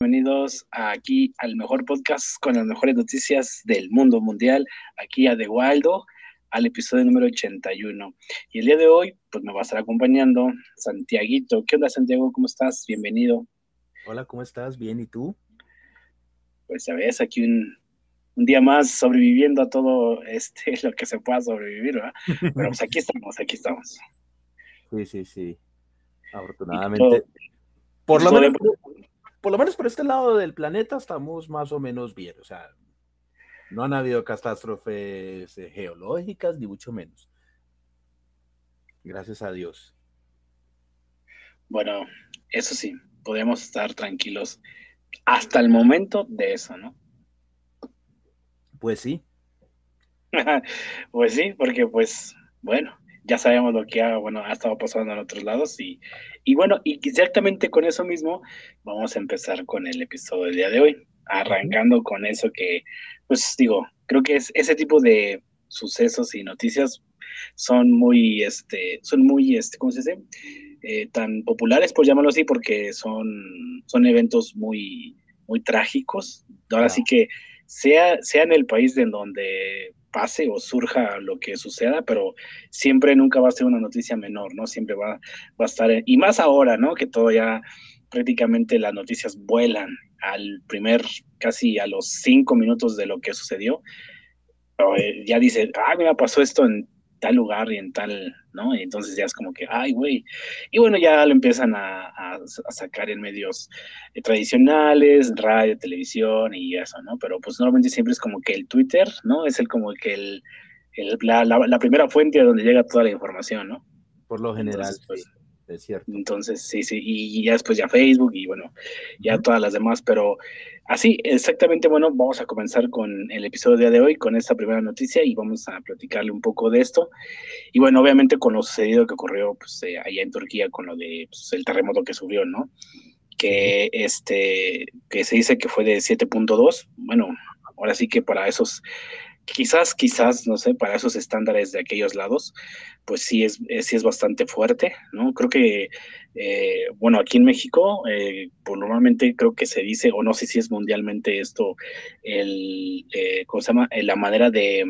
Bienvenidos aquí al mejor podcast con las mejores noticias del mundo mundial, aquí a The Waldo, al episodio número 81. Y el día de hoy, pues me va a estar acompañando Santiaguito. ¿Qué onda, Santiago? ¿Cómo estás? Bienvenido. Hola, ¿cómo estás? Bien, ¿y tú? Pues ya ves, aquí un, un día más sobreviviendo a todo este lo que se pueda sobrevivir, ¿verdad? Pero pues aquí estamos, aquí estamos. Sí, sí, sí. Afortunadamente. Por lo, menos, por lo menos por este lado del planeta estamos más o menos bien. O sea, no han habido catástrofes eh, geológicas, ni mucho menos. Gracias a Dios. Bueno, eso sí, podemos estar tranquilos hasta el momento de eso, ¿no? Pues sí. pues sí, porque pues, bueno, ya sabemos lo que ha, bueno, ha estado pasando en otros lados y, y bueno, y exactamente con eso mismo vamos a empezar con el episodio del día de hoy, arrancando con eso que, pues digo, creo que es ese tipo de sucesos y noticias son muy, este, son muy, este, ¿cómo se dice? Eh, tan populares, por llamarlo así, porque son, son eventos muy, muy trágicos. Ahora sí que sea, sea en el país en donde pase o surja lo que suceda, pero siempre nunca va a ser una noticia menor, ¿no? Siempre va, va a estar, y más ahora, ¿no? Que todo ya prácticamente las noticias vuelan al primer, casi a los cinco minutos de lo que sucedió. Eh, ya dice, ah, mira, pasó esto en tal lugar y en tal, ¿no? Y entonces ya es como que, ay, güey. Y bueno, ya lo empiezan a, a, sacar en medios eh, tradicionales, radio, televisión y eso, ¿no? Pero pues normalmente siempre es como que el Twitter, ¿no? Es el como que el, el la, la, primera fuente a donde llega toda la información, ¿no? Por lo general, entonces, pues, es cierto. Entonces, sí, sí, y ya después ya Facebook y bueno, ya uh -huh. todas las demás, pero así, exactamente, bueno, vamos a comenzar con el episodio de, de hoy, con esta primera noticia y vamos a platicarle un poco de esto. Y bueno, obviamente con lo sucedido que ocurrió pues, eh, allá en Turquía con lo de pues, el terremoto que subió, ¿no? Que, este, que se dice que fue de 7.2, bueno, ahora sí que para esos quizás, quizás, no sé, para esos estándares de aquellos lados, pues sí es, sí es bastante fuerte, ¿no? Creo que, eh, bueno, aquí en México, eh, pues normalmente creo que se dice, o no sé si es mundialmente esto, el, eh, ¿cómo se llama? La manera de,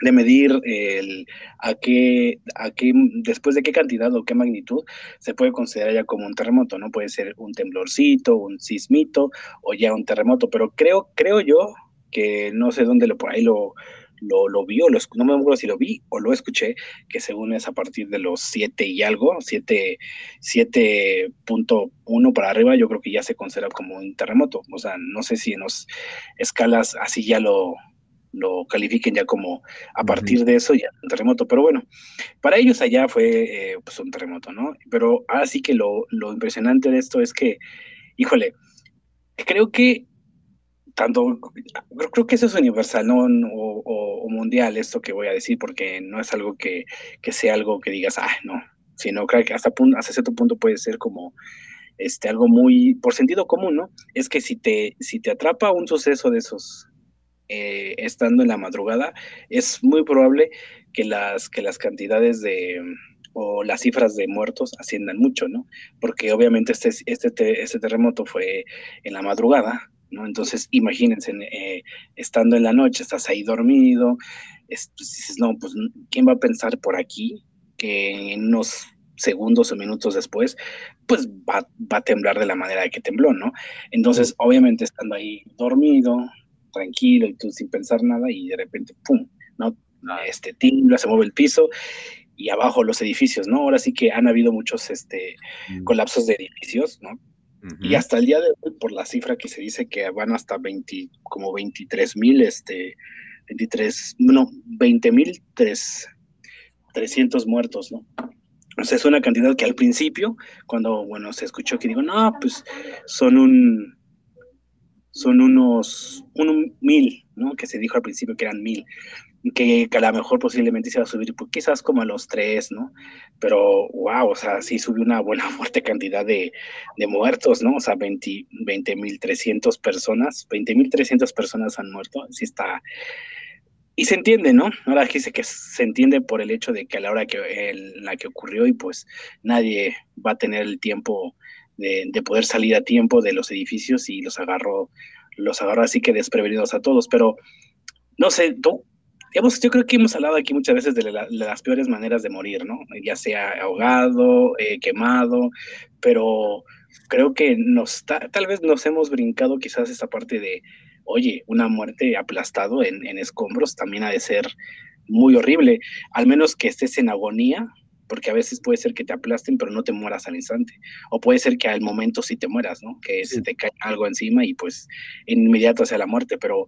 de medir el, a qué, a qué, después de qué cantidad o qué magnitud se puede considerar ya como un terremoto, ¿no? Puede ser un temblorcito, un sismito o ya un terremoto, pero creo, creo yo, que no sé dónde lo por ahí lo, lo, lo vi, o lo, no me acuerdo si lo vi o lo escuché, que según es a partir de los 7 y algo, 7.1 para arriba, yo creo que ya se considera como un terremoto. O sea, no sé si en las escalas así ya lo, lo califiquen ya como a partir de eso ya un terremoto, pero bueno, para ellos allá fue eh, pues un terremoto, ¿no? Pero ahora sí que lo, lo impresionante de esto es que, híjole, creo que tanto, creo que eso es universal, ¿no? O, mundial, esto que voy a decir, porque no es algo que, que sea algo que digas, ah, no, sino creo que hasta, hasta cierto punto puede ser como este, algo muy, por sentido común, ¿no? Es que si te, si te atrapa un suceso de esos eh, estando en la madrugada, es muy probable que las, que las cantidades de o las cifras de muertos asciendan mucho, ¿no? Porque obviamente este, este, este terremoto fue en la madrugada, ¿no? Entonces, imagínense, eh, estando en la noche, estás ahí dormido, es, pues dices, no, pues, ¿quién va a pensar por aquí que en unos segundos o minutos después, pues va, va a temblar de la manera que tembló, ¿no? Entonces, obviamente, estando ahí dormido, tranquilo y tú sin pensar nada, y de repente, ¡pum! ¿no? Este timbla, se mueve el piso y abajo los edificios, ¿no? Ahora sí que han habido muchos este, mm. colapsos de edificios, ¿no? Uh -huh. Y hasta el día de hoy, por la cifra que se dice que van hasta 20, como 23 mil, este, 23, no, 20 mil 300 muertos, ¿no? O sea, es una cantidad que al principio, cuando, bueno, se escuchó que digo, no, pues son un, son unos, un mil, ¿no? Que se dijo al principio que eran mil que, a lo mejor posiblemente se va a subir pues, quizás como a los tres, ¿no? Pero, wow, o sea, sí subió una buena fuerte cantidad de, de muertos, ¿no? O sea, 20 mil 300 personas, 20 mil 300 personas han muerto, sí está... Y se entiende, ¿no? Ahora dice que se entiende por el hecho de que a la hora que, en la que ocurrió y pues nadie va a tener el tiempo de, poder salir a tiempo de los edificios y los agarró, los agarró así que desprevenidos a todos. Pero no sé, tú, digamos, yo creo que hemos hablado aquí muchas veces de, las peores maneras de morir, ¿no? Ya sea ahogado, eh, quemado, pero creo que nos tal vez nos hemos brincado quizás esta parte de, oye, una muerte aplastado en, en escombros también ha de ser muy horrible, al menos que estés en agonía, porque a veces puede ser que te aplasten, pero no te mueras al instante. O puede ser que al momento sí te mueras, ¿no? Que se te cae algo encima y pues inmediato sea la muerte, pero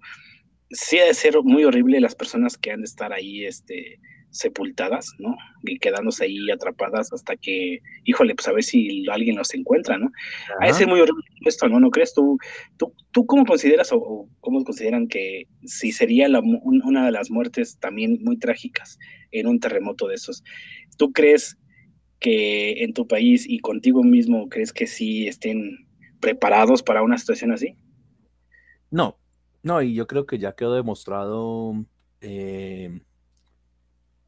sí ha de ser muy horrible las personas que han de estar ahí, este, sepultadas, ¿no? Y quedándose ahí atrapadas hasta que, híjole, pues a ver si alguien los encuentra, ¿no? A ese es muy horrible esto, ¿no? ¿No crees tú? ¿Tú, tú cómo consideras o, cómo consideran que si sería una de las muertes también muy trágicas en un terremoto de esos? ¿Tú crees que en tu país y contigo mismo crees que sí estén preparados para una situación así? No, no, y yo creo que ya quedó demostrado eh,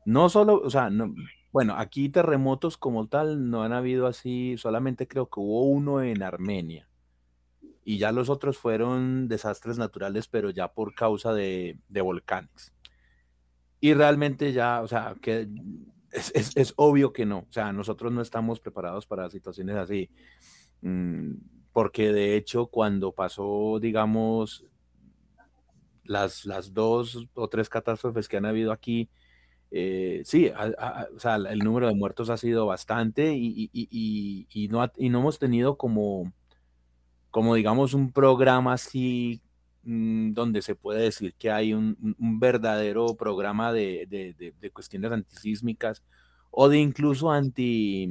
no solo, o sea, no, bueno, aquí terremotos como tal no han habido así, solamente creo que hubo uno en Armenia. Y ya los otros fueron desastres naturales, pero ya por causa de, volcanes. Y realmente ya, o sea, que es, obvio que no. O sea, nosotros no estamos preparados para situaciones así. Mm, porque de hecho, cuando pasó, digamos, las, las dos o tres catástrofes que han habido aquí, eh, sí, o sea, el número de muertos ha sido bastante y, no, no hemos tenido como, como, digamos, un programa así mm, donde se puede decir que hay un, verdadero programa de, cuestiones antisísmicas o de incluso anti,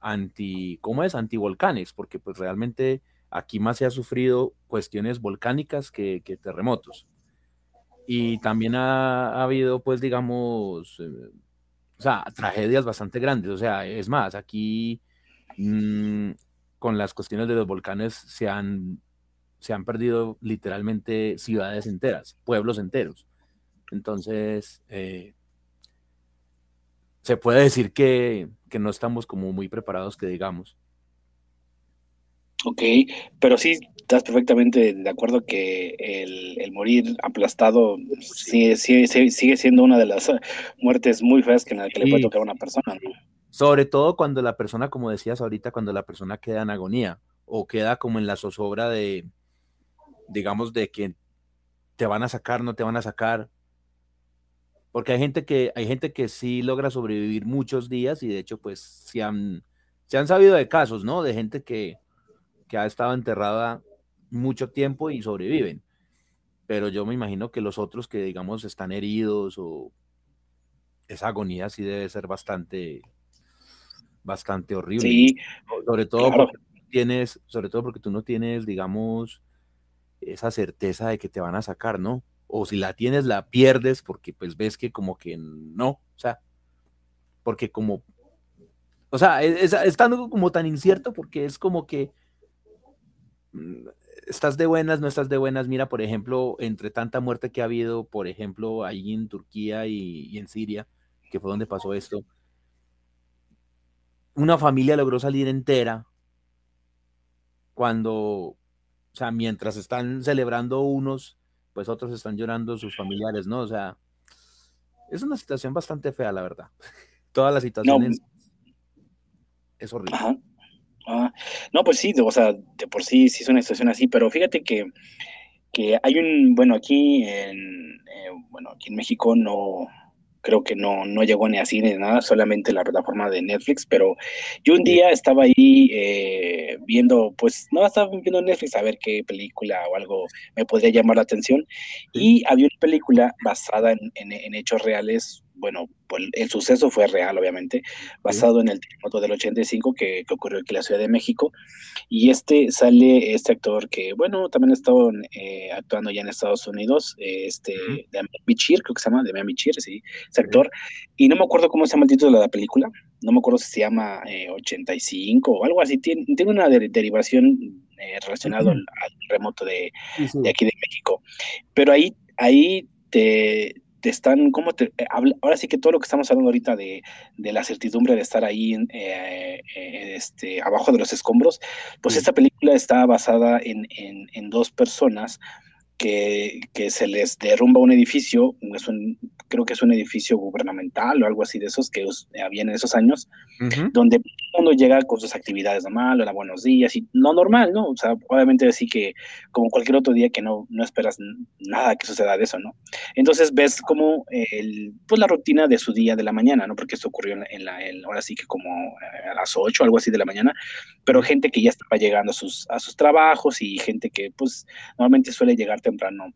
anti, ¿cómo es? Antivolcanes, porque pues realmente aquí más se ha sufrido cuestiones volcánicas que terremotos. Y también ha, habido, pues, digamos, eh, o sea, tragedias bastante grandes. O sea, es más, aquí mm, con las cuestiones de los volcanes se han, se han perdido literalmente ciudades enteras, pueblos enteros. Entonces, eh, se puede decir que, que no estamos como muy preparados, que digamos. Ok, pero sí estás perfectamente de acuerdo que el, morir aplastado sigue, sigue, siendo una de las muertes muy feas que, que le puede tocar a una persona. Sobre todo cuando la persona, como decías ahorita, cuando la persona queda en agonía o queda como en la zozobra de, digamos, de que te van a sacar, no te van a sacar. Porque hay gente que, hay gente que sí logra sobrevivir muchos días y de hecho, pues, se han, se han sabido de casos, ¿no? De gente que, que ha estado enterrada mucho tiempo y sobreviven. Pero yo me imagino que los otros que, digamos, están heridos o esa agonía sí debe ser bastante, bastante horrible. Sí, sobre todo porque tienes, sobre todo porque tú no tienes, digamos, esa certeza de que te van a sacar, ¿no? O si la tienes, la pierdes porque pues ves que como que no, o sea, porque como, o sea, es, es tan como tan incierto porque es como que estás de buenas, no estás de buenas. Mira, por ejemplo, entre tanta muerte que ha habido, por ejemplo, ahí en Turquía y, en Siria, que fue donde pasó esto, una familia logró salir entera cuando, o sea, mientras están celebrando unos, pues otros están llorando sus familiares, ¿no? O sea, es una situación bastante fea, la verdad. Toda la situación es, horrible. Ah, no, pues sí, o sea, de por sí sí es una situación así, pero fíjate que, que hay un, bueno, aquí en, eh, bueno, aquí en México no, creo que no, no llegó ni a cine ni nada, solamente la plataforma de Netflix, pero yo un día estaba ahí eh, viendo, pues, no, estaba viendo Netflix a ver qué película o algo me podría llamar la atención, y había una película basada en, en hechos reales bueno, pues el suceso fue real, obviamente, basado en el terremoto del 85 que, que, ocurrió aquí en la Ciudad de México. Y este sale este actor que, bueno, también ha estado eh, actuando ya en Estados Unidos, eh, este, de Michir, creo que se llama, de Michir, sí, ese actor. Y no me acuerdo cómo se llama el título de la película, no me acuerdo si se llama 85 eh, o algo así, tiene, tiene una derivación relacionada al, terremoto de, de aquí de México. Pero ahí, ahí te te están, ¿cómo te, eh, ahora sí que todo lo que estamos hablando ahorita de, la certidumbre de estar ahí eh, este, abajo de los escombros, pues esta película está basada en, en dos personas que, que, se les derrumba un edificio, es un, creo que es un edificio gubernamental o algo así de esos que había en esos años, donde uno llega con sus actividades normal, hola, buenos días, y no normal, ¿no? O sea, obviamente así que como cualquier otro día que no, no esperas nada que suceda de eso, ¿no? Entonces ves como el, pues la rutina de su día de la mañana, ¿no? Porque esto ocurrió en la, ahora sí que como eh, a las 8, algo así de la mañana, pero gente que ya estaba llegando a sus, a sus trabajos y gente que pues normalmente suele llegar temprano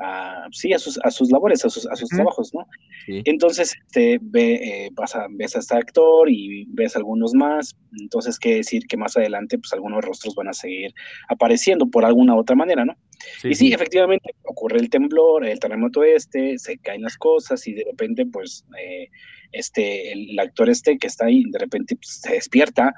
a, sí, a sus, a sus labores, a sus, a sus trabajos, ¿no? Entonces, este, ve, eh, vas a, ves a este actor y ves algunos más, entonces quiere decir que más adelante, pues algunos rostros van a seguir apareciendo por alguna otra manera, ¿no? y sí, efectivamente, ocurre el temblor, el terremoto este, se caen las cosas y de repente, pues, eh, este, el, actor este que está ahí, de repente pues, se despierta,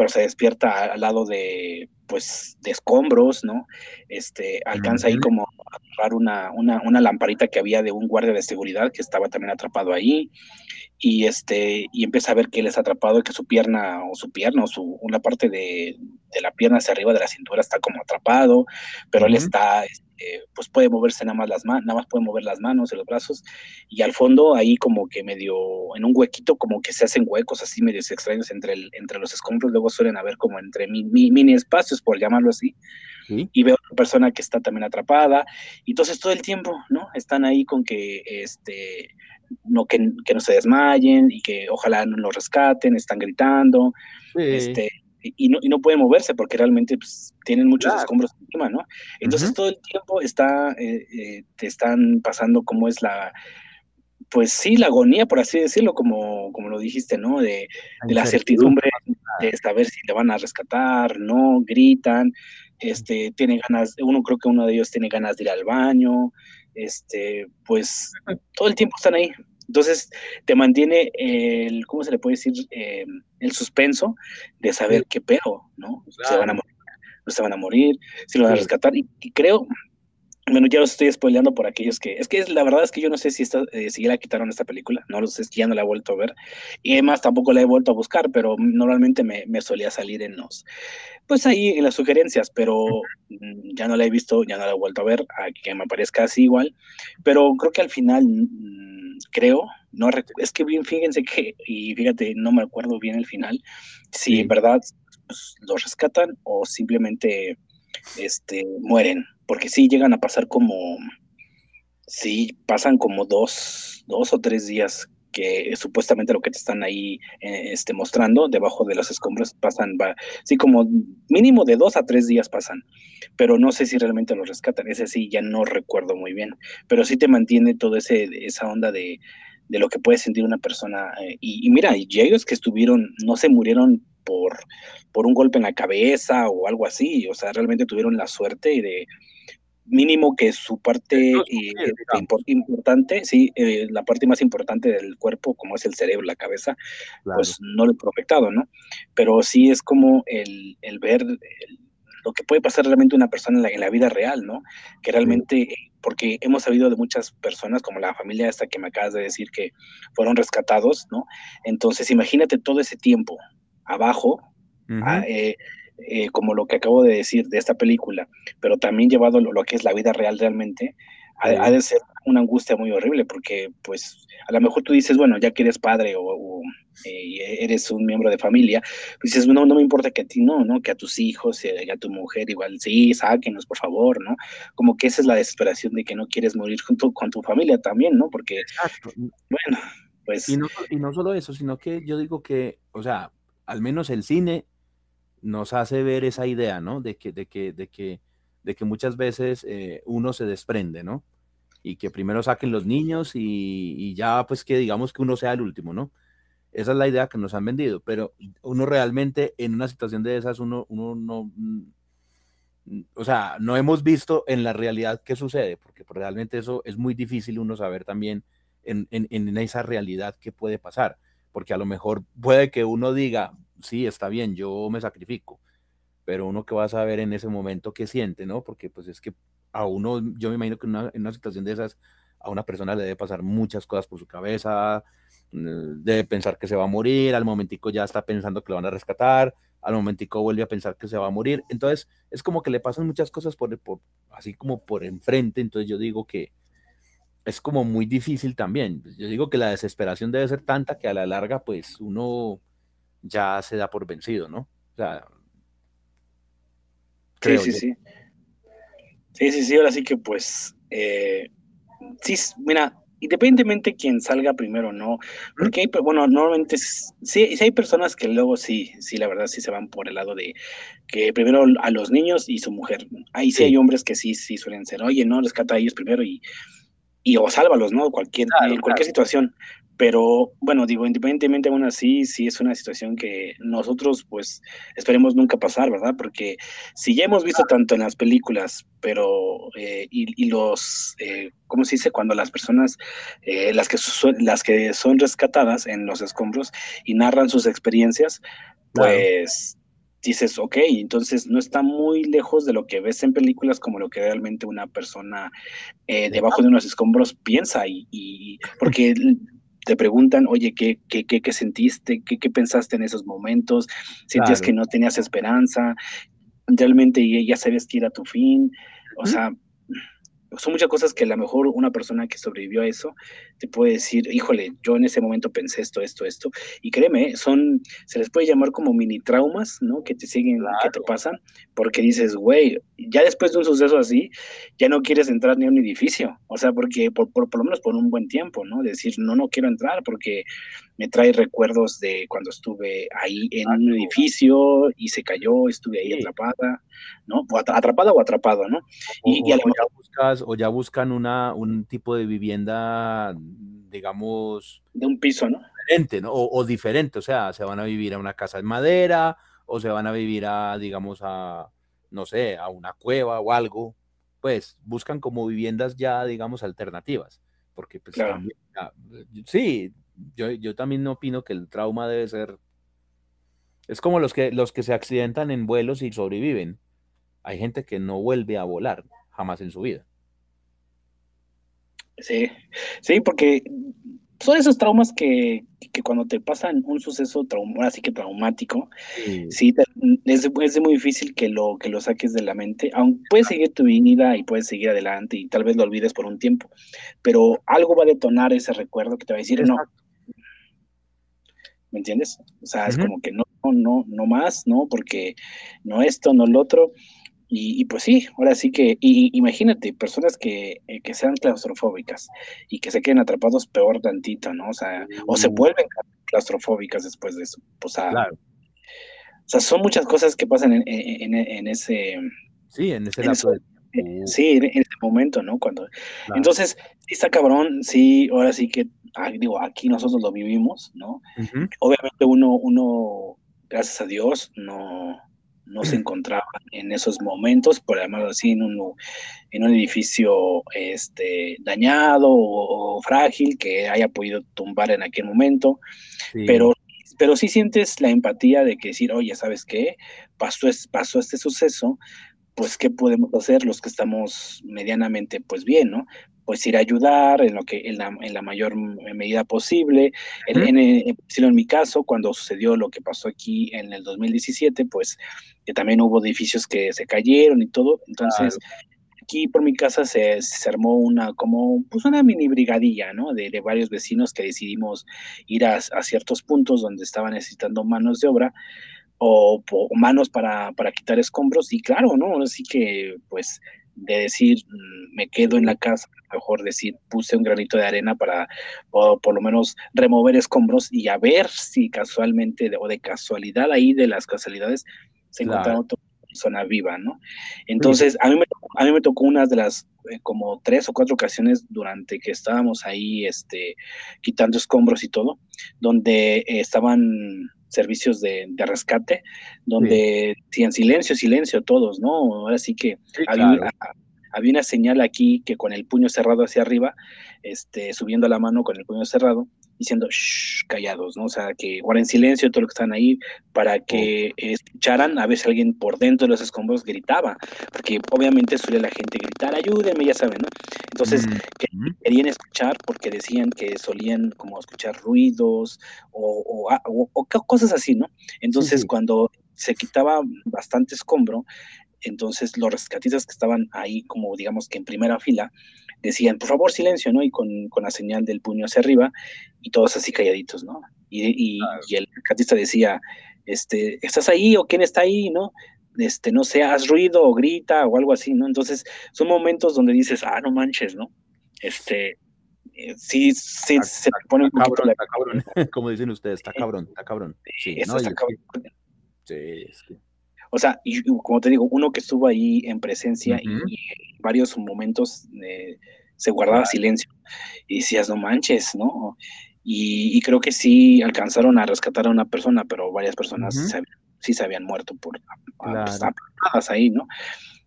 pero se despierta al lado de, pues, de escombros, ¿no? Este, alcanza ahí como a agarrar una, una, una, lamparita que había de un guardia de seguridad que estaba también atrapado ahí, y este, y empieza a ver que él es atrapado y que su pierna, o su pierna, o su, una parte de, de la pierna hacia arriba de la cintura está como atrapado, pero él está, este, pues puede moverse nada más las manos, nada más puede mover las manos y los brazos, y al fondo ahí como que medio, en un huequito como que se hacen huecos así medio extraños entre, el, entre los escombros, luego suelen haber como entre mini espacios, por llamarlo así, y veo otra persona que está también atrapada, y entonces todo el tiempo, ¿no? Están ahí con que, este, no, que, no se desmayen y que ojalá no lo rescaten, están gritando, este, y no, y no pueden moverse porque realmente pues, tienen muchos escombros encima, ¿no? Entonces todo el tiempo está, eh, eh, te están pasando cómo es la, pues sí, la agonía, por así decirlo, como, como lo dijiste, ¿no? De, de la certidumbre de saber si le van a rescatar, no, gritan, este, tiene ganas, uno creo que uno de ellos tiene ganas de ir al baño, este, pues todo el tiempo están ahí. Entonces te mantiene el, ¿cómo se le puede decir? Eh, el suspenso de saber qué pedo, ¿no? Se van a morir, no se van a morir, si lo van a rescatar. Y, creo, bueno, ya los estoy spoileando por aquellos que. Es que la verdad es que yo no sé si, esta, eh, si ya la quitaron esta película, no lo sé, es que ya no la he vuelto a ver. Y además tampoco la he vuelto a buscar, pero normalmente me, me solía salir en los, pues ahí en las sugerencias, pero mm, ya no la he visto, ya no la he vuelto a ver, a que me parezca así igual, pero creo que al final, mm, creo, no es que bien, fíjense que, y fíjate, no me acuerdo bien el final, si en verdad pues, los rescatan o simplemente este, mueren, porque sí llegan a pasar como, sí, pasan como dos, dos o tres días que supuestamente lo que te están ahí eh, este, mostrando debajo de los escombros pasan, va, sí, como mínimo de dos a tres días pasan, pero no sé si realmente lo rescatan, ese sí ya no recuerdo muy bien, pero sí te mantiene toda esa onda de, de lo que puede sentir una persona. Eh, y, mira, y ellos que estuvieron, no se murieron por, por un golpe en la cabeza o algo así, o sea, realmente tuvieron la suerte de, mínimo que su parte eh, importante, sí, eh, la parte más importante del cuerpo, como es el cerebro, la cabeza, pues no lo he afectado, ¿no? Pero sí es como el, el ver lo que puede pasar realmente una persona en la, en la vida real, ¿no? Que realmente, porque hemos sabido de muchas personas, como la familia esta que me acabas de decir que fueron rescatados, ¿no? Entonces, imagínate todo ese tiempo abajo, eh, como lo que acabo de decir de esta película, pero también llevado lo, lo que es la vida real realmente, ha, de ser una angustia muy horrible, porque pues a lo mejor tú dices, bueno, ya que eres padre o, eh, eres un miembro de familia, pues dices, no, no me importa que a ti no, ¿no? Que a tus hijos a tu mujer igual, sí, sáquenos, por favor, ¿no? Como que esa es la desesperación de que no quieres morir junto con tu familia también, ¿no? Porque, bueno, pues... Y no, y no solo eso, sino que yo digo que, o sea, al menos el cine nos hace ver esa idea, ¿no? De que, de que, de que, de que muchas veces eh, uno se desprende, ¿no? Y que primero saquen los niños y, ya, pues que digamos que uno sea el último, ¿no? Esa es la idea que nos han vendido, pero uno realmente en una situación de esas, uno, uno no, mm, o sea, no hemos visto en la realidad qué sucede, porque realmente eso es muy difícil uno saber también en, en, en esa realidad qué puede pasar, porque a lo mejor puede que uno diga, sí, está bien, yo me sacrifico, pero uno que va a saber en ese momento qué siente, ¿no? Porque pues es que a uno, yo me imagino que en una situación de esas, a una persona le debe pasar muchas cosas por su cabeza, mm, debe pensar que se va a morir, al momentico ya está pensando que lo van a rescatar, al momentico vuelve a pensar que se va a morir. Entonces, es como que le pasan muchas cosas por, por así como por enfrente. Entonces, yo digo que es como muy difícil también. Yo digo que la desesperación debe ser tanta que a la larga, pues uno ya se da por vencido, ¿no? O sea, sí, sí, sí. Sí, sí, sí, ahora sí que pues, eh, sí, mira, independientemente quién salga primero, ¿no? Porque hay, bueno, normalmente sí, sí hay personas que luego sí, sí, la verdad sí se van por el lado de que primero a los niños y su mujer. Ahí sí, hay hombres que sí, sí suelen ser, oye, no, rescata a ellos primero y, y o sálvalos, ¿no? Cualquier, en cualquier situación. Pero bueno, digo, independientemente aún así, sí es una situación que nosotros pues esperemos nunca pasar, ¿verdad? Porque si ya hemos visto tanto en las películas, pero eh, y, los, eh, ¿cómo se dice? Cuando las personas, eh, las, que son, las que son rescatadas en los escombros y narran sus experiencias, pues dices, ok, entonces no está muy lejos de lo que ves en películas como lo que realmente una persona debajo de unos escombros piensa y, y porque te preguntan, oye, ¿qué, qué, qué, qué sentiste? ¿Qué, ¿Qué, pensaste en esos momentos? ¿Sentías que no tenías esperanza? ¿Realmente ya sabías que era tu fin? O sea, son muchas cosas que a lo mejor una persona que sobrevivió a eso te puede decir, híjole, yo en ese momento pensé esto, esto, esto. Y créeme, son, se les puede llamar como mini traumas, ¿no? Que te siguen, que te pasan, porque dices, güey, ya después de un suceso así, ya no quieres entrar ni a un edificio. O sea, porque por, por, lo menos por un buen tiempo, ¿no? Decir, no, no quiero entrar porque me trae recuerdos de cuando estuve ahí en un edificio y se cayó, estuve ahí atrapada, ¿no? O atrapada o atrapado, ¿no? Y, y a lo mejor o ya buscan una, un tipo de vivienda, digamos... De un piso, ¿no? Diferente, ¿no? O, diferente, o sea, se van a vivir a una casa de madera, o se van a vivir a, digamos, a, no sé, a una cueva o algo, pues buscan como viviendas ya, digamos, alternativas, porque pues también, sí, yo, yo también opino que el trauma debe ser, es como los que, los que se accidentan en vuelos y sobreviven, hay gente que no vuelve a volar jamás en su vida. Sí, sí, porque son esos traumas que, cuando te pasan un suceso trauma, así que traumático, sí, es, muy difícil que lo, que lo saques de la mente, aunque puedes seguir tu vida y puedes seguir adelante y tal vez lo olvides por un tiempo, pero algo va a detonar ese recuerdo que te va a decir, no, ¿me entiendes? O sea, es como que no, no, no más, ¿no? Porque no esto, no lo otro, y, pues sí, ahora sí que, y, imagínate, personas que, eh, que, sean claustrofóbicas y que se queden atrapados peor tantito, ¿no? O sea, o se vuelven claustrofóbicas después de eso. O sea, o sea son muchas cosas que pasan en, en, ese... Sí, en ese lapso Sí, en, ese momento, ¿no? Cuando... Entonces, sí está cabrón, sí, ahora sí que, ah, digo, aquí nosotros lo vivimos, ¿no? Obviamente uno, uno, gracias a Dios, no no se encontraban en esos momentos, por llamarlo así, en un, en un edificio este, dañado o, frágil que haya podido tumbar en aquel momento, pero, pero sí sientes la empatía de que decir, oye, ¿sabes qué? Pasó, pasó este suceso, pues, ¿qué podemos hacer los que estamos medianamente, pues, bien, ¿no? pues ir a ayudar en lo que en la, en la mayor medida posible. En, en, mi caso, cuando sucedió lo que pasó aquí en el 2017, pues que también hubo edificios que se cayeron y todo. Entonces, aquí por mi casa se, se, armó una como pues una mini brigadilla, ¿no? De, de varios vecinos que decidimos ir a, a, ciertos puntos donde estaban necesitando manos de obra o, o manos para, para quitar escombros. Y claro, ¿no? Así que pues de decir, mm, me quedo en la casa, mejor decir, puse un granito de arena para por lo menos remover escombros y a ver si casualmente o de casualidad ahí de las casualidades se encontraba otra persona viva, ¿no? Entonces, a mí me, a mí me tocó una de las eh, como tres o cuatro ocasiones durante que estábamos ahí este, quitando escombros y todo, donde estaban servicios de, rescate, donde sí. en silencio, silencio todos, ¿no? Así que había, había, una señal aquí que con el puño cerrado hacia arriba, este, subiendo la mano con el puño cerrado, diciendo, Shh, callados, ¿no? O sea, que guarden silencio todo lo que están ahí para que escucharan, a veces alguien por dentro de los escombros gritaba, porque obviamente suele la gente gritar, ayúdeme, ya saben, ¿no? Entonces, querían escuchar porque decían que solían como escuchar ruidos o, o, cosas así, ¿no? Entonces, cuando se quitaba bastante escombro, entonces los rescatistas que estaban ahí como digamos que en primera fila decían, por favor, silencio, ¿no? Y con, la señal del puño hacia arriba y todos así calladitos, ¿no? Y, el rescatista decía, este, ¿estás ahí o quién está ahí, no? Este, no sé, haz ruido o grita o algo así, ¿no? Entonces son momentos donde dices, ah, no manches, ¿no? Este, eh, sí, sí, se pone un cabrón, está cabrón, como dicen ustedes, está cabrón, está cabrón. Sí, ¿no? está cabrón. Sí, es que... O sea, y como te digo, uno que estuvo ahí en presencia y, en varios momentos eh, se guardaba silencio y decías, no manches, ¿no? Y, creo que sí alcanzaron a rescatar a una persona, pero varias personas sí se habían muerto por claro. ahí, ¿no?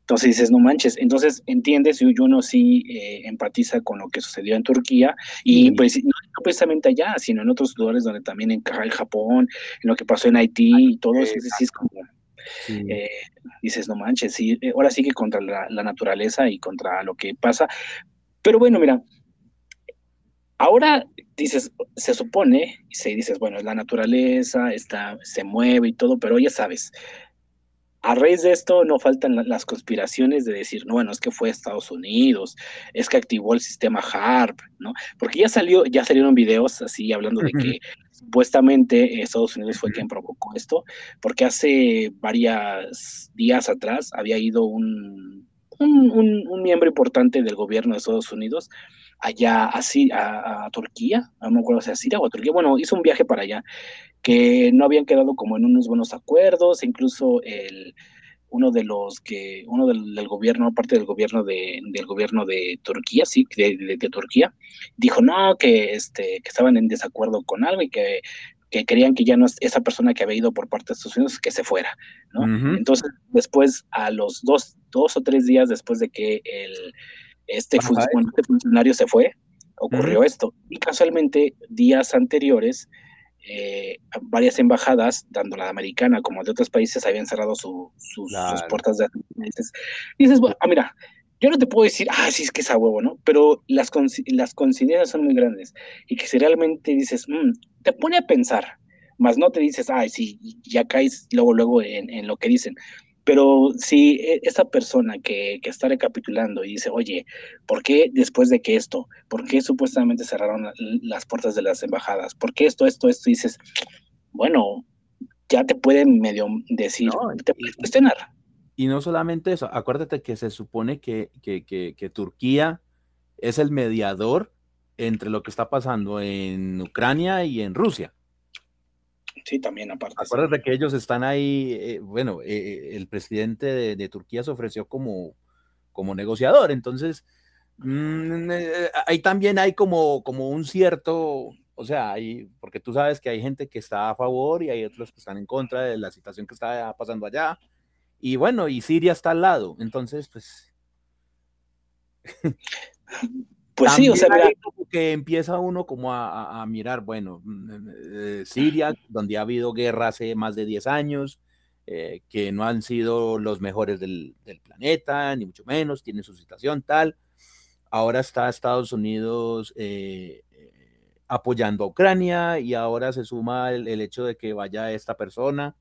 Entonces dices, no manches. Entonces entiendes, y uno sí eh, empatiza con lo que sucedió en Turquía, y pues no, precisamente allá, sino en otros lugares donde también encaja el Japón, en lo que pasó en Haití y todo eso. Sí, es como eh, dices, no manches, sí, eh, ahora sí que contra la, naturaleza y contra lo que pasa. Pero bueno, mira, ahora dices, se supone, y se dices, bueno, es la naturaleza, está, se mueve y todo, pero ya sabes, a raíz de esto no faltan las conspiraciones de decir, no, bueno, es que fue Estados Unidos, es que activó el sistema HARP, ¿no? Porque ya salió, ya salieron videos así hablando de que supuestamente Estados Unidos fue quien provocó esto, porque hace varios días atrás había ido un, un, miembro importante del gobierno de Estados Unidos allá así a, a, Turquía, no me acuerdo si a Siria o a Turquía, bueno, hizo un viaje para allá que no habían quedado como en unos buenos acuerdos, incluso el, uno de los que, uno del, gobierno, parte del gobierno de, del gobierno de Turquía, sí, de, Turquía, dijo no, que este, que estaban en desacuerdo con algo y que, que querían que ya no es esa persona que había ido por parte de Estados Unidos que se fuera, ¿no? Entonces, después, a los dos, dos o tres días después de que el, este, este funcionario se fue, ocurrió esto. Y casualmente, días anteriores, eh, varias embajadas, tanto la americana como de otros países, habían cerrado sus, puertas de dices, dices, bueno, ah, mira, yo no te puedo decir, ah, sí, es que es a huevo, ¿no? Pero las, las coincidencias son muy grandes y que si realmente dices, mm", te pone a pensar, más no te dices, ay, sí, ya caes luego, luego en, en lo que dicen. Pero si e, esa persona que, está recapitulando y dice, oye, ¿por qué después de que esto? ¿Por qué supuestamente cerraron las puertas de las embajadas? ¿Por qué esto, esto, esto? Y dices, bueno, ya te pueden medio decir, te cuestionar. Y no solamente eso, acuérdate que se supone que, que Turquía es el mediador entre lo que está pasando en Ucrania y en Rusia. Sí, también aparte. Acuérdate que ellos están ahí, eh, bueno, eh, eh, el presidente de, Turquía se ofreció como, como negociador, entonces mm, ahí también hay como, como un cierto, o sea, hay, porque tú sabes que hay gente que está a favor y hay otros que están en contra de la situación que está pasando allá, y bueno, y Siria está al lado, entonces, pues... Pues sí, o sea, que empieza uno como a, mirar, bueno, mm, eh, Siria, donde ha habido guerra hace más de 10 años, eh, que no han sido los mejores del, planeta, ni mucho menos, tiene su situación tal. Ahora está Estados Unidos eh, apoyando a Ucrania y ahora se suma el, hecho de que vaya esta persona,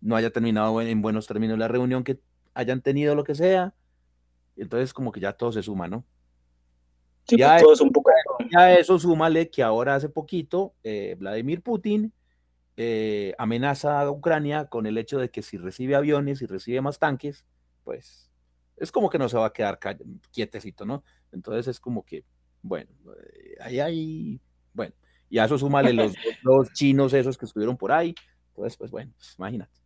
no haya terminado en buenos términos la reunión que hayan tenido, lo que sea entonces como que ya todo se suma, ¿no? Sí, ya, pues, todo es un poco... ya eso súmale que ahora hace poquito eh, Vladimir Putin eh, amenaza a Ucrania con el hecho de que si recibe aviones y recibe más tanques, pues es como que no se va a quedar quietecito, ¿no? Entonces es como que, bueno, eh, ahí hay, bueno, y a eso súmale los, los chinos esos que estuvieron por ahí, entonces pues bueno, pues, imagínate.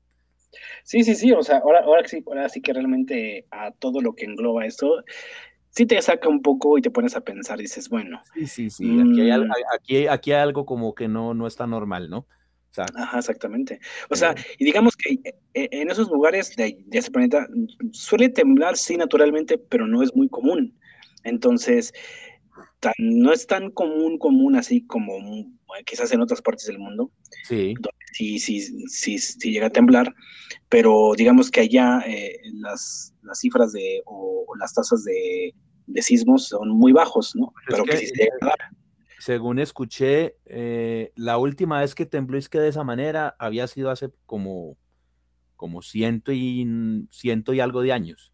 Sí, sí, sí, o sea, ahora, ahora, sí, ahora sí que realmente a todo lo que engloba esto, sí te saca un poco y te pones a pensar, dices, bueno. Sí, sí, sí, aquí hay, mm. aquí, aquí hay algo como que no, no está normal, ¿no? O sea, Ajá, exactamente. O sea, y digamos que eh, eh, en esos lugares de, de, ese planeta suele temblar, sí, naturalmente, pero no es muy común. Entonces, no es tan común, común así como quizás en otras partes del mundo. Sí. Sí, sí, sí, sí, llega a temblar, pero digamos que allá eh, las, las, cifras de, o, las tasas de, de, sismos son muy bajos, ¿no? pero que, sí se llega a dar. Según escuché, eh, la última vez que tembló es que de esa manera había sido hace como, como ciento y, ciento y algo de años.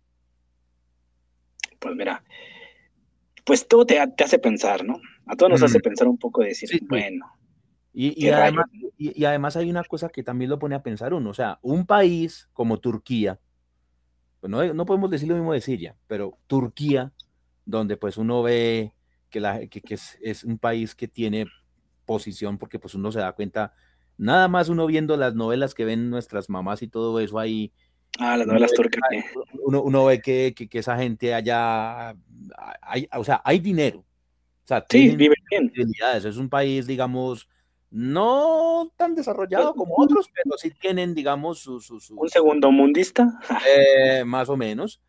Pues mira, pues todo te, hace pensar, ¿no? A todos nos hace pensar un poco de decir, bueno. Y, además, y, además, hay una cosa que también lo pone a pensar uno, o sea, un país como Turquía, pues no, no podemos decir lo mismo de Siria, pero Turquía, donde pues uno ve que, la, que, es, un país que tiene posición, porque pues uno se da cuenta, nada más uno viendo las novelas que ven nuestras mamás y todo eso ahí. Ah, las novelas turcas. Uno, uno, ve que, que, esa gente allá, hay, o sea, hay dinero. O sea, sí, vive bien. Es un país, digamos, no tan desarrollado como otros, pero sí tienen, digamos, su... un segundo mundista. Eh, más o menos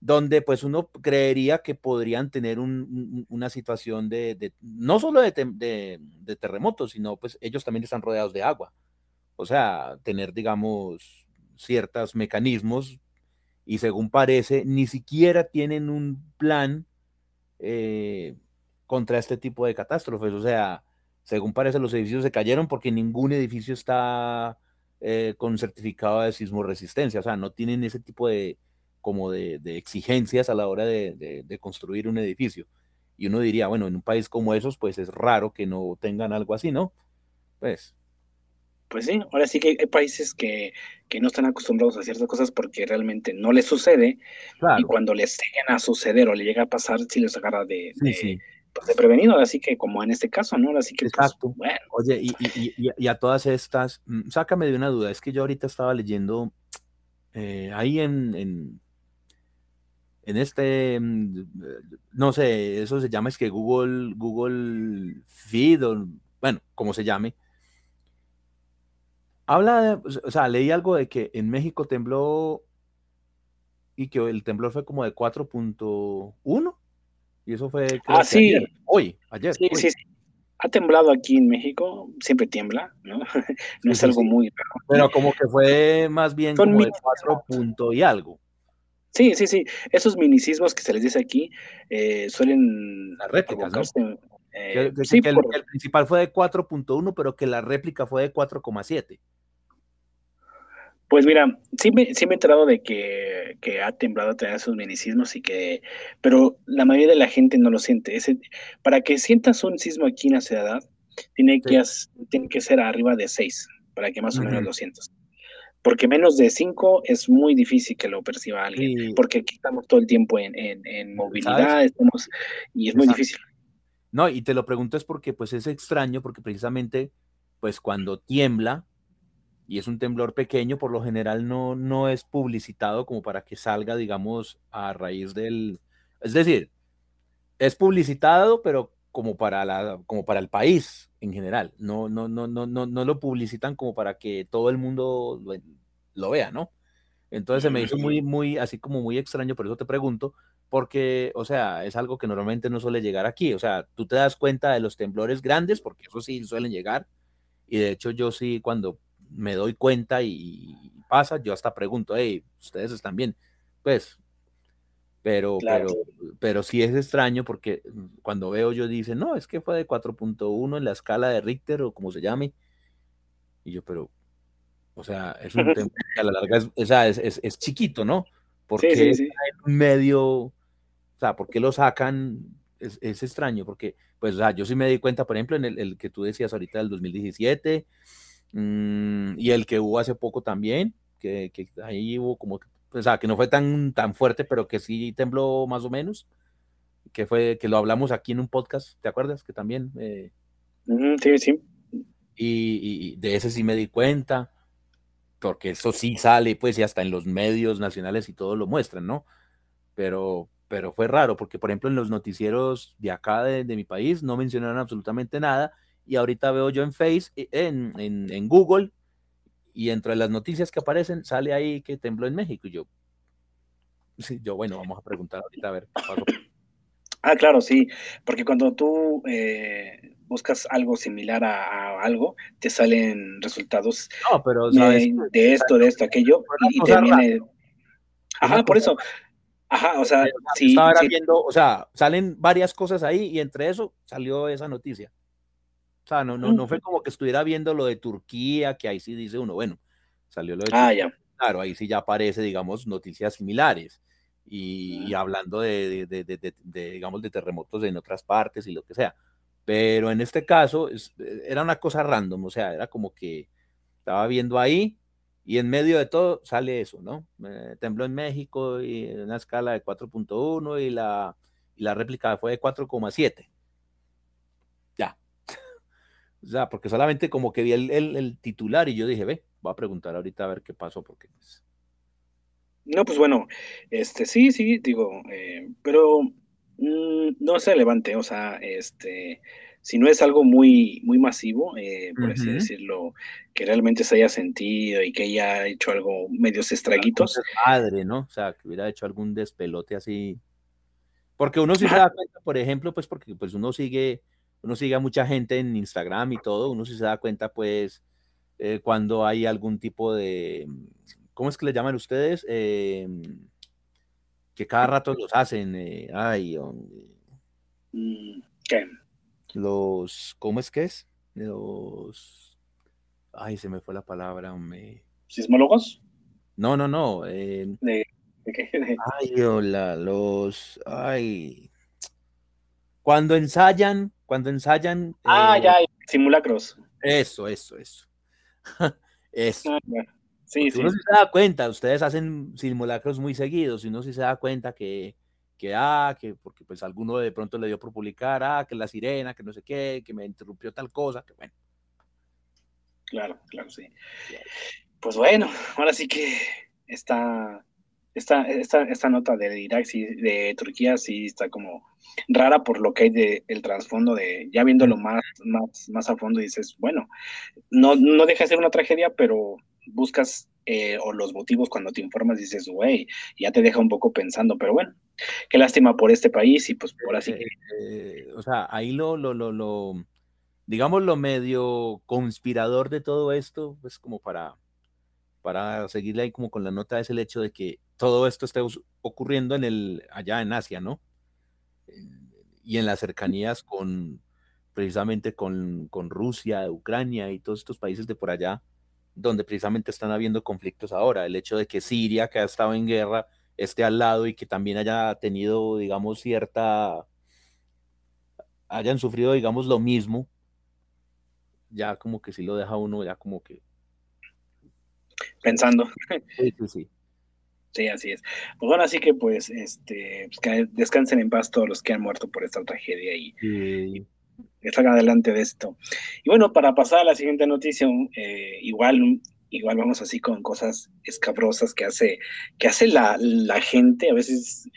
donde pues uno creería que podrían tener una situación de, no solo de, de, terremotos, sino pues ellos también están rodeados de agua. O sea, tener, digamos, ciertos mecanismos y según parece, ni siquiera tienen un plan eh, contra este tipo de catástrofes. O sea, según parece, los edificios se cayeron porque ningún edificio está eh, con certificado de sismo resistencia. O sea, no tienen ese tipo de, como de, exigencias a la hora de, construir un edificio. Y uno diría, bueno, en un país como esos, pues es raro que no tengan algo así, ¿no? Pues. Pues sí, ahora sí que hay países que, no están acostumbrados a ciertas cosas porque realmente no les sucede. Y cuando les llegan a suceder o le llega a pasar, sí les agarra de, pues, de, prevenido. Así que, como en este caso, ¿no? Así que, pues, Exacto. bueno. Oye, y, a todas estas, mm, sácame de una duda. Es que yo ahorita estaba leyendo eh, ahí en en este, mm, no sé, eso se llama es que Google, Google Feed, o, bueno, como se llame. Habla, o sea, leí algo de que en México tembló y que el temblor fue como de 4.1 y eso fue ah, sí. hoy, ayer. Sí, sí, sí. Ha temblado aquí en México, siempre tiembla, ¿no? no es algo muy Pero como que fue más bien como de 4 y algo. Sí, sí, sí. Esos minicismos que se les dice aquí eh, suelen. Las réplicas, ¿no? Eh, sí, que el, principal fue de 4.1, pero que la réplica fue de 4,7. Pues mira, sí me, sí me he enterado de que, que ha temblado tener esos minicismos y que, pero la mayoría de la gente no lo siente. Ese, para que sientas un sismo aquí en la ciudad, tiene, que, tiene que ser arriba de 6, para que más o menos lo sientas. Porque menos de cinco es muy difícil que lo perciba alguien, porque aquí estamos todo el tiempo en, en, movilidad, estamos, y es muy difícil. No, y te lo pregunto es porque pues es extraño, porque precisamente pues cuando tiembla, y es un temblor pequeño, por lo general no, no es publicitado como para que salga, digamos, a raíz del... Es decir, es publicitado, pero como para, la, como para el país en general. No, no, no, no, no, no lo publicitan como para que todo el mundo lo, vea, ¿no? Entonces se me hizo muy, muy, así como muy extraño, por eso te pregunto, porque, o sea, es algo que normalmente no suele llegar aquí. O sea, tú te das cuenta de los temblores grandes, porque eso sí suelen llegar. Y de hecho, yo sí, cuando me doy cuenta y pasa, yo hasta pregunto, hey, ustedes están bien. Pues pero, pero, pero sí es extraño porque mm, cuando veo yo dice, no, es que fue de 4.1 en la escala de Richter o como se llame. Y yo, pero, o sea, es un tema que a la larga es, o sea, es, es, chiquito, ¿no? Porque sí, sí, medio, o sea, ¿por qué lo sacan? Es, es, extraño, porque, pues, o sea, yo sí me di cuenta, por ejemplo, en el, el que tú decías ahorita del 2017 mmm, y el que hubo hace poco también, que, que ahí hubo como o sea, que no fue tan, tan fuerte, pero que sí tembló más o menos, que fue, que lo hablamos aquí en un podcast, ¿te acuerdas? Que también... Eh, sí, sí. Y, de ese sí me di cuenta, porque eso sí sale, pues, y hasta en los medios nacionales y todo lo muestran, ¿no? Pero, pero fue raro, porque por ejemplo en los noticieros de acá, de, mi país, no mencionaron absolutamente nada, y ahorita veo yo en Face, en, en, en Google, y entre las noticias que aparecen sale ahí que tembló en México. Y yo, sí, yo, bueno, vamos a preguntar ahorita a ver qué pasó. Ah, claro, sí, porque cuando tú eh, buscas algo similar a, algo, te salen resultados no, pero, de, esto, de esto, aquello, y, te viene... Ajá, por eso. Ajá, o sea, sí, estaba viendo, o sea, salen varias cosas ahí y entre eso salió esa noticia. O sea, no, no, no fue como que estuviera viendo lo de Turquía, que ahí sí dice uno, bueno, salió lo de ah, ya. Claro, ahí sí ya aparece, digamos, noticias similares. Y, hablando de, de, de, de, digamos, de terremotos en otras partes y lo que sea. Pero en este caso era una cosa random, o sea, era como que estaba viendo ahí y en medio de todo sale eso, ¿no? tembló en México y en una escala de 4.1 y la, y la réplica fue de 4,7. Ya. o sea, porque solamente como que vi el, el, titular y yo dije, ve, voy a preguntar ahorita a ver qué pasó, porque pues... No, pues bueno, este sí, sí, digo, eh, pero Mm, no se levante, o sea, este, si no es algo muy, muy masivo, eh, por así decirlo, que realmente se haya sentido y que haya hecho algo medios estraguitos. Padre, ¿no? O sea, que hubiera hecho algún despelote así. Porque uno sí se da cuenta, por ejemplo, pues porque pues uno sigue, uno sigue a mucha gente en Instagram y todo, uno sí se da cuenta, pues, eh, cuando hay algún tipo de, ¿cómo es que le llaman ustedes? Eh, que cada rato los hacen. Eh, ay, mm, ¿Qué? Los, ¿cómo es que es? Los, ay, se me fue la palabra, hombre. ¿Sismólogos? No, no, no. Eh, ¿De, qué? Ay, hola, los, ay. Cuando ensayan, cuando ensayan. Ah, eh, ya, simulacros. Eso, eso, eso. eso. Ah, Sí, Uno sí se da cuenta, ustedes hacen simulacros muy seguidos y uno sí se da cuenta que, que, ah, que porque pues alguno de pronto le dio por publicar, ah, que la sirena, que no sé qué, que me interrumpió tal cosa, que bueno. Claro, claro, sí. Pues bueno, ahora sí que esta, esta, esta, esta nota de Irak, sí, de Turquía, sí está como rara por lo que hay de el trasfondo de, ya viéndolo más, más, más a fondo, dices, bueno, no, no deja de ser una tragedia, pero buscas eh, o los motivos cuando te informas, dices, güey, ya te deja un poco pensando, pero bueno, qué lástima por este país y pues por así que... Eh, o sea, ahí lo, lo, lo, lo, digamos, lo medio conspirador de todo esto, pues como para, para seguirle ahí como con la nota es el hecho de que todo esto esté ocurriendo en el, allá en Asia, ¿no? Y en las cercanías con, precisamente con, con Rusia, Ucrania y todos estos países de por allá, donde precisamente están habiendo conflictos ahora. El hecho de que Siria, que ha estado en guerra, esté al lado y que también haya tenido, digamos, cierta, hayan sufrido, digamos, lo mismo, ya como que sí lo deja uno, ya como que... Pensando. Sí, sí, sí. Sí, así es. Pues bueno, así que pues, este, pues que descansen en paz todos los que han muerto por esta tragedia y que salgan adelante de esto. Y bueno, para pasar a la siguiente noticia, eh, igual, igual vamos así con cosas escabrosas que hace, que hace la, la gente. A veces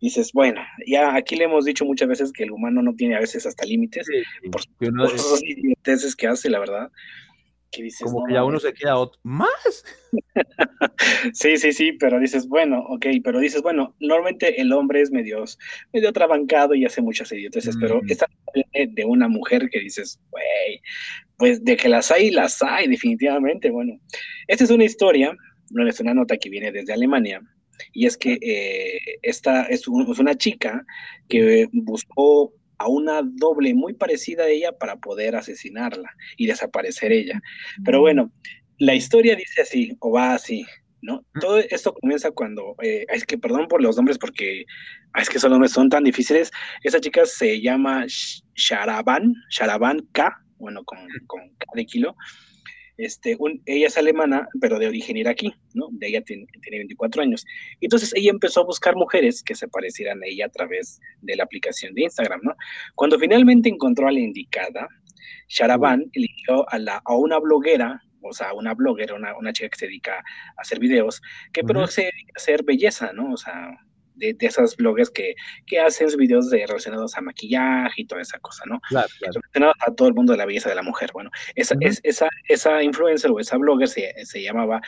dices, bueno, ya aquí le hemos dicho muchas veces que el humano no tiene a veces hasta límites, por, por esos límites que hace, la verdad. Como que ya uno se queda más. sí, sí, sí, pero dices, bueno, ok, pero dices, bueno, normalmente el hombre es medio, medio atrabancado y hace muchas idioteces, pero mm. esta de una mujer que dices, güey, pues de que las hay, las hay, definitivamente. Bueno, esta es una historia, no es una nota que viene desde Alemania, y es que eh, esta es, es una chica que buscó a una doble muy parecida a ella para poder asesinarla y desaparecer ella. Pero bueno, la historia dice así, o va así, ¿no? Todo esto comienza cuando, eh, es que perdón por los nombres porque es que esos nombres son tan difíciles. Esa chica se llama Sharaban, Sharaban K, bueno, con, con K de kilo. Este, ella es alemana, pero de origen iraquí, ¿no? De ella tiene, tiene, 24 años. Entonces ella empezó a buscar mujeres que se parecieran a ella a través de la aplicación de Instagram, ¿no? Cuando finalmente encontró a la indicada, Sharaban eligió a, la, a una bloguera, o sea, una bloguera, una, una chica que se dedica a hacer videos, que pero se dedica a hacer belleza, ¿no? O sea, de, esas blogs que, que hacen videos de, relacionados a maquillaje y toda esa cosa, ¿no? Claro, claro. Relacionados a todo el mundo de la belleza de la mujer. Bueno, esa, es, esa, esa influencer o esa blogger se, se llamaba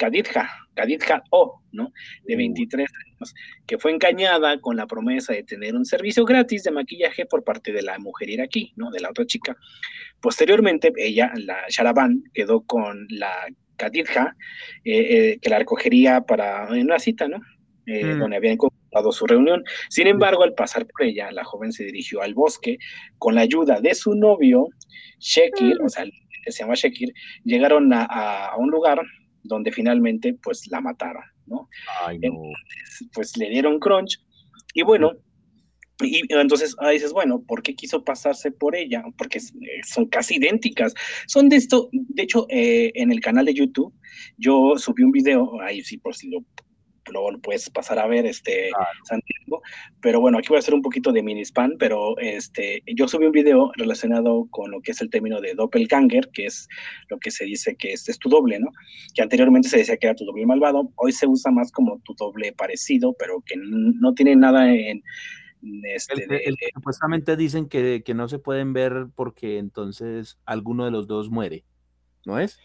Kadidja, Kadidja O, ¿no? De 23 años, que fue engañada con la promesa de tener un servicio gratis de maquillaje por parte de la mujer iraquí, ¿no? De la otra chica. Posteriormente, ella, la Sharaban, quedó con la Kadidja, eh, eh, que la recogería para una cita, ¿no? Eh, mm. donde habían concretado su reunión. Sin embargo, al pasar por ella, la joven se dirigió al bosque con la ayuda de su novio, Shekir, mm. o sea, se llama Shekir, llegaron a, un lugar donde finalmente pues la mataron, ¿no? Entonces, pues le dieron crunch y bueno, y entonces ahí dices, bueno, ¿por qué quiso pasarse por ella? Porque eh, son casi idénticas. Son de esto, de hecho, eh, en el canal de YouTube, yo subí un video, ahí sí, por si lo luego lo puedes pasar a ver, este, Santiago. Pero bueno, aquí voy a hacer un poquito de mini spam, pero este, yo subí un video relacionado con lo que es el término de doppelganger, que es lo que se dice que es, es tu doble, ¿no? Que anteriormente se decía que era tu doble malvado, hoy se usa más como tu doble parecido, pero que no tiene nada en... Este, supuestamente dicen que, que no se pueden ver porque entonces alguno de los dos muere, ¿no es?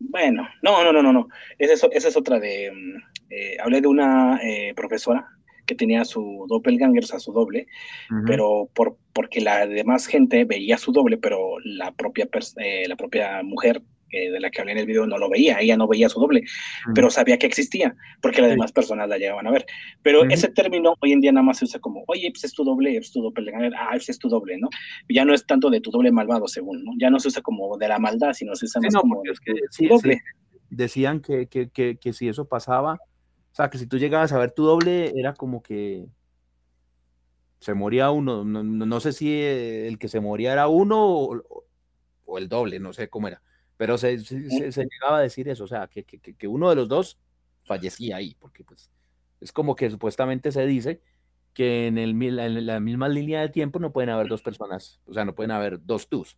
Bueno, no, no, no, no, no. Esa es, es otra de. Mm, eh, hablé de una eh, profesora que tenía su doppelganger, o sea, su doble, pero por, porque la demás gente veía su doble, pero la propia, eh, la propia mujer de la que hablé en el video no lo veía, ella no veía su doble, pero sabía que existía, porque las demás personas la llegaban a ver. Pero ese término hoy en día nada más se usa como, oye, pues es tu doble, es tu doble, ah, es tu doble, ¿no? Ya no es tanto de tu doble malvado, según, ¿no? Ya no se usa como de la maldad, sino se usa más como es que, sí, doble. Decían que, que, que, que si eso pasaba, o sea, que si tú llegabas a ver tu doble, era como que se moría uno. No, no, sé si el que se moría era uno o, o, el doble, no sé cómo era. Pero se, se, llegaba a decir eso, o sea, que, que, que, uno de los dos fallecía ahí, porque pues es como que supuestamente se dice que en, el, en la misma línea de tiempo no pueden haber dos personas, o sea, no pueden haber dos tus.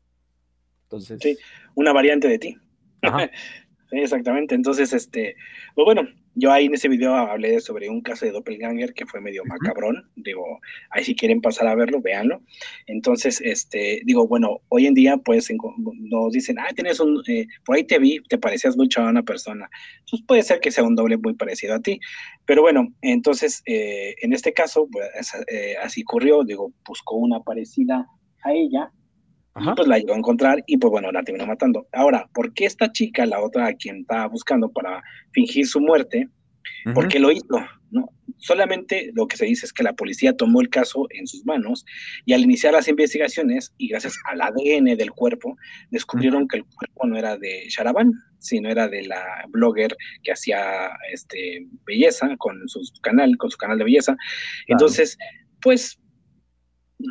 Entonces... Sí, una variante de ti. exactamente. Entonces, este, pues bueno, yo ahí en ese video hablé sobre un caso de doppelganger que fue medio macabrón. Digo, ahí si quieren pasar a verlo, véanlo. Entonces, este, digo, bueno, hoy en día, pues, nos dicen, ah, tienes un, eh, por ahí te vi, te parecías mucho a una persona. Pues puede ser que sea un doble muy parecido a ti. Pero bueno, entonces, eh, en este caso, pues, eh, así ocurrió, digo, buscó una parecida a ella pues la llegó a encontrar y pues bueno, la terminó matando. Ahora, ¿por qué esta chica, la otra a quien estaba buscando para fingir su muerte, por qué lo hizo? ¿no? Solamente lo que se dice es que la policía tomó el caso en sus manos y al iniciar las investigaciones y gracias al ADN del cuerpo, descubrieron que el cuerpo no era de Sharaban, sino era de la blogger que hacía este, belleza con su canal, con su canal de belleza. Entonces, pues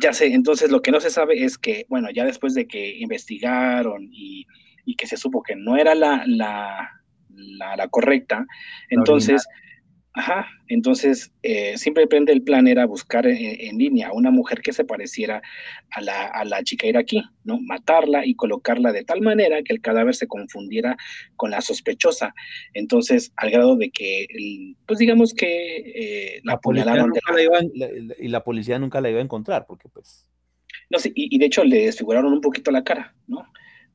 ya sé, entonces lo que no se sabe es que, bueno, ya después de que investigaron y, que se supo que no era la, la, la, correcta, entonces, ajá, entonces eh, simplemente el plan era buscar en, línea a una mujer que se pareciera a la, a la chica iraquí, ¿no? Matarla y colocarla de tal manera que el cadáver se confundiera con la sospechosa. Entonces, al grado de que, pues digamos que eh, la, apuñalaron. y la policía nunca la iba a encontrar, porque pues... No sé, y, de hecho le desfiguraron un poquito la cara, ¿no?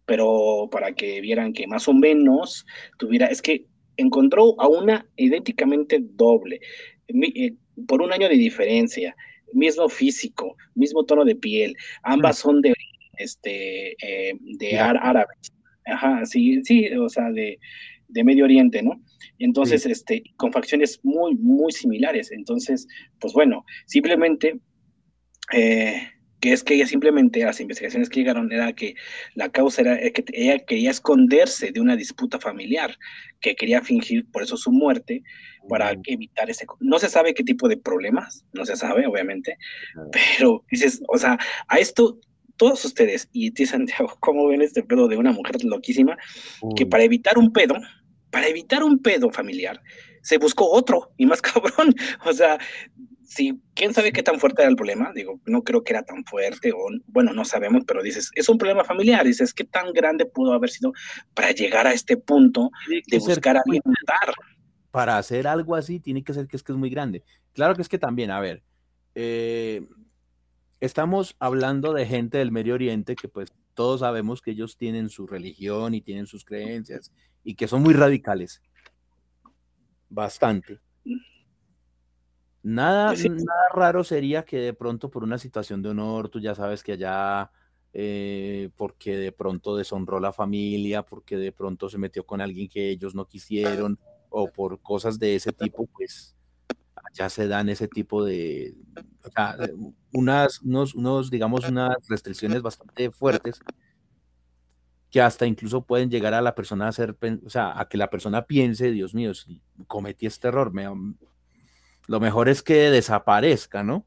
Pero para que vieran que más o menos tuviera, es que encontró a una idénticamente doble, eh, por un año de diferencia, mismo físico, mismo tono de piel, ambas son de este, eh, de árabes. Ajá, sí, sí, o sea, de, de Medio Oriente, ¿no? Entonces, este, con facciones muy, muy similares. Entonces, pues bueno, simplemente, eh, que es que ella simplemente, las investigaciones que llegaron, era que la causa era que ella quería esconderse de una disputa familiar, que quería fingir por eso su muerte, para evitar ese... No se sabe qué tipo de problemas, no se sabe, obviamente, pero dices, o sea, a esto todos ustedes, y ti Santiago, ¿cómo ven este pedo de una mujer loquísima? Que para evitar un pedo, para evitar un pedo familiar, se buscó otro y más cabrón. O sea, si quién sabe qué tan fuerte era el problema, digo, no creo que era tan fuerte, o bueno, no sabemos, pero dices, es un problema familiar, dices, ¿qué tan grande pudo haber sido para llegar a este punto de buscar alimentar? Para hacer algo así, tiene que ser que es que es muy grande. Claro que es que también, a ver, eh, estamos hablando de gente del Medio Oriente que pues todos sabemos que ellos tienen su religión y tienen sus creencias y que son muy radicales. bastante. Nada, nada raro sería que de pronto por una situación de honor, tú ya sabes que allá, eh, porque de pronto deshonró la familia, porque de pronto se metió con alguien que ellos no quisieron, o por cosas de ese tipo, pues ya se dan ese tipo de, o sea, unas, unos, unos, digamos, unas restricciones bastante fuertes que hasta incluso pueden llegar a la persona a hacer, o sea, a que la persona piense, Dios mío, si cometí este error, me, lo mejor es que desaparezca, ¿no?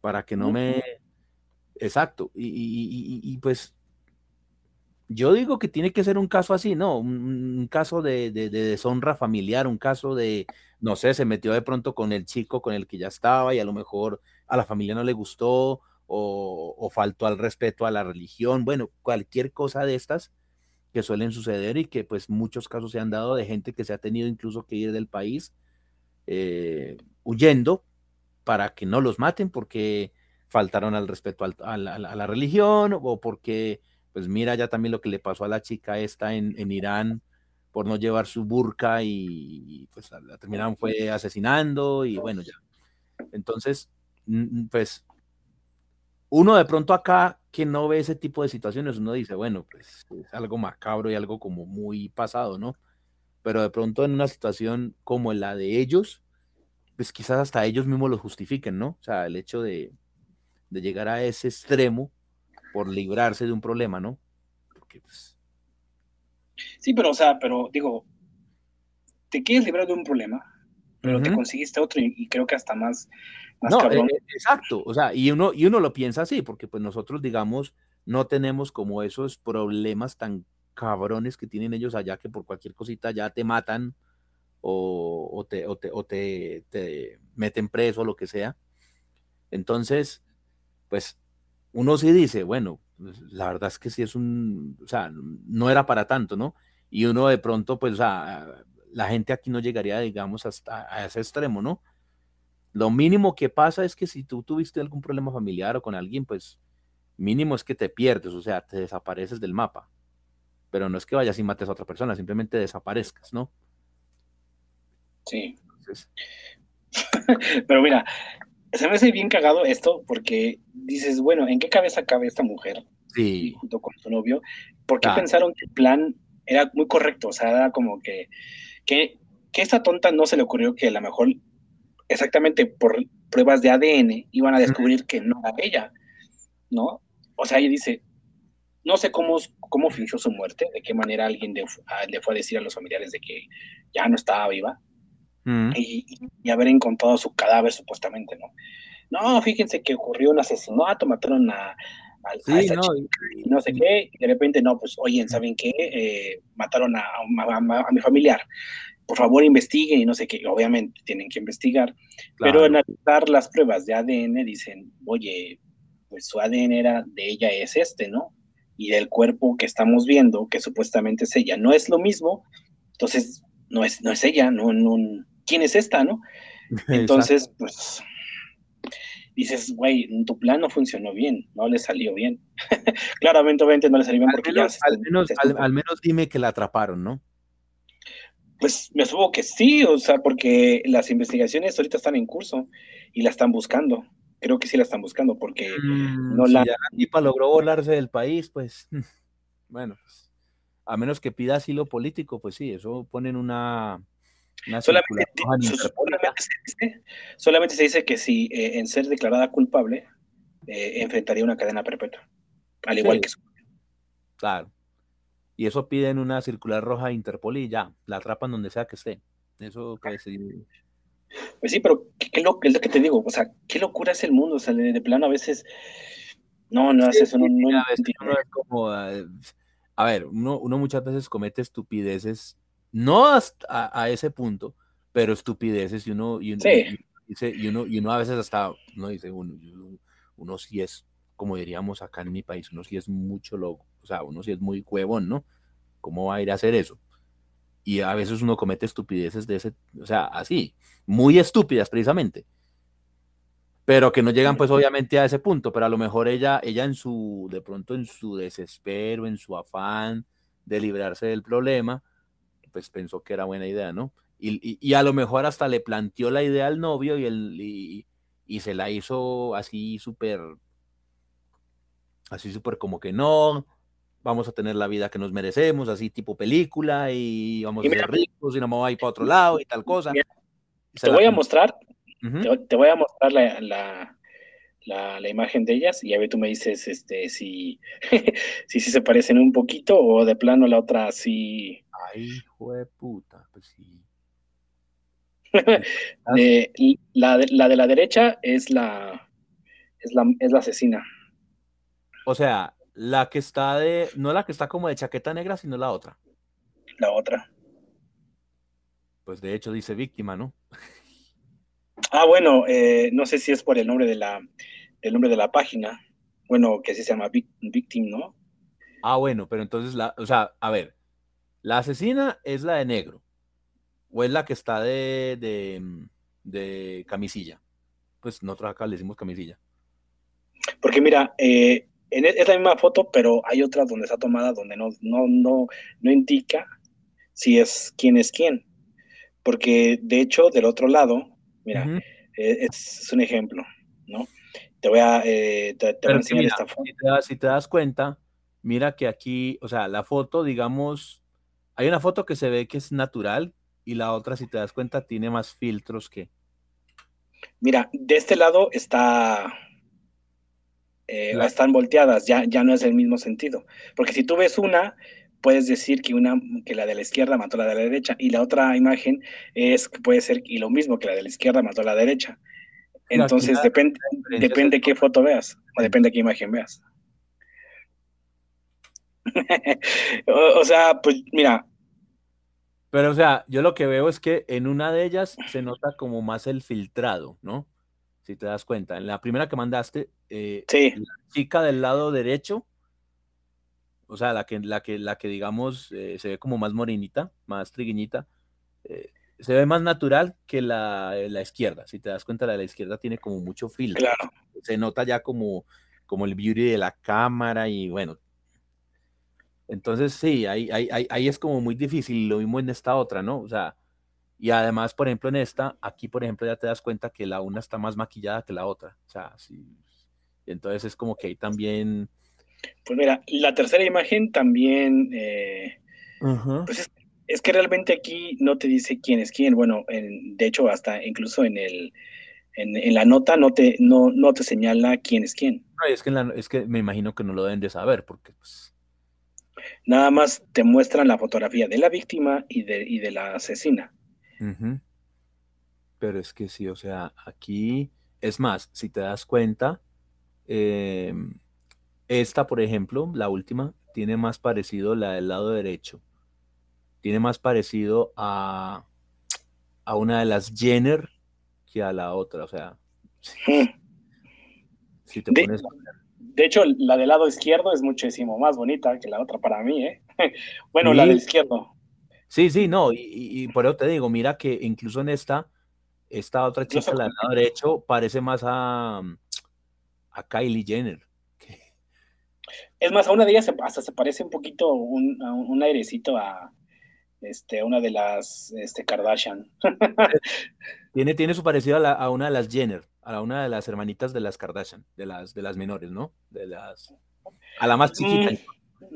Para que no me... Exacto. Y, pues yo digo que tiene que ser un caso así, ¿no? Un, caso de, deshonra familiar, un caso de, no sé, se metió de pronto con el chico con el que ya estaba y a lo mejor a la familia no le gustó o, o faltó al respeto a la religión, bueno, cualquier cosa de estas que suelen suceder y que pues muchos casos se han dado de gente que se ha tenido incluso que ir del país eh, huyendo para que no los maten porque faltaron al respeto a, la, religión o porque, pues mira ya también lo que le pasó a la chica esta en, Irán por no llevar su burka y, pues la terminaron fue asesinando y bueno ya. Entonces, pues uno de pronto acá que no ve ese tipo de situaciones, uno dice, bueno, pues es algo macabro y algo como muy pasado, ¿no? Pero de pronto en una situación como la de ellos, pues quizás hasta ellos mismos lo justifiquen, ¿no? O sea, el hecho de, llegar a ese extremo por librarse de un problema, ¿no? Pues sí, pero, o sea, pero digo, te quieres librar de un problema, pero te conseguiste otro y, creo que hasta más, no, cabrón. Eh, exacto, o sea, y uno, y uno lo piensa así, porque pues nosotros, digamos, no tenemos como esos problemas tan cabrones que tienen ellos allá que por cualquier cosita ya te matan o, te, o, te, te, meten preso o lo que sea. Entonces, pues uno sí dice, bueno, pues, la verdad es que sí es un, o sea, no era para tanto, ¿no? Y uno de pronto, pues, o sea, la gente aquí no llegaría, digamos, hasta a ese extremo, ¿no? Lo mínimo que pasa es que si tú tuviste algún problema familiar o con alguien, pues mínimo es que te pierdes, o sea, te desapareces del mapa pero no es que vayas y mates a otra persona, simplemente desaparezcas, ¿no? Sí. pero mira, se me hace bien cagado esto porque dices, bueno, ¿en qué cabeza cabe esta mujer? Sí. Junto con su novio. ¿Por qué pensaron que el plan era muy correcto? O sea, era como que, que, que esta tonta no se le ocurrió que a lo mejor exactamente por pruebas de ADN iban a descubrir que no era ella, ¿no? O sea, ella dice, no sé cómo, cómo fingió su muerte, de qué manera alguien le fue a decir a los familiares de que ya no estaba viva mm. y, haber encontrado su cadáver supuestamente, ¿no? No, fíjense que ocurrió un asesinato, mataron a, a, no, y no sé qué, y de repente, no, pues, oye, ¿saben qué? Eh, mataron a, a, mi familiar. Por favor, investiguen y no sé qué. Obviamente tienen que investigar, pero en analizar las pruebas de ADN dicen, oye, pues su ADN era de ella es este, ¿no? Y del cuerpo que estamos viendo, que supuestamente es ella, no es lo mismo, entonces no es, no es ella, no, no, ¿quién es esta, no? Entonces, pues dices, güey, tu plan no funcionó bien, no le salió bien. Claramente, obviamente no le salió bien porque ya... Al menos, al, menos dime que la atraparon, ¿no? Pues me supongo que sí, o sea, porque las investigaciones ahorita están en curso y la están buscando creo que sí la están buscando porque mm, no la... Ya logró volarse del país, pues bueno, pues, a menos que pida asilo político, pues sí, eso ponen una... solamente, solamente, se dice, que si eh, en ser declarada culpable eh, enfrentaría una cadena perpetua, al igual que su... Claro. Y eso piden una circular roja de Interpol y ya, la atrapan donde sea que esté. Eso que decir. Pues sí, pero qué, es lo que te digo, o sea, qué locura es el mundo, o sea, de, plano a veces, no, no hace eso, no, no, es como, a ver, uno, uno, muchas veces comete estupideces, no hasta a, ese punto, pero estupideces y uno, y uno, y uno, y uno a veces hasta, uno dice, uno, uno sí es, como diríamos acá en mi país, uno sí es mucho loco, o sea, uno sí es muy huevón, ¿no? ¿Cómo va a ir a hacer eso? Y a veces uno comete estupideces de ese, o sea, así, muy estúpidas precisamente, pero que no llegan pues obviamente a ese punto, pero a lo mejor ella, ella en su, de pronto en su desespero, en su afán de librarse del problema, pues pensó que era buena idea, ¿no? y, a lo mejor hasta le planteó la idea al novio y, el, y, se la hizo así súper, así súper como que no, vamos a tener la vida que nos merecemos, así tipo película, y vamos a ser ricos y no vamos a ir para otro lado y tal cosa. te, voy a mostrar, te, voy a mostrar la, la, imagen de ellas y a ver tú me dices este si, si, si se parecen un poquito o de plano la otra así. Ay, hijo de puta, pues sí. Eh, la, de, la de la derecha es la, es la, es la asesina. O sea, la que está de, no la que está como de chaqueta negra, sino la otra. La otra. Pues de hecho dice víctima, ¿no? Ah, bueno, eh, no sé si es por el nombre de la, el nombre de la página. Bueno, que así se llama Victim, ¿no? Ah, bueno, pero entonces, la, o sea, a ver, la asesina es la de negro. ¿O es la que está de, de, camisilla? Pues nosotros acá le decimos camisilla. Porque mira, eh, en, e, es la misma foto, pero hay otra donde está tomada donde no, no, no, no indica si es quién es quién. Porque de hecho, del otro lado, mira, eh, es, un ejemplo, ¿no? Te voy a, eh, te, voy a enseñar esta foto. si te das cuenta, mira que aquí, o sea, la foto, digamos, hay una foto que se ve que es natural, y la otra, si te das cuenta, tiene más filtros que... Mira, de este lado está... Eh, están volteadas, ya, ya no es el mismo sentido. Porque si tú ves una, puedes decir que una que la de la izquierda mató a la de la derecha y la otra imagen es que puede ser y lo mismo que la de la izquierda mató a la derecha. Entonces depende depende qué foto veas o depende qué imagen veas. o, sea, pues mira, pero, o sea, yo lo que veo es que en una de ellas se nota como más el filtrado, ¿no? Si te das cuenta. En la primera que mandaste, eh, la chica del lado derecho, o sea, la que, la que, la que digamos eh, se ve como más morenita, más triguiñita, eh, se ve más natural que la, la, izquierda. Si te das cuenta, la de la izquierda tiene como mucho filtro. Claro. Se nota ya como, como el beauty de la cámara y bueno, entonces, sí, ahí, ahí, ahí, es como muy difícil, lo mismo en esta otra, ¿no? O sea, y además, por ejemplo, en esta, aquí, por ejemplo, ya te das cuenta que la una está más maquillada que la otra. O sea, sí. Entonces es como que ahí también... Pues mira, la tercera imagen también, eh, pues es, que realmente aquí no te dice quién es quién. Bueno, de hecho, hasta incluso en el, en, la nota no te, no, no te señala quién es quién. es, que es que me imagino que no lo deben de saber, porque pues, Nada más te muestran la fotografía de la víctima y de, de la asesina. Pero es que sí, o sea, aquí, es más, si te das cuenta, em, esta, por ejemplo, la última, tiene más parecido la del lado derecho. Tiene más parecido a, a una de las Jenner que a la otra, o sea. Si te pones de hecho, la del lado izquierdo es muchísimo más bonita que la otra para mí, ¿eh? bueno, la del izquierdo. Sí, sí, no, y, por eso te digo, mira que incluso en esta, esta otra chica, la del lado derecho, parece más a, a Kylie Jenner. Es más, a una de ellas hasta se parece un poquito, un, un airecito a, este, una de las este, Kardashian. tiene, tiene su parecido a, a, una de las Jenner a una de las hermanitas de las Kardashian, de las, de las menores, ¿no? De las, a la más mm, chiquita.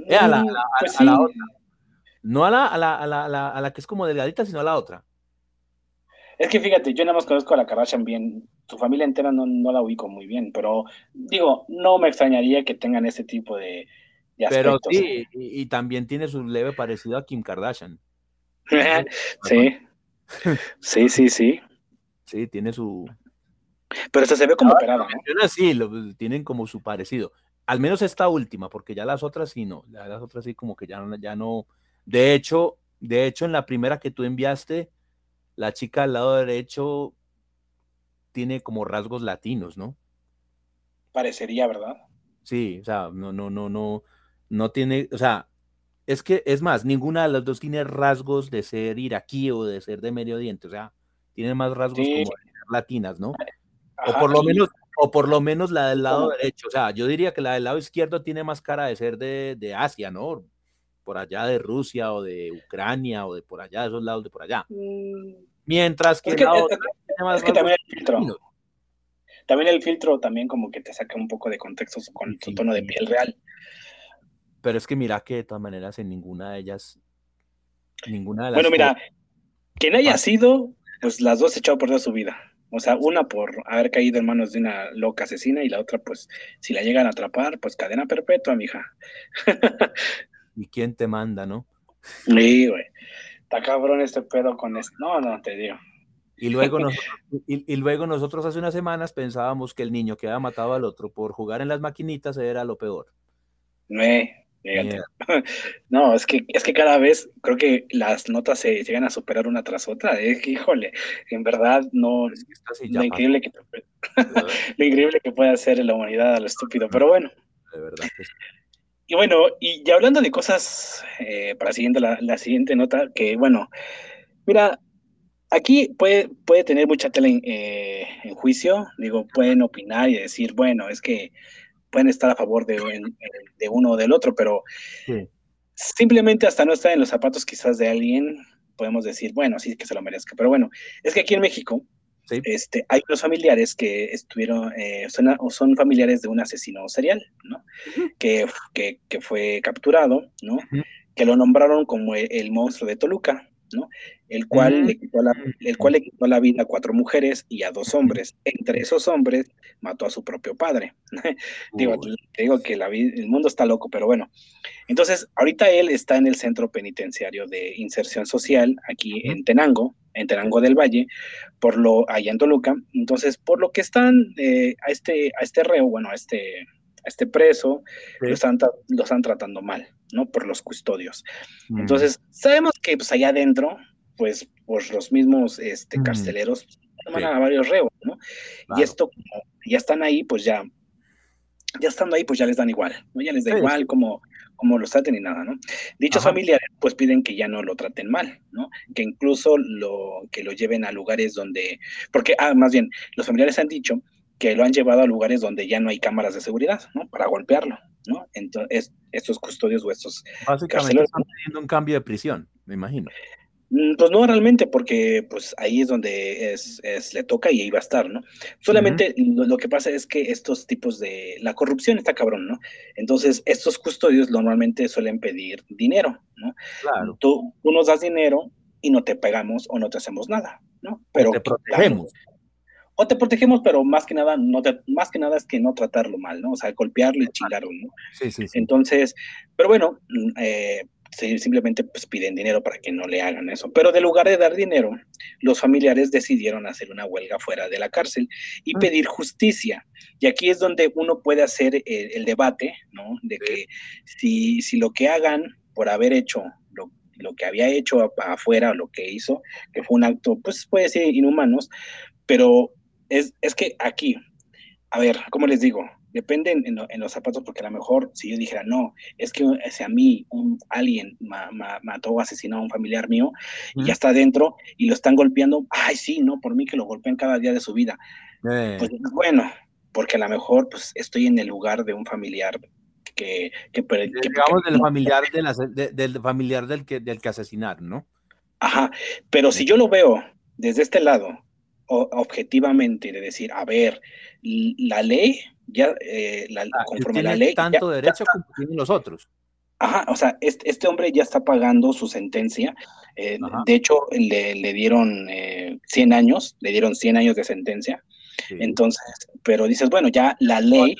Eh, a, la, pues otra. No a la, a, la, a, la, a la que es como delgadita, sino a la otra. Es que fíjate, yo nada más conozco a la Kardashian bien, su familia entera no, no la ubico muy bien, pero digo, no me extrañaría que tengan ese tipo de, Pero sí, y, también tiene su leve parecido a Kim Kardashian. sí, sí, sí, sí. Sí, tiene su, pero esta se ve como operada, ¿no? Sí, lo, tienen como su parecido. Al menos esta última, porque ya las otras sí no. las otras sí como que ya, ya no. De hecho, de hecho, en la primera que tú enviaste, la chica al lado derecho tiene como rasgos latinos, ¿no? Parecería, ¿verdad? Sí, o sea, no, no, no, no, no tiene, o sea, es que, es más, ninguna de las dos tiene rasgos de ser iraquí o de ser de Medio Oriente, o sea, tiene más rasgos como latinas, ¿no? o por lo menos, o por lo menos la del lado derecho. O sea, yo diría que la del lado izquierdo tiene más cara de ser de, Asia, ¿no? Por allá de Rusia o de Ucrania o de por allá, de esos lados de por allá. Mm. Mientras que, la otra, también el filtro. También el filtro también como que te saca un poco de contexto con tu tono de piel real. Pero es que mira que de todas maneras en ninguna de ellas, ninguna de las... Bueno, mira, quien haya sido, pues las dos echado por toda su vida. O sea, una por haber caído en manos de una loca asesina y la otra, pues, si la llegan a atrapar, pues cadena perpetua, mija. ¿Y quién te manda, no? Sí, güey. Está cabrón este pedo con esto. No, no, te digo. Y luego, nosotros, y, luego nosotros hace unas semanas pensábamos que el niño que había matado al otro por jugar en las maquinitas era lo peor. Me, No, es que, es que cada vez creo que las notas se llegan a superar una tras otra. Es que, híjole, en verdad no. Es lo, increíble que, lo increíble que puede hacer la humanidad a lo estúpido, pero bueno. De verdad Y bueno, y ya hablando de cosas, eh, para siguiente, la, la, siguiente nota, que bueno, mira, aquí puede, puede tener mucha tela en, eh, en juicio, digo, pueden opinar y decir, bueno, es que pueden estar a favor de, de uno o del otro, pero simplemente hasta no estar en los zapatos quizás de alguien, podemos decir, bueno, sí que se lo merezca. Pero bueno, es que aquí en México este, hay unos familiares que estuvieron, eh, son, son, familiares de un asesino serial, ¿no? que, que, que, fue capturado, ¿no? Que lo nombraron como el monstruo de Toluca, ¿no? El cual, le quitó la, el cual le quitó la vida a cuatro mujeres y a dos hombres. Entre esos hombres mató a su propio padre. digo, digo que la el mundo está loco, pero bueno. Entonces, ahorita él está en el centro penitenciario de inserción social aquí en Tenango, en Tenango del Valle, por lo allá en Toluca. Entonces, por lo que están eh, a este a este reo, bueno, a este a este preso, lo, están, lo están tratando mal. ¿no? Por los custodios. Mm. Entonces, sabemos que pues allá adentro, pues, pues los mismos este, mm. carceleros toman a varios reos, ¿no? Y esto, ya están ahí, pues ya, ya estando ahí, pues ya les dan igual, ¿no? Ya les da igual como, como los traten y nada, ¿no? Dichos familiares, pues piden que ya no lo traten mal, ¿no? Que incluso lo, que lo lleven a lugares donde, porque, ah, más bien, los familiares han dicho que lo han llevado a lugares donde ya no hay cámaras de seguridad, ¿no? Para golpearlo, ¿no? Entonces, estos custodios o estos... Básicamente están pidiendo un cambio de prisión, me imagino. Mm, pues no realmente, porque pues ahí es donde es, le toca y ahí va a estar, ¿no? Solamente lo, que pasa es que estos tipos de... La corrupción está cabrón, ¿no? Entonces, estos custodios normalmente suelen pedir dinero, ¿no? Claro. Tú, nos das dinero y no te pegamos o no te hacemos nada, ¿no? Pero te protegemos o te protegemos, pero más que nada, no más que nada es que no tratarlo mal, ¿no? O sea, golpearlo y chingarlo, ¿no? Sí, sí, sí. Entonces, pero bueno, mm, eh, simplemente pues piden dinero para que no le hagan eso. Pero de lugar de dar dinero, los familiares decidieron hacer una huelga fuera de la cárcel y mm. pedir justicia. Y aquí es donde uno puede hacer el, debate, ¿no? De que si, si lo que hagan por haber hecho lo, lo que había hecho afuera, lo que hizo, que fue un acto, pues puede ser inhumanos, pero es, es que aquí, a ver, ¿cómo les digo? Depende en, los zapatos, porque a lo mejor si yo dijera, no, es que si a mí un, alguien mató o asesinó a un familiar mío y ya está adentro y lo están golpeando, ay, sí, no, por mí que lo golpeen cada día de su vida. Eh. Pues bueno, porque a lo mejor pues estoy en el lugar de un familiar que... que, Digamos del familiar, del familiar del que, del que asesinaron, ¿no? Ajá, pero si yo lo veo desde este lado, objetivamente de decir, a ver, la ley, ya, eh, la, ah, conforme la ley... Tanto derecho como tienen los otros. Ajá, o sea, este, este, hombre ya está pagando su sentencia. Eh, de hecho, le, le dieron eh, 100 años, le dieron 100 años de sentencia. Entonces, pero dices, bueno, ya la ley...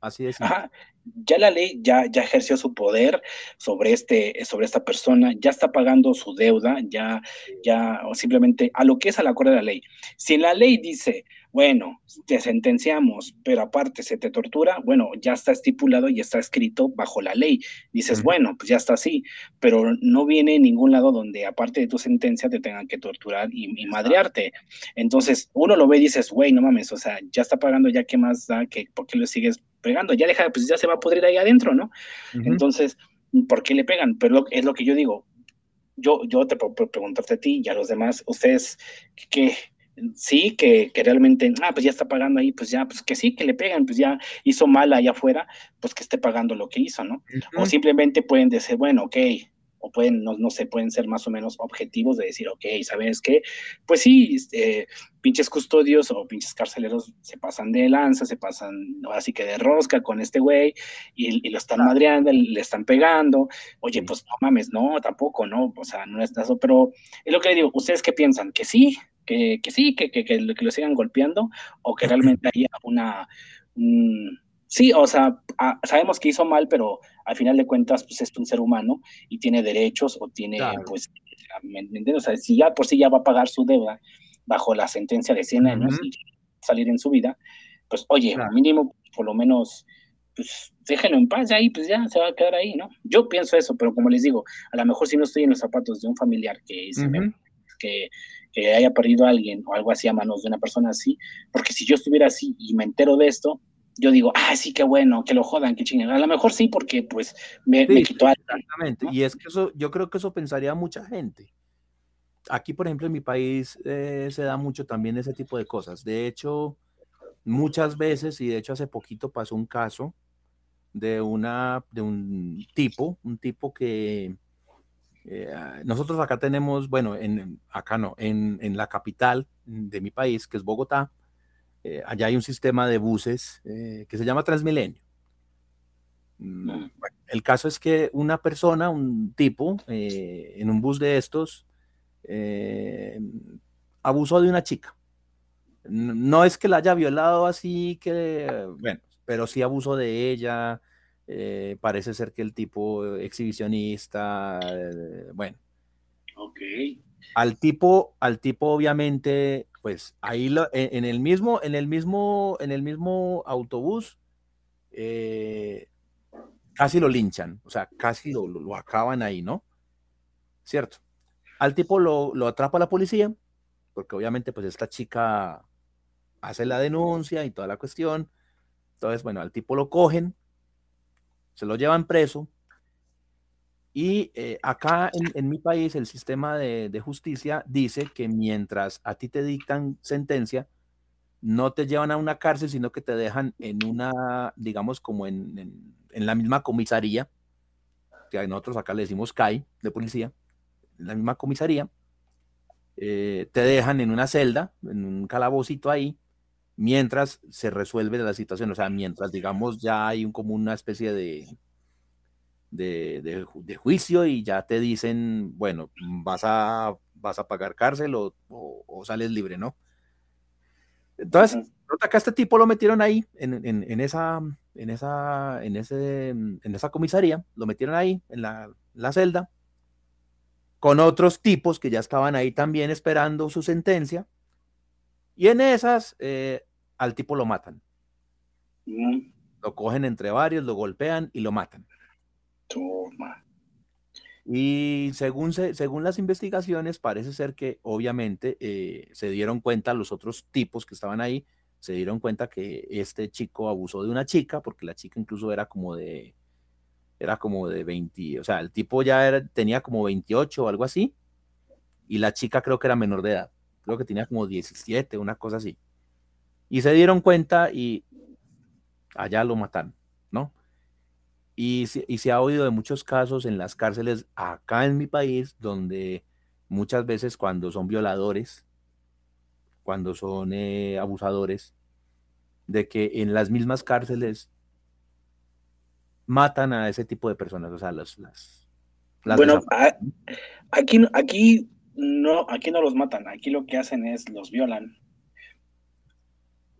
Así es. Ajá, ya la ley ya, ya ejerció su poder sobre, este, sobre esta persona, ya está pagando su deuda, ya, ya, o simplemente a lo que es a la de la ley. Si la ley dice, bueno, te sentenciamos, pero aparte se te tortura, bueno, ya está estipulado y está escrito bajo la ley. Dices, bueno, pues ya está así, pero no viene en ningún lado donde aparte de tu sentencia te tengan que torturar y, madrearte. Entonces, uno lo ve y dices, güey, no mames, o sea, ya está pagando, ya qué más da, que, ¿por qué lo sigues pegando? Ya deja, pues ya se va a pudrir ahí adentro, ¿no? Entonces, ¿por qué le pegan? Pero es lo que yo digo. Yo, yo te puedo preguntarte a ti y a los demás, ustedes, ¿qué, sí, que, que, realmente, ah, pues ya está pagando ahí, pues ya, pues que sí, que le pegan, pues ya hizo mal allá afuera, pues que esté pagando lo que hizo, ¿no? O simplemente pueden decir, bueno, ok, o pueden, no, no sé, pueden ser más o menos objetivos de decir, ok, ¿sabes qué? Pues sí, este, pinches custodios o pinches carceleros se pasan de lanza, se pasan así que de rosca con este güey y, lo están madreando, le están pegando. Oye, pues no mames, no, tampoco, no, o sea, no es eso, pero es lo que le digo, ¿ustedes qué piensan? ¿Que sí? ¿Que, que sí? ¿Que, que, que, lo sigan golpeando? ¿O que realmente haya una... Sí, o sea, sabemos que hizo mal, pero al final de cuentas, pues es un ser humano y tiene derechos o tiene, pues, ¿me entiendes? O sea, si ya por sí ya va a pagar su deuda bajo la sentencia de 100 años y salir en su vida, pues, oye, mínimo, por lo menos, pues, déjenlo en paz, ahí, pues ya se va a quedar ahí, ¿no? Yo pienso eso, pero como les digo, a lo mejor si no estoy en los zapatos de un familiar que, que, que haya perdido a alguien o algo así a manos de una persona así, porque si yo estuviera así y me entero de esto, yo digo, ah, sí, qué bueno, que lo jodan, qué chingada. A lo mejor sí, porque pues me, quitó algo. Exactamente. Y es que eso, yo creo que eso pensaría mucha gente. Aquí, por ejemplo, en mi país eh, se da mucho también ese tipo de cosas. De hecho, muchas veces, y de hecho hace poquito pasó un caso de, una, de un tipo, un tipo que eh, nosotros acá tenemos, bueno, en, acá no, en, en la capital de mi país, que es Bogotá, eh, allá hay un sistema de buses eh, que se llama Transmilenio. Mm, mm. el caso es que una persona, un tipo, eh, en un bus de estos, abusó de una chica. No es que la haya violado así que, bueno, pero sí abusó de ella. Parece ser que el tipo exhibicionista, bueno. Ok. Al tipo, al tipo obviamente pues ahí en, el mismo, en el mismo, en el mismo autobús, eh, casi lo linchan, o sea, casi lo, acaban ahí, ¿no? ¿Cierto? Al tipo lo, lo, atrapa la policía, porque obviamente pues esta chica hace la denuncia y toda la cuestión. Entonces, bueno, al tipo lo cogen, se lo llevan preso, y eh, acá en, mi país el sistema de, justicia dice que mientras a ti te dictan sentencia, no te llevan a una cárcel, sino que te dejan en una, digamos, como en, la misma comisaría, que nosotros acá le decimos CAI de policía, en la misma comisaría, eh, te dejan en una celda, en un calabocito ahí, mientras se resuelve la situación, o sea, mientras, digamos, ya hay un, como una especie de, de, juicio y ya te dicen, bueno, vas a, vas a pagar cárcel o, sales libre, ¿no? Entonces, acá este tipo lo metieron ahí, en, esa, en, esa, en, ese, en esa comisaría, lo metieron ahí, en la, celda, con otros tipos que ya estaban ahí también esperando su sentencia, y en esas eh, al tipo lo matan. Lo cogen entre varios, lo golpean y lo matan. Y según, según las investigaciones, parece ser que obviamente eh, se dieron cuenta los otros tipos que estaban ahí, se dieron cuenta que este chico abusó de una chica, porque la chica incluso era como de, era como de 20, o sea, el tipo ya era, tenía como 28 o algo así, y la chica creo que era menor de edad, creo que tenía como 17, una cosa así. Y se dieron cuenta y allá lo mataron, ¿no? Y, se ha oído de muchos casos en las cárceles acá en mi país, donde muchas veces cuando son violadores, cuando son eh, abusadores, de que en las mismas cárceles matan a ese tipo de personas, o sea, las... las, bueno, aquí, aquí, no, aquí no los matan, aquí lo que hacen es los violan.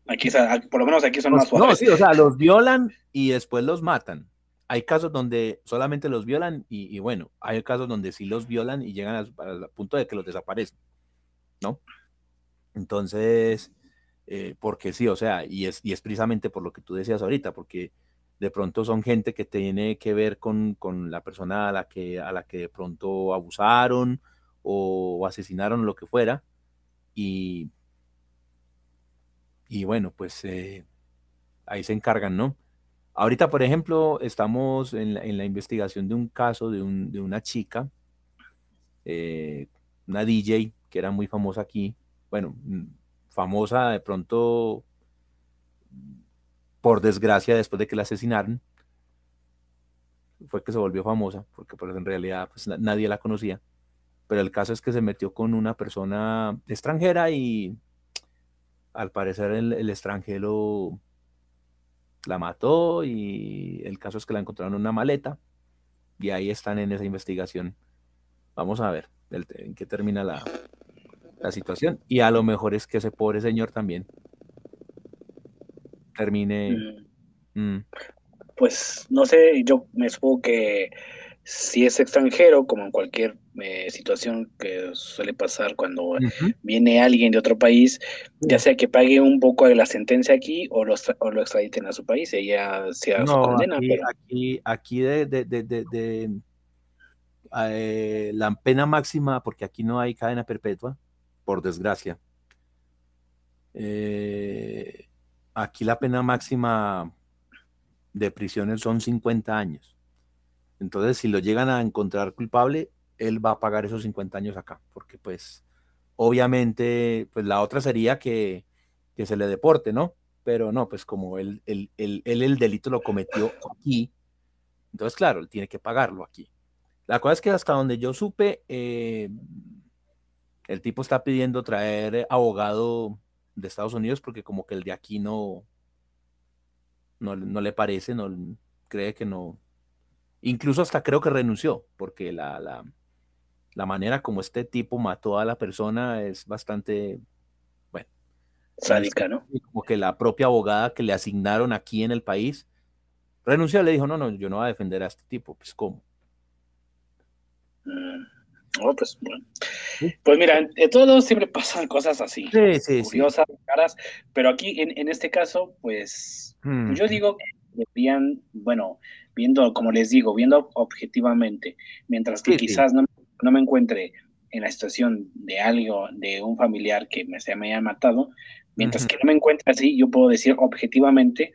Aquí, por lo menos aquí son más suaves. No, sí, o sea, los violan y después los matan hay casos donde solamente los violan y, bueno, hay casos donde sí los violan y llegan al, punto de que los desaparecen, ¿no? Entonces, eh, porque sí, o sea, y es, y es precisamente por lo que tú decías ahorita, porque de pronto son gente que tiene que ver con, la persona a la, que, a la que de pronto abusaron o asesinaron, lo que fuera, y, y bueno, pues eh, ahí se encargan, ¿no? Ahorita, por ejemplo, estamos en la, investigación de un caso de, una chica, eh, una DJ que era muy famosa aquí, bueno, mm, famosa de pronto, por desgracia, después de que la asesinaron, fue que se volvió famosa, porque pues, en realidad pues, nadie la conocía. Pero el caso es que se metió con una persona extranjera y al parecer el, extranjero la mató y el caso es que la encontraron en una maleta y ahí están en esa investigación. Vamos a ver en qué termina la, la situación. Y a lo mejor es que ese pobre señor también termine. Mm. Mm. Pues no sé, yo me supongo que si es extranjero, como en cualquier eh, situación que suele pasar cuando viene alguien de otro país, ya sea que pague un poco de la sentencia aquí o lo, o lo extraditen a su país, ella sea su condena. Aquí, aquí, aquí de, de, de, eh, la pena máxima, porque aquí no hay cadena perpetua, por desgracia. Eh, aquí la pena máxima de prisiones son 50 años. Entonces, si lo llegan a encontrar culpable, él va a pagar esos 50 años acá, porque pues obviamente, pues la otra sería que, que se le deporte, ¿no? Pero no, pues como él, él, él, el delito lo cometió aquí, entonces claro, él tiene que pagarlo aquí. La cosa es que hasta donde yo supe, eh, el tipo está pidiendo traer abogado de Estados Unidos porque como que el de aquí no, no, le parece, no cree que no. Incluso hasta creo que renunció, porque la, la, la manera como este tipo mató a la persona es bastante, bueno. Sádica, ¿no? Como que la propia abogada que le asignaron aquí en el país renunció, le dijo, no, no, yo no voy a defender a este tipo, pues ¿cómo? Mm. Oh, pues, bueno. pues mira, en, todos siempre pasan cosas así, sí, curiosas, caras, pero aquí en, en este caso, pues mm. yo digo que deberían, bueno, viendo, como les digo, viendo objetivamente, mientras que quizás no, no, me encuentre en la situación de algo, de un familiar que me, se me haya matado, mientras que no me encuentre así, yo puedo decir objetivamente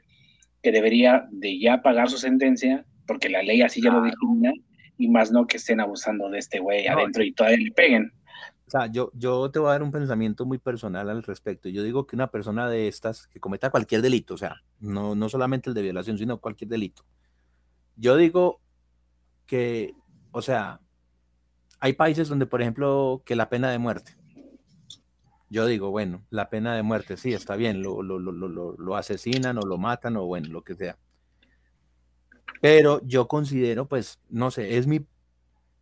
que debería de ya pagar su sentencia, porque la ley así ya lo define, y más no que estén abusando de este güey adentro y todavía le peguen. O sea, yo, yo te voy a dar un pensamiento muy personal al respecto. Yo digo que una persona de estas que cometa cualquier delito, o sea, no, no solamente el de violación, sino cualquier delito. Yo digo que, o sea, hay países donde, por ejemplo, que la pena de muerte. Yo digo, bueno, la pena de muerte, sí, está bien, lo, lo, lo, lo asesinan o lo matan o bueno, lo que sea. Pero yo considero, pues, no sé, es mi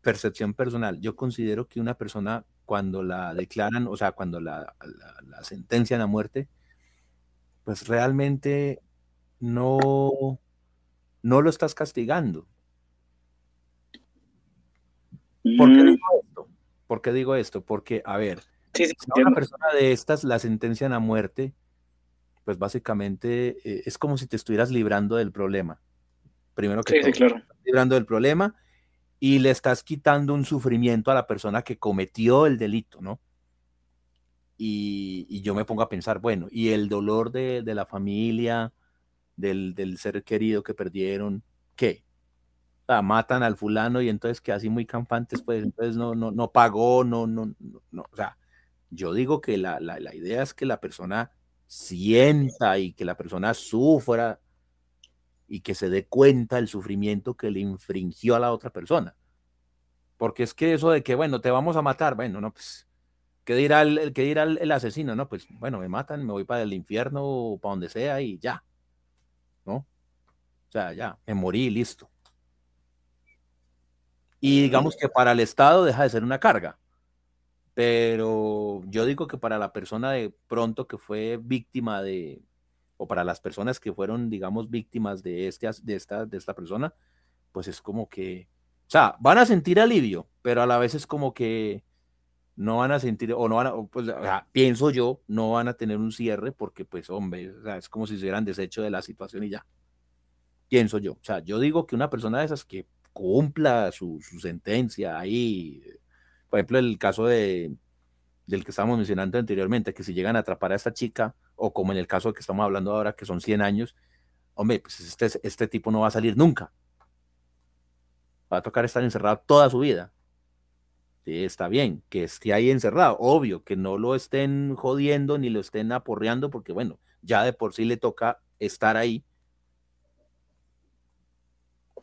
percepción personal. Yo considero que una persona cuando la declaran, o sea, cuando la, la, sentencian a muerte, pues realmente no, no lo estás castigando. ¿Por qué digo esto? ¿Por qué digo esto? Porque, a ver, si una persona de estas la sentencian a muerte, pues básicamente eh, es como si te estuvieras librando del problema primero que sí, todo, librando del problema y le estás quitando un sufrimiento a la persona que cometió el delito, ¿no? Y, yo me pongo a pensar, bueno, y el dolor de, la familia, del, ser querido que perdieron, ¿qué? Matan al fulano y entonces que así muy campantes, pues entonces no, no, no pagó, no, no, no, o sea, yo digo que la, la idea es que la persona sienta y que la persona sufra y que se dé cuenta el sufrimiento que le infringió a la otra persona. Porque es que eso de que, bueno, te vamos a matar, bueno, no, pues, ¿qué dirá el, que dirá el, asesino? No, pues, bueno, me matan, me voy para el infierno o para donde sea y ya, ¿no? Sea, ya, me morí, listo. Y digamos que para el Estado deja de ser una carga. Pero yo digo que para la persona de pronto que fue víctima de, o para las personas que fueron, digamos, víctimas de, este, de, esta, de esta persona, pues es como que, o sea, van a sentir alivio, pero a la vez es como que no van a sentir, o no van a, pues, o sea, pienso yo, no van a tener un cierre porque, pues, hombre, o sea, es como si se hubieran deshecho de la situación y ya. Pienso yo. O sea, yo digo que una persona de esas que cumpla su, sentencia ahí, por ejemplo, el caso de, del que estábamos mencionando anteriormente, que si llegan a atrapar a esta chica, o como en el caso que estamos hablando ahora, que son 100 años, hombre, pues este, este tipo no va a salir nunca. Va a tocar estar encerrado toda su vida. está bien, que esté ahí encerrado, obvio, que no lo estén jodiendo ni lo estén aporreando, porque bueno, ya de por sí le toca estar ahí.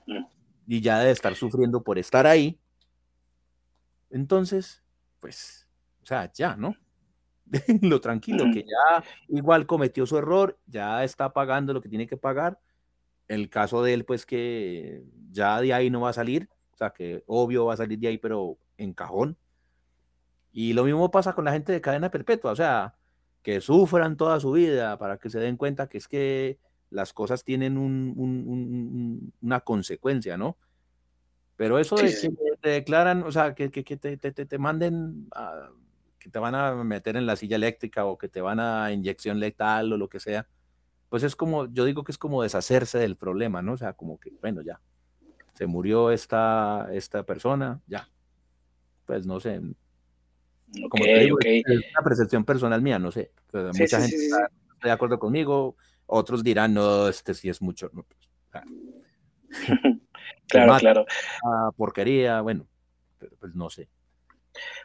Mm. Y ya debe estar sufriendo por estar ahí. Entonces, pues, o sea, ya, ¿no? lo tranquilo, que ya igual cometió su error, ya está pagando lo que tiene que pagar. El caso de él, pues que ya de ahí no va a salir, o sea, que obvio va a salir de ahí, pero en cajón. Y lo mismo pasa con la gente de cadena perpetua, o sea, que sufran toda su vida para que se den cuenta que es que las cosas tienen una consecuencia, ¿no? Pero eso de que te declaran, o sea, que, que, te, te, te, manden, que te van a meter en la silla eléctrica o que te van a inyección letal o lo que sea, pues es como, yo digo que es como deshacerse del problema, ¿no? O sea, como que, bueno, ya, se murió esta, esta persona, ya, pues no sé. Como digo, Es una percepción personal mía, no sé. mucha gente está de acuerdo conmigo, otros dirán, no, este sí es mucho. No, pues, claro, claro. porquería, bueno, pues no sé.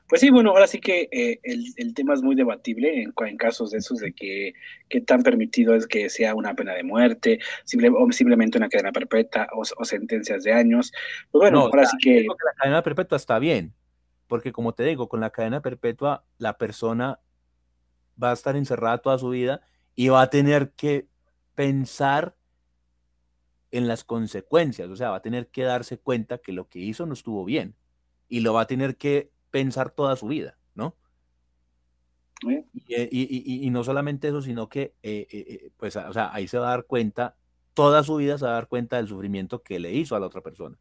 Pues sí, bueno, ahora sí que eh, el, tema es muy debatible en, en, casos de esos de que, qué tan permitido es que sea una pena de muerte, o simplemente una cadena perpetua o, sentencias de años. Pues bueno, ahora sí que... que... La cadena perpetua está bien, porque como te digo, con la cadena perpetua la persona va a estar encerrada toda su vida y va a tener que pensar en las consecuencias, o sea, va a tener que darse cuenta que lo que hizo no estuvo bien y lo va a tener que pensar toda su vida, ¿no? Eh, y, no solamente eso, sino que, eh, eh, pues, o sea, ahí se va a dar cuenta, toda su vida se va a dar cuenta del sufrimiento que le hizo a la otra persona.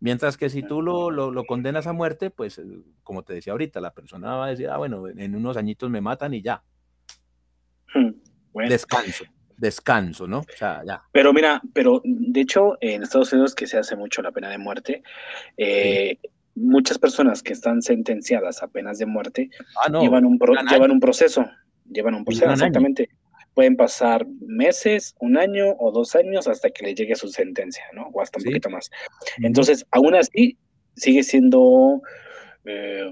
Mientras que si tú lo, lo, condenas a muerte, pues, como te decía ahorita, la persona va a decir, ah, bueno, en unos añitos me matan y ya. Hmm, descanso descanso, ¿no? O sea, ya. Pero mira, pero de hecho en Estados Unidos que se hace mucho la pena de muerte, eh, muchas personas que están sentenciadas a penas de muerte ah, llevan, un llevan un proceso, llevan un proceso, exactamente. Pueden pasar meses, un año o dos años hasta que le llegue su sentencia, ¿no? O hasta un poquito más. Entonces, aún así, sigue siendo eh,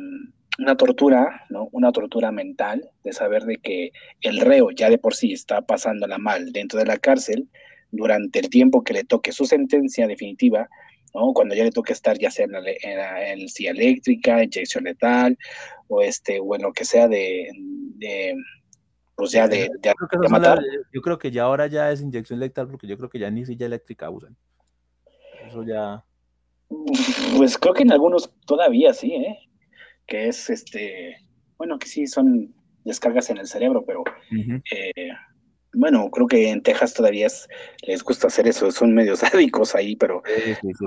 una tortura, ¿no? Una tortura mental de saber de que el reo ya de por sí está pasándola mal dentro de la cárcel durante el tiempo que le toque su sentencia definitiva, ¿no? Cuando ya le toque estar ya sea en, la, en, silla eléctrica, inyección letal, o este, o en lo que sea de, pues ya de, yo, creo matar. yo creo que ya ahora ya es inyección letal porque yo creo que ya ni silla eléctrica usan. Eso ya. Pues creo que en algunos todavía sí, ¿eh? Que es este, bueno, que sí son descargas en el cerebro, pero eh, bueno, creo que en Texas todavía les gusta hacer eso, son medio sádicos ahí, pero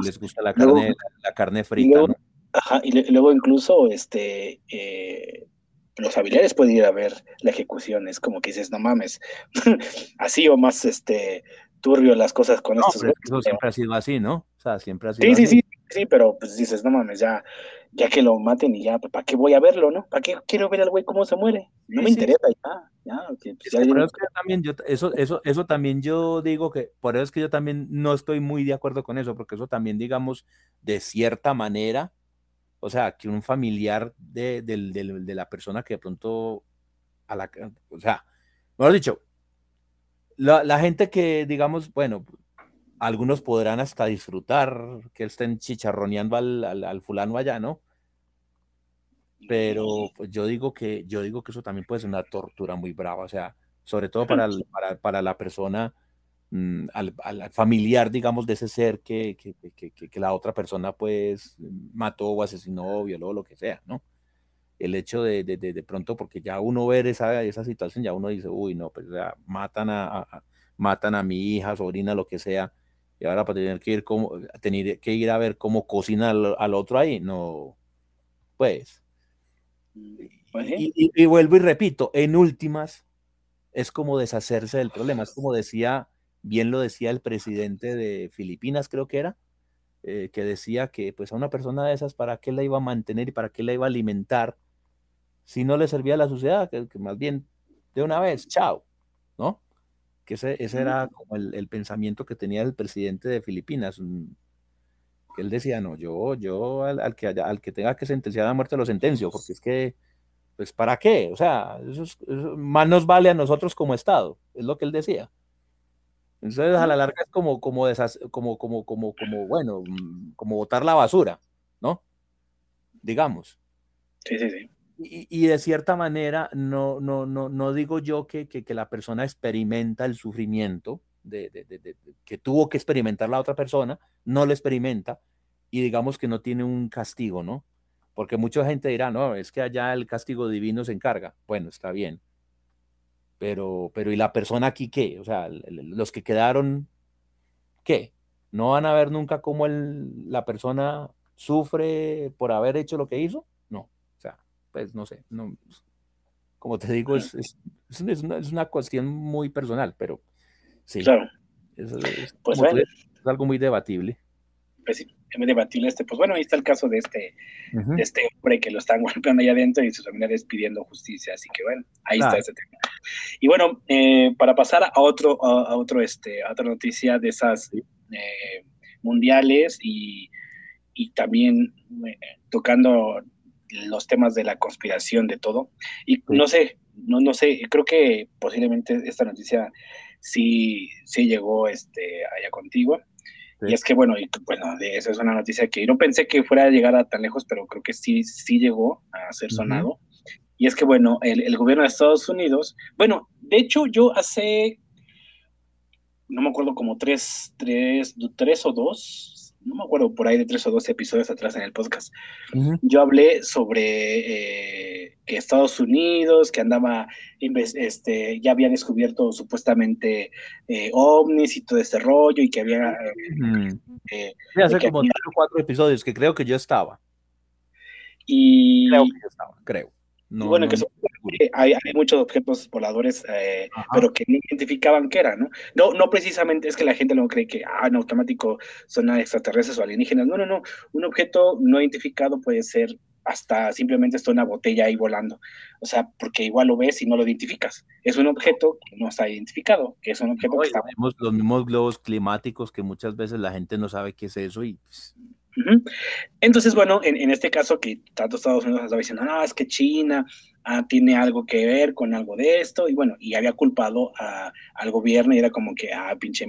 les gusta la carne, la, carne frita, ¿no? Ajá, y, luego incluso este eh, los familiares pueden ir a ver la ejecución, es como que dices, no mames, así o más este turbio las cosas con estos. eso siempre ha sido así, ¿no? O sea, siempre ha sido sí, Sí, sí, sí, pero pues dices, no mames, ya, ya que lo maten y ya, ¿para qué voy a verlo, no? ¿Para qué quiero ver al güey cómo se muere? No me interesa, ya, ya. Pues, también yo, eso, eso, eso también yo digo que, por eso es que yo también no estoy muy de acuerdo con eso, porque eso también, digamos, de cierta manera, o sea, que un familiar de, de la persona que de pronto, a la, o sea, mejor dicho, la, la gente que, digamos, bueno, algunos podrán hasta disfrutar que estén chicharroneando al, al, fulano allá, ¿no? Pero pues, yo digo que yo digo que eso también puede ser una tortura muy brava, o sea, sobre todo para, para, para, la persona, mm, al, familiar, digamos, de ese ser que, que, que, que, la otra persona pues mató o asesinó o violó, lo que sea, ¿no? El hecho de, de, de, pronto, porque ya uno ver esa, esa situación, ya uno dice, uy, no, pues ya matan a, a, matan a mi hija, sobrina, lo que sea, y ahora para tener que ir como tener que ir a ver cómo cocina al, otro ahí, no, pues. Pues y, vuelvo y repito, en últimas, es como deshacerse del problema, es como decía, bien lo decía el presidente de Filipinas, creo que era, eh, que decía que pues a una persona de esas, ¿para qué la iba a mantener y para qué la iba a alimentar si no le servía a la sociedad? que más bien de una vez, chao, ¿no? que ese, ese era como el, el, pensamiento que tenía el presidente de Filipinas. Que él decía, no, yo, yo al, que, al que tenga que sentenciar a muerte lo sentencio, porque es que, pues, ¿para qué? O sea, eso, más nos vale a nosotros como Estado, es lo que él decía. Entonces, a la larga es como, como, como, como, como, como, bueno, mm, como botar la basura, ¿no? Digamos. Sí, sí, sí. Y, de cierta manera, no, no, no, no digo yo que, que, la persona experimenta el sufrimiento de, de, de, que tuvo que experimentar la otra persona, no lo experimenta y digamos que no tiene un castigo, ¿no? Porque mucha gente dirá, no, es que allá el castigo divino se encarga. Bueno, está bien. Pero, pero ¿y la persona aquí qué? O sea, los que quedaron, ¿qué? ¿No van a ver nunca cómo el, la persona sufre por haber hecho lo que hizo? pues no sé, no, como te digo, es, es, es, una, cuestión muy personal, pero sí. Claro. Es, pues es algo muy debatible. Pues sí, es muy debatible este. Pues bueno, ahí está el caso de este, de este hombre que lo están golpeando allá adentro y sus familiares pidiendo justicia. Así que bueno, ahí está ese tema. Y bueno, eh, para pasar a otro, a, otro, este, a otra noticia de esas eh, mundiales y, y también eh, tocando los temas de la conspiración, de todo. Y no sé, no, no sé, creo que posiblemente esta noticia sí, sí llegó este, allá contigo. Y es que, bueno, y, bueno, de eso es una noticia que no pensé que fuera a llegar a tan lejos, pero creo que sí, sí llegó a ser sonado. Y es que, bueno, el, el, gobierno de Estados Unidos, bueno, de hecho yo hace, no me acuerdo, como tres, tres, tres o dos, no me acuerdo, por ahí de tres o dos episodios atrás en el podcast, yo hablé sobre eh, que Estados Unidos, que andaba, este, ya había descubierto supuestamente eh, ovnis y todo este rollo, y que había... Eh, hace como tres o cuatro episodios que creo que yo estaba. Y... Creo que yo estaba, creo. No, bueno, que hay, hay, muchos objetos voladores, eh, pero que no identificaban qué era, ¿no? ¿no? No precisamente es que la gente no cree que, ah, en automático son extraterrestres o alienígenas. No, no, no. Un objeto no identificado puede ser hasta simplemente está una botella ahí volando. O sea, porque igual lo ves y no lo identificas. Es un objeto que no está identificado, que es un objeto que está... Los mismos globos climáticos que muchas veces la gente no sabe qué es eso y pues, entonces, bueno, en, este caso que tanto Estados Unidos estaba diciendo, no, es que China ah, tiene algo que ver con algo de esto, y bueno, y había culpado al gobierno, y era como que, ah, pinche,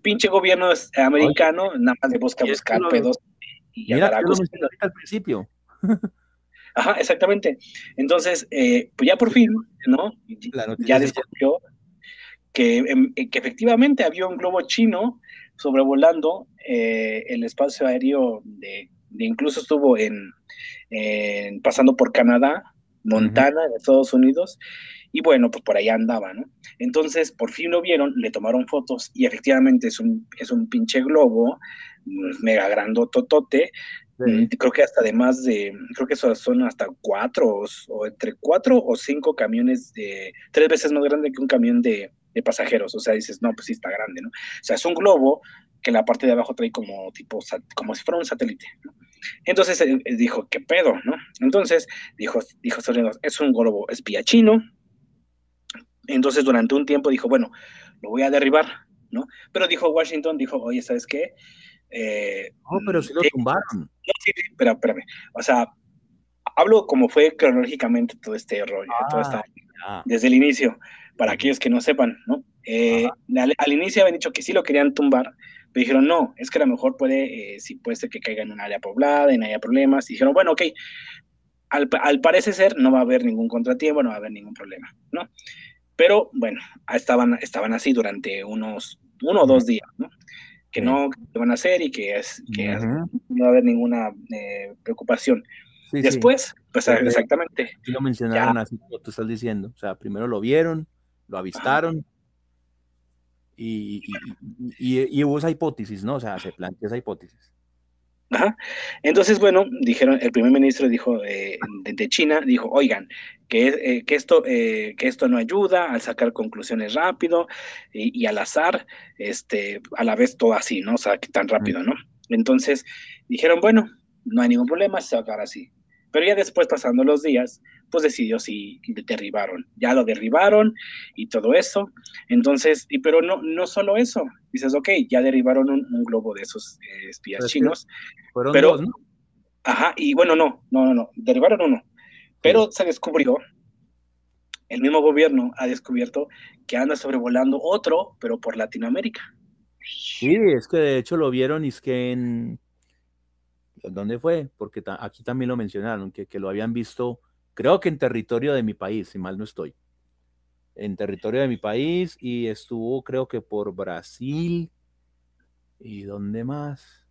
pinche gobierno americano, nada más le busca buscar pedos. Y mira, al principio. Ajá, exactamente. Entonces, eh, pues ya por fin, ¿no? Ya descubrió que, em, que efectivamente había un globo chino sobrevolando eh, el espacio aéreo de, incluso estuvo en, pasando por Canadá, Montana, de Estados Unidos, y bueno, pues por ahí andaba, ¿no? Entonces, por fin lo vieron, le tomaron fotos y efectivamente es un, es un pinche globo, pues, mega grandototote, creo que hasta de más de, creo que son hasta cuatro o, entre cuatro o cinco camiones de, tres veces más grande que un camión de, de pasajeros, o sea, dices, no, pues sí está grande, ¿no? O sea, es un globo que la parte de abajo trae como tipo, como si fuera un satélite. ¿no? Entonces él, dijo, ¿qué pedo? ¿no? Entonces dijo, dijo es un globo espía chino. Entonces durante un tiempo dijo, bueno, lo voy a derribar, ¿no? Pero dijo Washington, dijo, oye, ¿sabes qué? Eh, no, pero si lo tumbaron. No, sí, sí, pero espérame. O sea, hablo como fue cronológicamente todo este rollo, ah, desde el inicio, para aquellos que no sepan, ¿no? Eh, al, al, inicio habían dicho que sí lo querían tumbar, me dijeron, no, es que a lo mejor puede, eh, si puede ser que caiga en un área poblada no haya problemas. Y dijeron, bueno, ok, al, al parecer ser no va a haber ningún contratiempo, no va a haber ningún problema, ¿no? Pero bueno, estaban, estaban así durante unos uno o dos días, ¿no? Que no que van a hacer y que, es, que no va a haber ninguna eh, preocupación. Después, pues exactamente. Sí lo mencionaron así como tú estás diciendo. O sea, primero lo vieron, lo avistaron, y, y, hubo esa hipótesis, ¿no? O sea, se plantea esa hipótesis. Ajá. Entonces, bueno, dijeron, el primer ministro dijo eh, de, China, dijo, oigan, que, eh, que, esto, eh, que esto no ayuda al sacar conclusiones rápido y, al azar, este, a la vez todo así, ¿no? O sea, que tan rápido, ¿no? Entonces, dijeron, bueno, no hay ningún problema, se va a acabar así. Pero ya después, pasando los días, pues decidió si derribaron. Ya lo derribaron y todo eso. Entonces, y, pero no, no solo eso. Dices, ok, ya derribaron un, globo de esos eh, espías chinos. pero, Ajá, y bueno, no, no, no, no, derribaron uno. Pero se descubrió, el mismo gobierno ha descubierto que anda sobrevolando otro, pero por Latinoamérica. Sí, es que de hecho lo vieron y es que en... ¿Dónde fue? Porque aquí también lo mencionaron, que, que lo habían visto, creo que en territorio de mi país, si mal no estoy. En territorio de mi país y estuvo creo que por Brasil. ¿Y dónde más?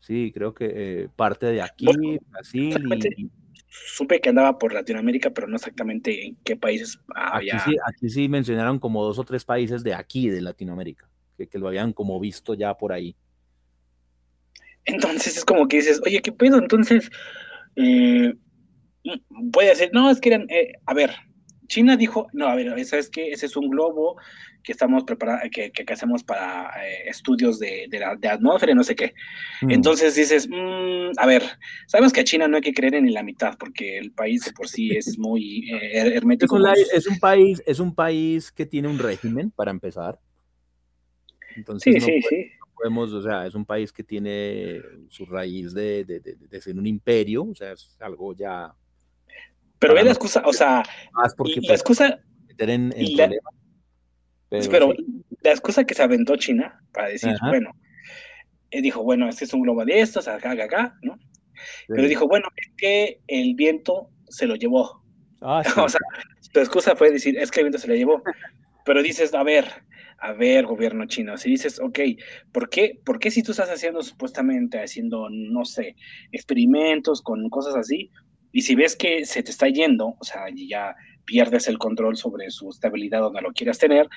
Sí, creo que eh, parte de aquí, Brasil. Y, supe que andaba por Latinoamérica, pero no exactamente en qué países había. Aquí sí, aquí sí mencionaron como dos o tres países de aquí, de Latinoamérica, que, que lo habían como visto ya por ahí. Entonces es como que dices, oye, ¿qué pedo? Entonces, eh, voy a decir, no, es que eran, eh, a ver, China dijo, no, a ver, ¿sabes qué? Ese es un globo que estamos preparando, que, que, hacemos para eh, estudios de, de, la, de, atmósfera y no sé qué. Mm. Entonces dices, mm, a ver, sabemos que a China no hay que creer en la mitad, porque el país de por sí es muy eh, hermético. Es un, país, es un país que tiene un régimen, para empezar. Entonces, sí, sí, sí. Podemos, o sea, es un país que tiene su raíz de, de ser un imperio, o sea, es algo ya pero ve la excusa, o sea, la pues, excusa. pero, la excusa que se aventó China para decir, bueno, él dijo, bueno, este es un globo de estos, acá, acá, acá, ¿no? Pero dijo, bueno, es que el viento se lo llevó. Ah, o sea, su excusa fue decir, es que el viento se lo llevó. Pero dices, a ver, a ver, gobierno chino, si dices, ok, ¿por qué, ¿por qué si tú estás haciendo supuestamente, haciendo, no sé, experimentos con cosas así, y si ves que se te está yendo, o sea, ya pierdes el control sobre su estabilidad donde lo quieras tener,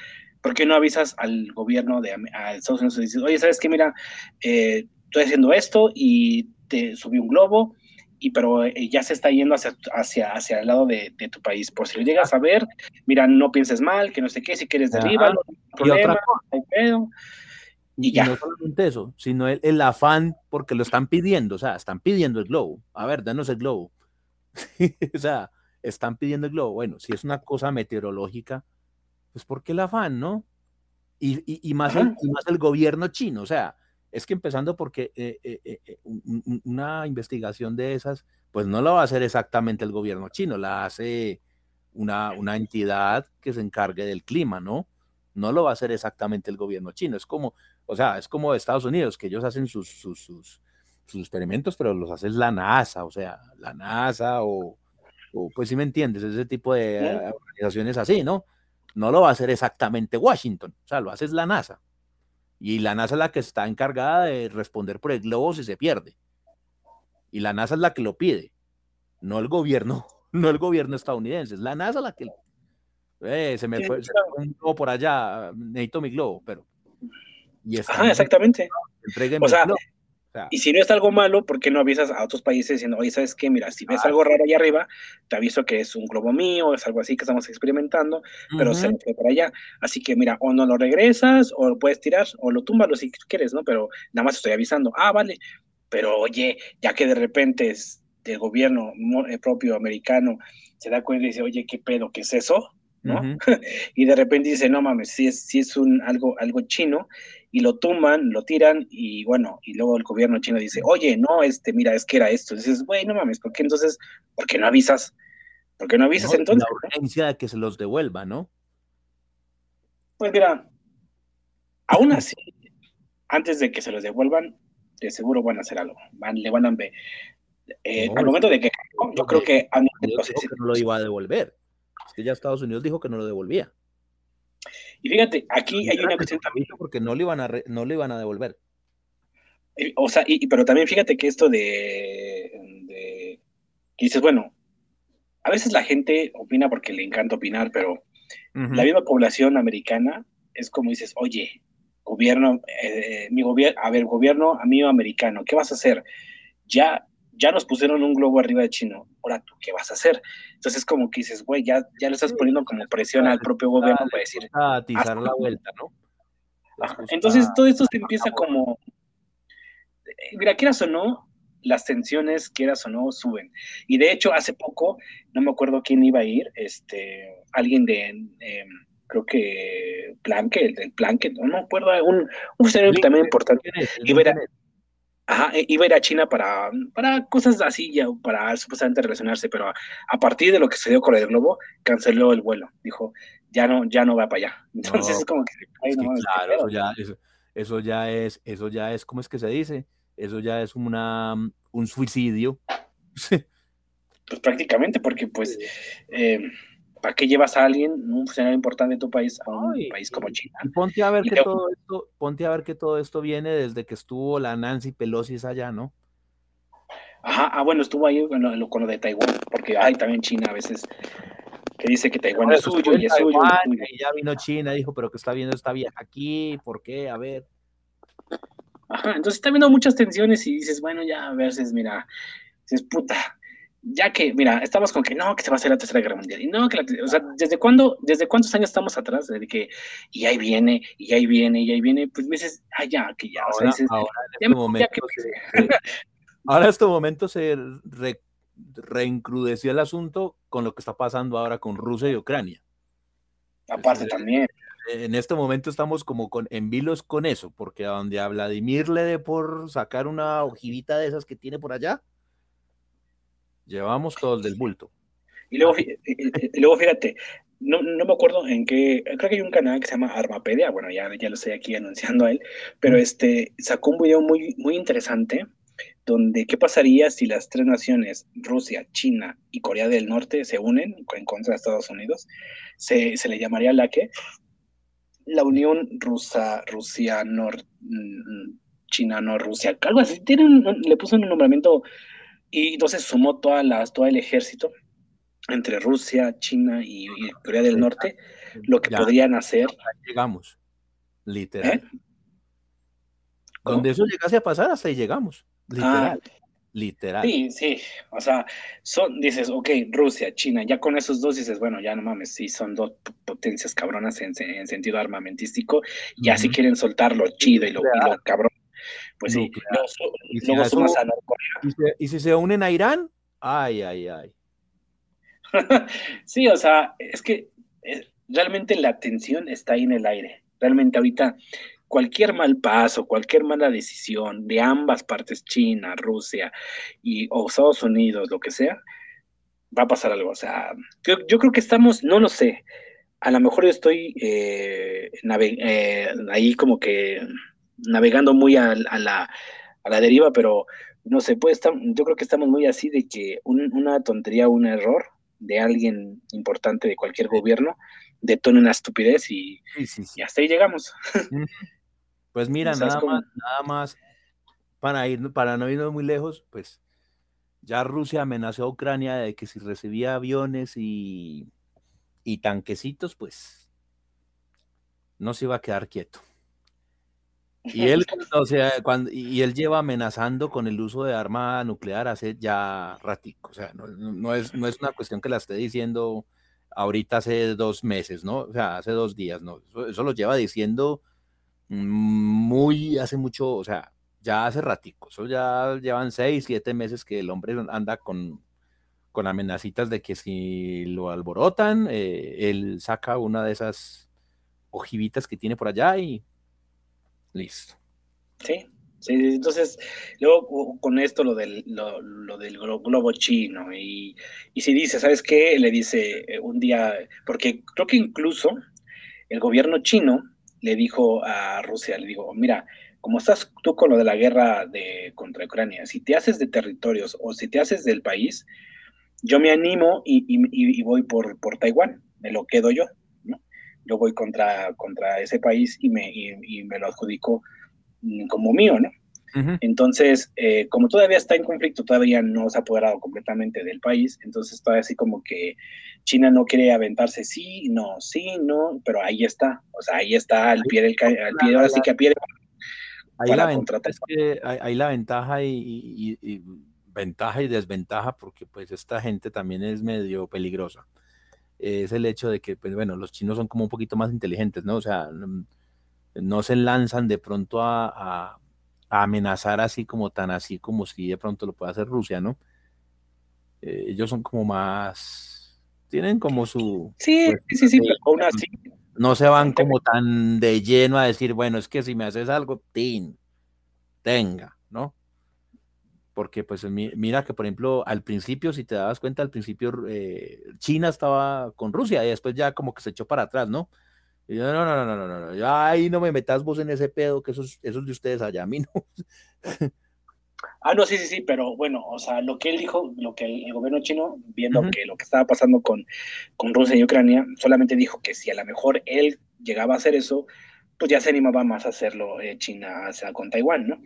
¿por qué no avisas al gobierno de Estados Unidos y dices, oye, ¿sabes qué? Mira, eh, estoy haciendo esto y te subí un globo, y pero eh, ya se está yendo hacia, hacia, hacia el lado de, tu país. Por si lo llegas a ver, mira, no pienses mal, que no sé qué, si quieres derriba, no problema, hay pedo. Y, ya. no solamente eso, sino el, el, afán porque lo están pidiendo, o sea, están pidiendo el globo. A ver, danos el globo. o sea, están pidiendo el globo. Bueno, si es una cosa meteorológica, pues ¿por qué el afán, no? Y, más, el, más el gobierno chino, o sea, es que empezando porque eh, eh, eh, una investigación de esas, pues no la va a hacer exactamente el gobierno chino, la hace una, una entidad que se encargue del clima, ¿no? No lo va a hacer exactamente el gobierno chino, es como, o sea, es como Estados Unidos, que ellos hacen sus, sus, sus sus experimentos, pero los hace la NASA, o sea, la NASA o, pues si me entiendes, ese tipo de organizaciones así, ¿no? No lo va a hacer exactamente Washington, o sea, lo hace la NASA. Y la NASA es la que está encargada de responder por el globo si se pierde. Y la NASA es la que lo pide, no el gobierno, no el gobierno estadounidense, es la NASA la que... Eh, se me fue, un globo por allá, necesito mi globo, pero... Y está exactamente. O sea, y si no es algo malo, ¿por qué no avisas a otros países diciendo, oye, ¿sabes qué? Mira, si ves algo raro allá arriba, te aviso que es un globo mío, es algo así que estamos experimentando, pero se fue para allá. Así que mira, o no lo regresas, o lo puedes tirar, o lo túmbalo si quieres, ¿no? Pero nada más estoy avisando, ah, vale. Pero oye, ya que de repente es el gobierno el propio americano se da cuenta y dice, oye, ¿qué pedo? ¿Qué es eso? ¿no? y de repente dice, no mames, si es, si es un, algo, algo chino, y lo tumban, lo tiran, y bueno, y luego el gobierno chino dice, oye, no, este, mira, es que era esto. dices, güey, no mames, ¿por qué entonces, por qué no avisas? ¿Por qué no avisas entonces? La urgencia de que se los devuelva, ¿no? Pues mira, aún así, antes de que se los devuelvan, de seguro van a hacer algo, van, le van a ver. Eh, al momento de que yo creo que, no lo iba a devolver. Es que ya Estados Unidos dijo que no lo devolvía. Y fíjate, aquí hay una cuestión también. Porque no le iban a, no le iban a devolver. Eh, o sea, y, pero también fíjate que esto de, dices, bueno, a veces la gente opina porque le encanta opinar, pero la misma población americana es como dices, oye, gobierno, eh, mi gobierno, a ver, gobierno amigo americano, ¿qué vas a hacer? Ya ya nos pusieron un globo arriba de chino, ahora tú qué vas a hacer. Entonces como que dices, güey, ya, ya le estás poniendo como presión al propio gobierno para decir... A atizar la vuelta, ¿no? Entonces todo esto se empieza como... Mira, quieras o no, las tensiones, quieras o no, suben. Y de hecho, hace poco, no me acuerdo quién iba a ir, este, alguien de, em, creo que Planque, el del Planque, no me acuerdo, un, un funcionario también importante, iba a, ajá, iba a ir a China para, para cosas así, ya, para supuestamente relacionarse, pero a, partir de lo que se dio con el globo, canceló el vuelo, dijo, ya no, ya no va para allá. Entonces es como que, claro, eso ya, eso ya es, eso ya es, ¿cómo es que se dice? Eso ya es una, un suicidio. pues prácticamente, porque pues, eh, ¿para qué llevas a alguien, un funcionario importante de tu país, a un país como China? ponte a ver que todo esto, ponte a ver que todo esto viene desde que estuvo la Nancy Pelosi allá, ¿no? Ajá, ah, bueno, estuvo ahí con lo, con lo de Taiwán, porque hay también China a veces que dice que Taiwán es suyo y es suyo. Y ya vino China, dijo, pero que está viendo esta vieja aquí, ¿por qué? A ver. Ajá, entonces está viendo muchas tensiones y dices, bueno, ya a veces, mira, dices, puta, ya que, mira, estamos con que no, que se va a hacer la tercera guerra mundial. Y no, que la, o sea, ¿desde cuándo, desde cuántos años estamos atrás? Desde que, y ahí viene, y ahí viene, y ahí viene, pues me dices, ah, ya, que ya, ahora, o sea, dices, ahora en este momento, se, ahora en este momento se reincrudeció el asunto con lo que está pasando ahora con Rusia y Ucrania. Aparte también en este momento estamos como con, en vilos con eso, porque a donde a Vladimir le dé por sacar una ojivita de esas que tiene por allá, llevamos todo el del bulto. Y luego, luego fíjate, no, no, me acuerdo en qué, creo que hay un canal que se llama Armapedia, bueno, ya, ya lo estoy aquí anunciando a él, pero este sacó un video muy, muy interesante donde qué pasaría si las tres naciones, Rusia, China y Corea del Norte, se unen en contra de Estados Unidos, se, se le llamaría la que la Unión Rusa, Rusia, Nor, mm, China, no Rusia, algo así, le puso un nombramiento y entonces sumó todas las, todo el ejército entre Rusia, China y, Corea del Norte, lo que podrían hacer. Llegamos, literal. ¿Eh? Donde eso llegase a pasar, hasta ahí llegamos, literal. Ah, Literal. Sí, sí. O sea, son, dices, ok, Rusia, China, ya con esos dos dices, bueno, ya no mames, sí, son dos potencias cabronas en, sentido armamentístico. Ya si quieren soltarlo chido y lo, cabrón, pues sí. ¿Y, luego si sumas a ¿Y, si se unen a Irán? Ay, ay, ay. sí, o sea, es que eh, realmente la tensión está ahí en el aire. Realmente ahorita cualquier mal paso, cualquier mala decisión de ambas partes, China, Rusia y, o Estados Unidos, lo que sea, va a pasar algo. O sea, yo, creo que estamos, no lo sé, a lo mejor yo estoy eh, eh, ahí como que navegando muy a, la, a, la, deriva, pero no sé, puede estar, yo creo que estamos muy así de que una tontería, un error de alguien importante de cualquier gobierno detone una estupidez y, y hasta ahí llegamos. Pues mira, nada más, nada más para ir, para no irnos muy lejos, pues ya Rusia amenazó a Ucrania de que si recibía aviones y, y tanquecitos, pues no se iba a quedar quieto. Y él, o sea, cuando, y él lleva amenazando con el uso de arma nuclear hace ya ratico. O sea, no, no, es, no es una cuestión que la esté diciendo ahorita hace dos meses, ¿no? O sea, hace dos días, ¿no? eso lo lleva diciendo muy hace mucho, o sea, ya hace ratico, eso ya llevan seis, siete meses que el hombre anda con, con amenacitas de que si lo alborotan, eh, él saca una de esas ojivitas que tiene por allá y listo. Sí, sí, entonces, luego con esto lo del, lo, del globo chino y, y si dice, ¿sabes qué? Le dice eh, un día, porque creo que incluso el gobierno chino le dijo a Rusia, le digo, mira, como estás tú con lo de la guerra de, contra Ucrania, si te haces de territorios o si te haces del país, yo me animo y, voy por, por Taiwán, me lo quedo yo. Yo voy contra, contra ese país y me, y, me lo adjudico como mío, ¿no? Entonces, eh, como todavía está en conflicto, todavía no se ha apoderado completamente del país, entonces todavía así como que China no quiere aventarse sí, no, sí, no, pero ahí está, o sea, ahí está al pie del al pie, ahora sí que a pie ahí la ventaja es que hay, la ventaja y, ventaja y desventaja porque pues esta gente también es medio peligrosa. Es el hecho de que, pues bueno, los chinos son como un poquito más inteligentes, ¿no? O sea, no, se lanzan de pronto a amenazar así como tan así como si de pronto lo puede hacer Rusia, ¿no? Eh, ellos son como más, tienen como su... Sí, sí, sí, pero aún así. No se van como tan de lleno a decir, bueno, es que si me haces algo, tin, tenga, ¿no? Porque pues mira que por ejemplo al principio, si te dabas cuenta, al principio eh, China estaba con Rusia y después ya como que se echó para atrás, ¿no? Y yo, no, no, no, no, no, no, ya ahí no me metas vos en ese pedo, que eso es, eso es de ustedes allá, a mí no. Ah, no, sí, sí, sí, pero bueno, o sea, lo que él dijo, lo que el, gobierno chino, viendo que lo que estaba pasando con, con Rusia y Ucrania, solamente dijo que si a lo mejor él llegaba a hacer eso, pues ya se animaba más a hacerlo eh, China hacia con Taiwán, ¿no?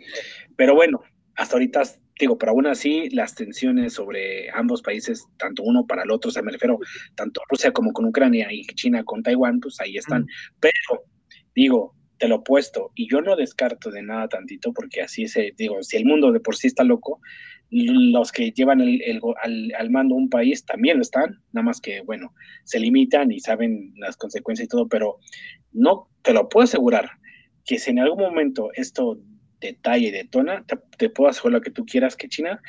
Pero bueno, hasta ahorita digo, pero aún así las tensiones sobre ambos países, tanto uno para el otro, o sea, me refiero tanto Rusia como con Ucrania y China con Taiwán, pues ahí están. Pero digo, te lo opuesto, y yo no descarto de nada tantito, porque así se, digo, si el mundo de por sí está loco, los que llevan el, al, al, mando un país también lo están, nada más que, bueno, se limitan y saben las consecuencias y todo, pero no, te lo puedo asegurar, que si en algún momento esto detalla y detona, te, te puedo asegurar lo que tú quieras, que China,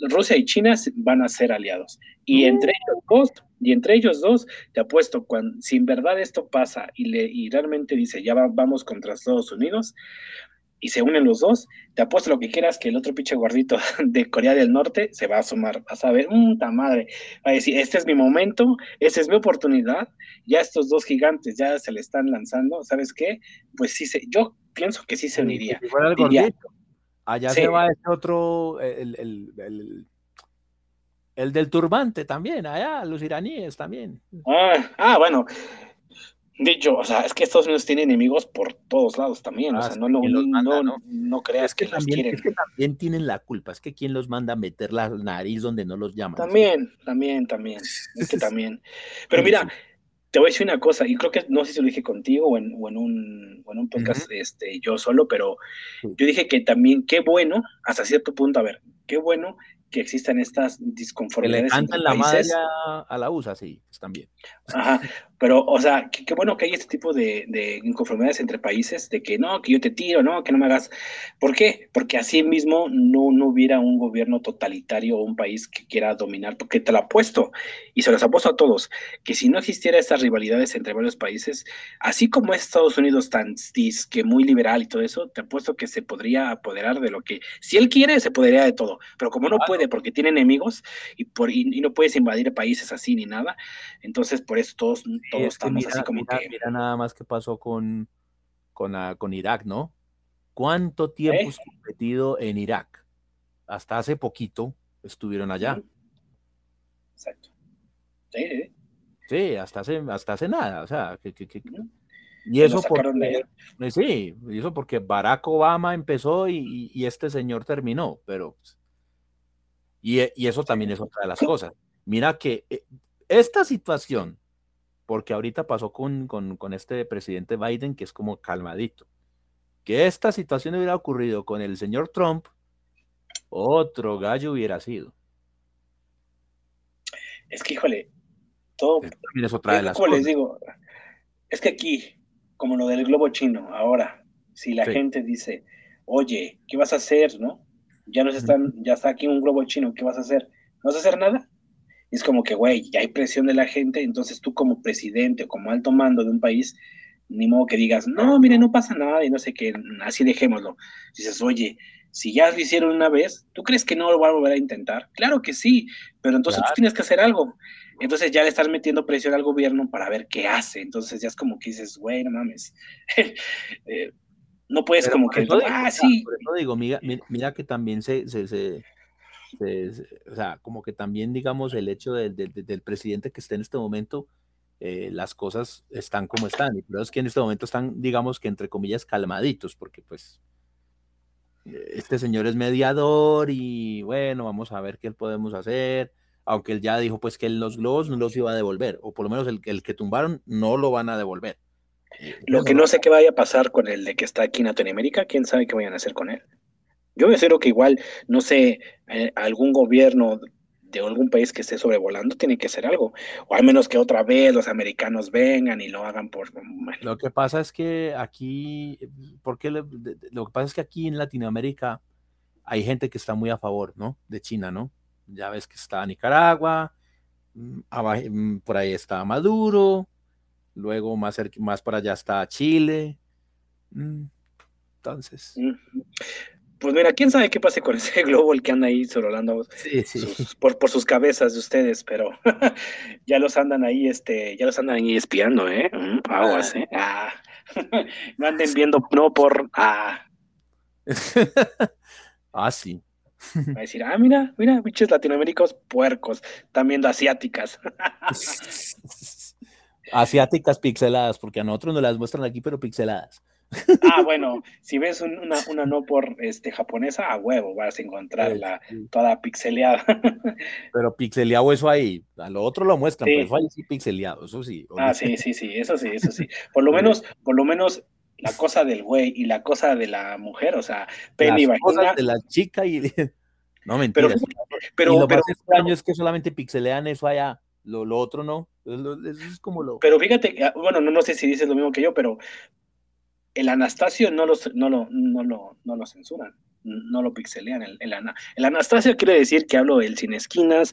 Rusia y China van a ser aliados. Y mm. entre ellos dos, y entre ellos dos, te apuesto, cuando, si en verdad esto pasa y, le, y realmente dice, ya vamos contra Estados Unidos, y se unen los dos, te apuesto lo que quieras que el otro pinche gordito de Corea del Norte se va a sumar, vas a ver, puta madre, va a decir, este es mi momento, esta es mi oportunidad, ya estos dos gigantes ya se le están lanzando, ¿sabes qué? Pues sí, se, yo pienso que sí se uniría. Allá se va este otro, el, el, el, el, del turbante también, allá, los iraníes también. Ah, ah bueno, Dicho, o sea, es que Estados Unidos tiene enemigos por todos lados también, o ah, sea, no, no, no, no, creas que, también, quieren. Es que también tienen la culpa, es que quién los manda a meter la nariz donde no los llaman. También, también, también, es que también. Pero mira, te voy a decir una cosa, y creo que no sé si lo dije contigo o en, o en un, o en un podcast este, yo solo, pero yo dije que también, qué bueno, hasta cierto punto, a ver, qué bueno que existan estas disconformidades. Que le la madre a, la USA, sí, están bien. Ajá, pero, o sea, qué bueno que hay este tipo de, de, inconformidades entre países, de que no, que yo te tiro, no, que no me hagas. ¿Por qué? Porque así mismo no, no hubiera un gobierno totalitario o un país que quiera dominar, porque te lo apuesto, y se los apuesto a todos, que si no existiera estas rivalidades entre varios países, así como es Estados Unidos tan que muy liberal y todo eso, te apuesto que se podría apoderar de lo que, si él quiere, se podría de todo, pero como no puede, porque tiene enemigos y, por, y, no puedes invadir países así ni nada. Entonces, por eso todos, todos estamos así como que. Mira nada más que pasó con, con, con Irak, ¿no? ¿Cuánto tiempo ¿Eh? competido en Irak? Hasta hace poquito estuvieron allá. Exacto. Sí, sí. hasta hace, hasta hace nada, o sea, que, que, y eso porque, sí, y eso porque Barack Obama empezó y, y, este señor terminó, pero y, eso también es otra de las cosas. Mira que eh, esta situación, porque ahorita pasó con, con, este presidente Biden, que es como calmadito, que esta situación hubiera ocurrido con el señor Trump, otro gallo hubiera sido. Es que, híjole, todo. Es otra de las cosas. les digo, es que aquí, como lo del globo chino, ahora, si la gente dice, oye, ¿qué vas a hacer, no? ya nos están, ya está aquí un globo chino, ¿qué vas a hacer? ¿No vas a hacer nada? Es como que, güey, ya hay presión de la gente, entonces tú como presidente o como alto mando de un país, ni modo que digas, no, mire, no pasa nada y no sé qué, así dejémoslo. Dices, oye, si ya lo hicieron una vez, ¿tú crees que no lo van a volver a intentar? Claro que sí, pero entonces tú tienes que hacer algo. Entonces ya le estás metiendo presión al gobierno para ver qué hace. Entonces ya es como que dices, güey, no mames. eh, no puedes como que, ah, sí. Por eso digo, mira, mira que también se, se, se, o sea, como que también, digamos, el hecho del, del, presidente que esté en este momento, eh, las cosas están como están. Y pero es que en este momento están, digamos que entre comillas, calmaditos, porque pues este señor es mediador y bueno, vamos a ver qué podemos hacer. Aunque él ya dijo pues que los globos no los iba a devolver, o por lo menos el, el que tumbaron no lo van a devolver. Lo que no sé qué vaya a pasar con el de que está aquí en Latinoamérica, quién sabe qué vayan a hacer con él. Yo me espero que igual, no sé, eh, algún gobierno de algún país que esté sobrevolando, tiene que ser algo. O al menos que otra vez los americanos vengan y lo hagan por... Lo que pasa es que aquí, porque lo, lo que pasa es que aquí en Latinoamérica hay gente que está muy a favor, ¿no? De China, ¿no? Ya ves que está Nicaragua, mm, mm, por ahí está Maduro, luego más, más para allá está Chile. Mm, entonces. Pues mira, quién sabe qué pase con ese globo el que anda ahí sorolando por, por, sus cabezas de ustedes, pero ya los andan ahí, este, ya los andan ahí espiando, ¿eh? aguas, ¿eh? Ah. no anden viendo, no por. Ah. ah, sí. Va a decir, ah, mira, mira, bichos latinoamericanos puercos, también asiáticas. asiáticas pixeladas, porque a nosotros nos las muestran aquí, pero pixeladas. Ah, bueno, si ves una, una, no por este, japonesa, a huevo vas a encontrarla toda pixeleada. Pero pixeleado eso ahí, a lo otro lo muestran, pero eso ahí sí pixeleado, eso sí. Ah, sí, sí, sí, eso sí, eso sí. Por lo menos, por lo menos la cosa del güey y la cosa de la mujer, o sea, pene y vagina. de la chica y no mentira. Pero, pero, lo pero, extraño es que solamente pixelean eso allá, lo, lo otro no. Eso es como lo. Pero fíjate, ah, bueno, no, no sé si dices lo mismo que yo, pero el Anastasio no, los, no, lo, no, lo, no lo censuran, no lo pixelean. El, el, el, Anastasio quiere decir que hablo del sin esquinas,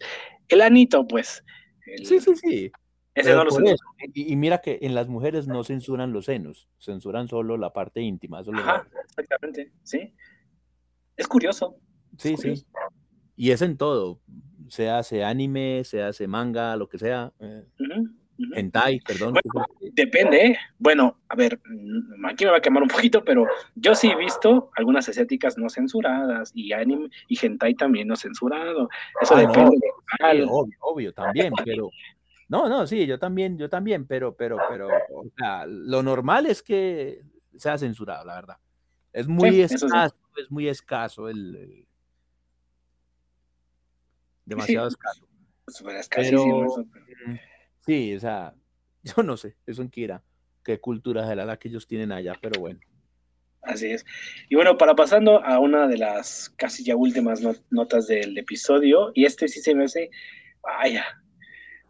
el Anito, pues. sí, sí, sí. Ese no lo y, y, mira que en las mujeres no censuran los senos, censuran solo la parte íntima. Ajá, exactamente, sí. Es curioso. Sí, sí. Y es en todo, se hace anime, se hace manga, lo que sea. Eh. Hentai, perdón. depende. ¿eh? Bueno, a ver, mm, aquí me va a quemar un poquito, pero yo sí he visto algunas asiáticas no censuradas y anime y hentai también no censurado. Eso ah, depende. obvio, obvio, también, pero no, no, sí, yo también, yo también, pero, pero, pero, o sea, lo normal es que sea censurado, la verdad. Es muy escaso, es muy escaso el, demasiado escaso. Pues, pero, Sí, o sea, yo no sé, eso en Kira, qué cultura de la que ellos tienen allá, pero bueno. Así es. Y bueno, para pasando a una de las casi ya últimas notas del episodio, y este sí se me hace, vaya.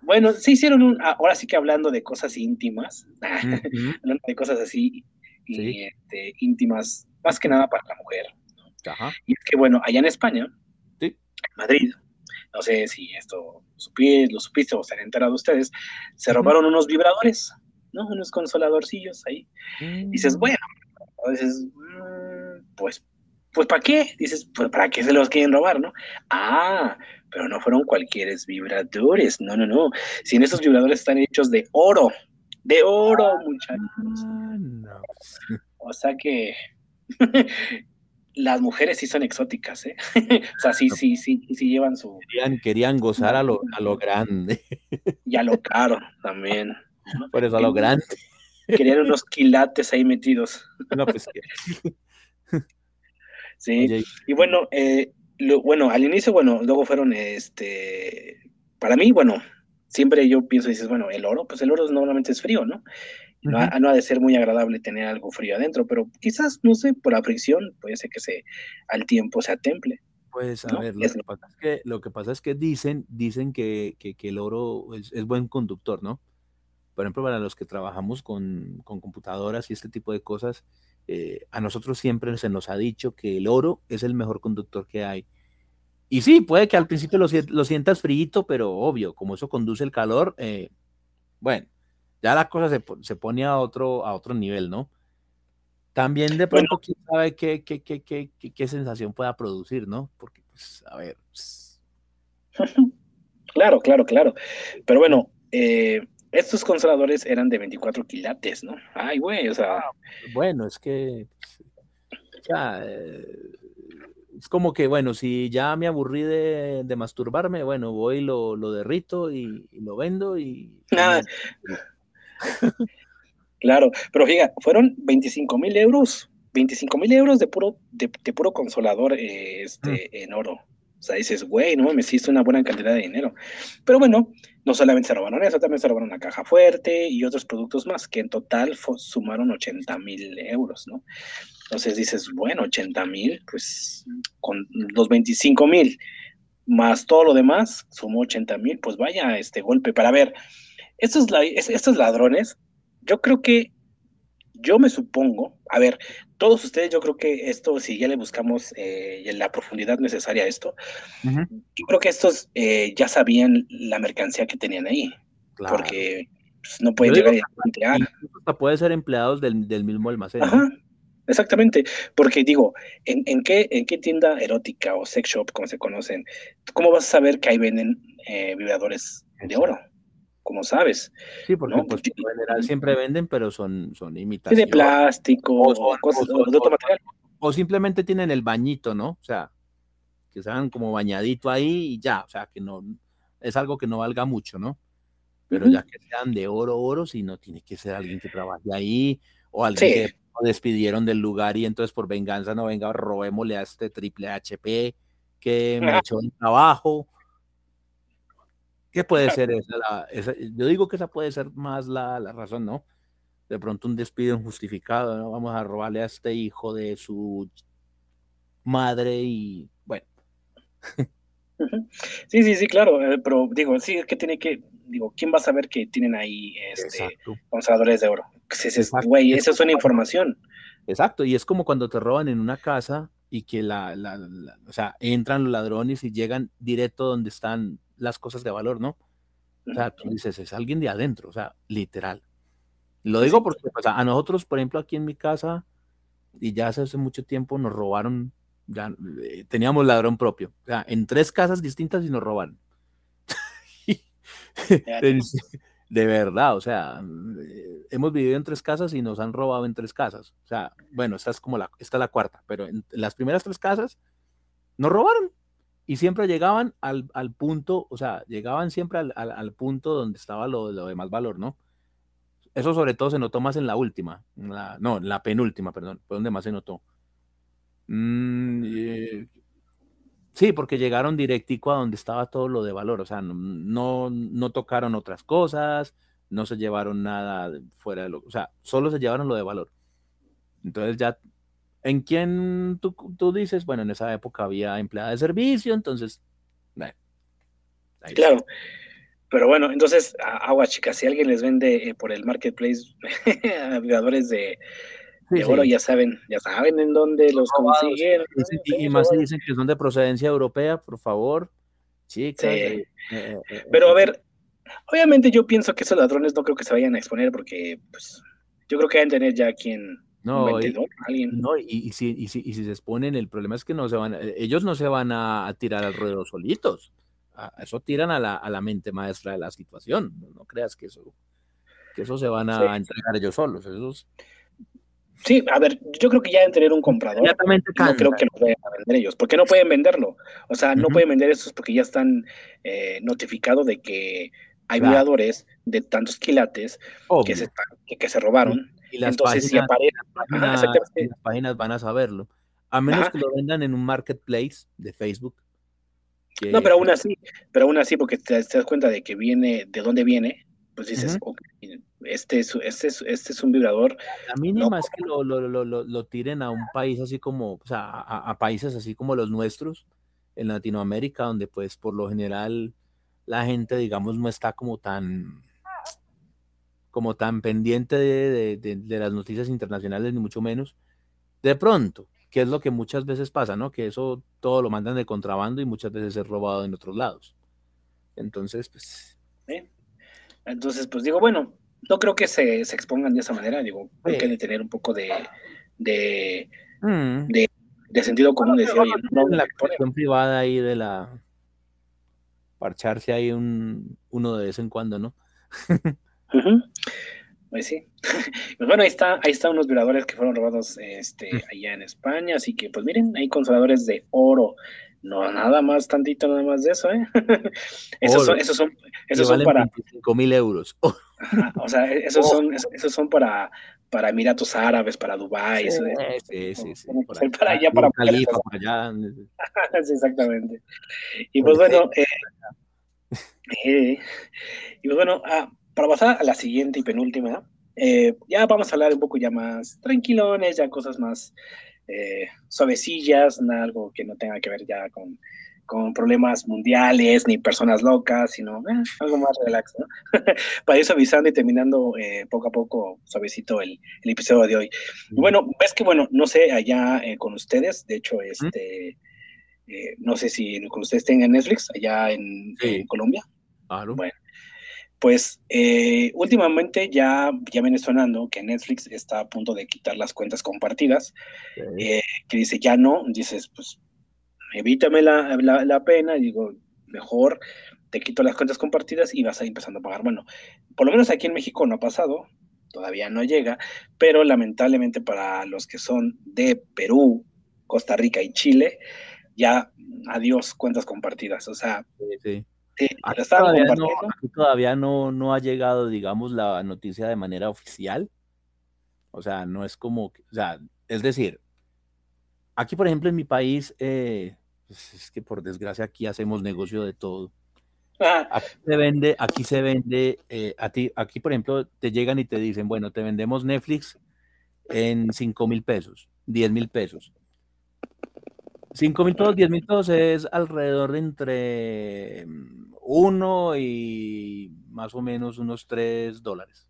Bueno, se hicieron un, ah, ahora sí que hablando de cosas íntimas, hablando de cosas así este, íntimas, más que nada para la mujer. Y es que bueno, allá en España, en Madrid, no sé si esto lo supiste o se han enterado ustedes, se robaron unos vibradores, ¿no? Unos consoladorcillos ahí. Dices, mm. bueno, dices, mm, pues, pues ¿para qué? Dices, pues ¿para qué se los quieren robar, no? Ah, pero no fueron cualquiera vibradores, no, no, no. Si en esos vibradores están hechos de oro, de oro, muchachos. Ah, no. O sea que las mujeres sí son exóticas, ¿eh? o sea, sí, sí, sí, sí llevan su... Querían, querían gozar a lo, a lo grande. y a lo caro también. Por eso a lo grande. Querían unos quilates ahí metidos. No, pues Sí, y bueno, eh, bueno, al inicio, bueno, luego fueron, este, para mí, bueno, siempre yo pienso, dices, bueno, el oro, pues el oro normalmente es frío, ¿no? No, ha, de ser muy agradable tener algo frío adentro, pero quizás, no sé, por la fricción, puede ser que se, al tiempo se atemple. Pues a ver, lo que, pasa es que, lo que pasa es que dicen, dicen que, que, el oro es, es, buen conductor, ¿no? Por ejemplo, para los que trabajamos con, con computadoras y este tipo de cosas, eh, a nosotros siempre se nos ha dicho que el oro es el mejor conductor que hay. Y sí, puede que al principio lo, lo sientas frío, pero obvio, como eso conduce el calor, eh, bueno, ya la cosa se, se, pone a otro, a otro nivel, ¿no? También de pronto, quién sabe qué, qué, qué, qué, qué sensación pueda producir, ¿no? Porque, pues, a ver. Pues claro, claro, claro. Pero bueno, eh, estos consoladores eran de 24 quilates, ¿no? Ay, güey, o sea. Ah, bueno, es que. Ya, eh, es como que, bueno, si ya me aburrí de, de masturbarme, bueno, voy, lo, lo derrito y, lo vendo y. Nada. Claro, pero fíjate, fueron 25 mil euros, 25 mil euros de puro, de, puro consolador eh, este, mm. en oro. O sea, dices, güey, no me hiciste una buena cantidad de dinero. Pero bueno, no solamente se robaron eso, también se robaron una caja fuerte y otros productos más, que en total sumaron 80 mil euros, ¿no? Entonces dices, bueno, 80 mil, pues con los 25 mil más todo lo demás, sumó 80 mil, pues vaya este golpe. Para ver, estos, estos ladrones, yo creo que, yo me supongo, a ver, todos ustedes, yo creo que esto, si ya le buscamos eh, la profundidad necesaria a esto, yo creo que estos eh, ya sabían la mercancía que tenían ahí, porque pues, no pueden llegar a Puede ser empleados del, mismo almacén. Exactamente, porque digo, ¿en, qué, ¿en qué tienda erótica o sex shop, como se conocen, cómo vas a saber que ahí venden eh, vibradores de oro? Como sabes. Sí, porque pues, en general siempre venden, pero son, son imitaciones. De plástico o, cosas, de otro material. O simplemente tienen el bañito, ¿no? O sea, que sean como bañadito ahí y ya, o sea, que no, es algo que no valga mucho, ¿no? Pero ya que sean de oro, oro, si no tiene que ser alguien que trabaje ahí o alguien que despidieron del lugar y entonces por venganza no venga, robémosle a este triple HP que me echó el trabajo. ¿Qué puede ser esa, Yo digo que esa puede ser más la, la, razón, ¿no? De pronto un despido injustificado, ¿no? Vamos a robarle a este hijo de su madre y bueno. Sí, sí, sí, claro, eh, pero digo, sí, que tiene que, digo, ¿quién va a saber que tienen ahí este, conservadores de oro? Güey, esa es una información. Exacto, y es como cuando te roban en una casa y que la, la, o sea, entran los ladrones y llegan directo donde están las cosas de valor, ¿no? O sea, tú dices, es alguien de adentro, o sea, literal. Lo digo porque pues, a nosotros, por ejemplo, aquí en mi casa, y ya hace mucho tiempo nos robaron, ya eh, teníamos ladrón propio, o sea, en tres casas distintas y nos robaron. de verdad, o sea, eh, hemos vivido en tres casas y nos han robado en tres casas. O sea, bueno, esta es como la, esta es la cuarta, pero en las primeras tres casas nos robaron y siempre llegaban al, punto, o sea, llegaban siempre al, punto donde estaba lo, lo, de más valor, ¿no? Eso sobre todo se notó más en la última, no, en la penúltima, perdón, fue donde más se notó. Mm, eh, Sí, porque llegaron directico a donde estaba todo lo de valor, o sea, no, no, tocaron otras cosas, no se llevaron nada fuera de lo, o sea, solo se llevaron lo de valor. Entonces ya, ¿en quién tú, tú dices? Bueno, en esa época había empleada de servicio, entonces, claro. Pero bueno, entonces, agua chicas, si alguien les vende eh, por el marketplace aviadores de, de oro, ya saben, ya saben en dónde los consiguen. Y, más si dicen que son de procedencia europea, por favor, chicas. Eh, eh, eh, Pero a ver, obviamente yo pienso que esos ladrones no creo que se vayan a exponer porque, pues, yo creo que deben tener ya quien. No, y, alguien. no y, si, y, si, y si se exponen, el problema es que no se van, ellos no se van a, tirar al ruedo solitos. eso tiran a la, a la mente maestra de la situación. No, creas que eso, que eso se van a entregar ellos solos. Esos, Sí, a ver, yo creo que ya deben tener un comprador. No creo que lo vayan a vender ellos, porque no pueden venderlo. O sea, no pueden vender estos porque ya están eh, notificados de que hay violadores de tantos quilates que se, que, se robaron. Y las, Entonces, páginas, las, páginas, van a saberlo. A menos que lo vendan en un marketplace de Facebook. No, pero aún así, pero aún así, porque te, te, das cuenta de que viene, de dónde viene, pues dices, este, es, este, es, este es un vibrador. La mínima es que lo, lo, lo, lo, tiren a un país así como, o sea, a, países así como los nuestros, en Latinoamérica, donde pues por lo general la gente, digamos, no está como tan como tan pendiente de, de, de, las noticias internacionales, ni mucho menos. De pronto, que es lo que muchas veces pasa, ¿no? Que eso todo lo mandan de contrabando y muchas veces es robado en otros lados. Entonces, pues... Entonces, pues digo, bueno, no creo que se, expongan de esa manera, digo, hay que tener un poco de, de, mm. de, sentido común. de la cuestión privada ahí de la parcharse ahí un, uno de vez en cuando, ¿no? Pues sí. Pues bueno, ahí está, ahí están unos violadores que fueron robados este, allá en España, así que pues miren, hay consoladores de oro no, nada más, tantito nada más de eso, ¿eh? esos, son, esos son, esos son para... 25 mil euros. o sea, esos son, esos son para, para Emiratos Árabes, para Dubái. Sí, sí, sí, sí, Para, allá, para, Califa, para allá. sí, exactamente. Y pues bueno, eh, eh, y pues bueno, ah, para pasar a la siguiente y penúltima, eh, ya vamos a hablar un poco ya más tranquilones, ya cosas más eh, suavecillas, algo que no tenga que ver ya con, con problemas mundiales ni personas locas, sino eh, algo más relax, ¿no? Para ir suavizando y terminando eh, poco a poco, suavecito, el, el, episodio de hoy. Bueno, ves que, bueno, no sé, allá con ustedes, de hecho, este, no sé si con ustedes tengan Netflix, allá en, Colombia. Bueno, pues últimamente ya, ya viene sonando que Netflix está a punto de quitar las cuentas compartidas, que dice ya no, dices, pues evítame la, la, pena, digo, mejor te quito las cuentas compartidas y vas a ir empezando a pagar. Bueno, por lo menos aquí en México no ha pasado, todavía no llega, pero lamentablemente para los que son de Perú, Costa Rica y Chile, ya adiós cuentas compartidas. O sea, sí, aquí, todavía, no, todavía no, no ha llegado, digamos, la noticia de manera oficial. O sea, no es como, o sea, es decir, aquí, por ejemplo, en mi país, eh, pues, es que por desgracia aquí hacemos negocio de todo. Ah. Aquí se vende, aquí se vende, eh, a ti, aquí por ejemplo, te llegan y te dicen, bueno, te vendemos Netflix en 5 mil pesos, 10 mil pesos. 5 mil pesos, 10 mil pesos es alrededor de entre 1 y más o menos unos 3 dólares.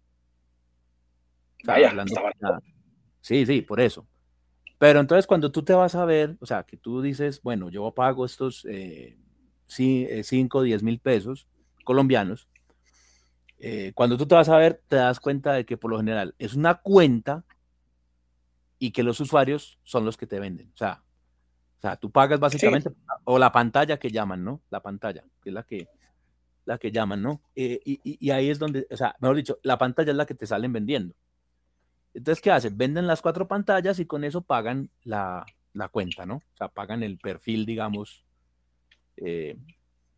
sí, sí, por eso. Pero entonces cuando tú te vas a ver, o sea, que tú dices, bueno, yo pago estos 5 o 10 mil pesos colombianos, eh, cuando tú te vas a ver, te das cuenta de que por lo general es una cuenta y que los usuarios son los que te venden. O sea, o sea tú pagas básicamente, o la pantalla que llaman, ¿no? La pantalla, que es la que, la que llaman, ¿no? Eh, y, y, ahí es donde, o sea, mejor dicho, la pantalla es la que te salen vendiendo. Entonces, ¿qué hacen? Venden las cuatro pantallas y con eso pagan la, cuenta, ¿no? O sea, pagan el perfil, digamos. Eh,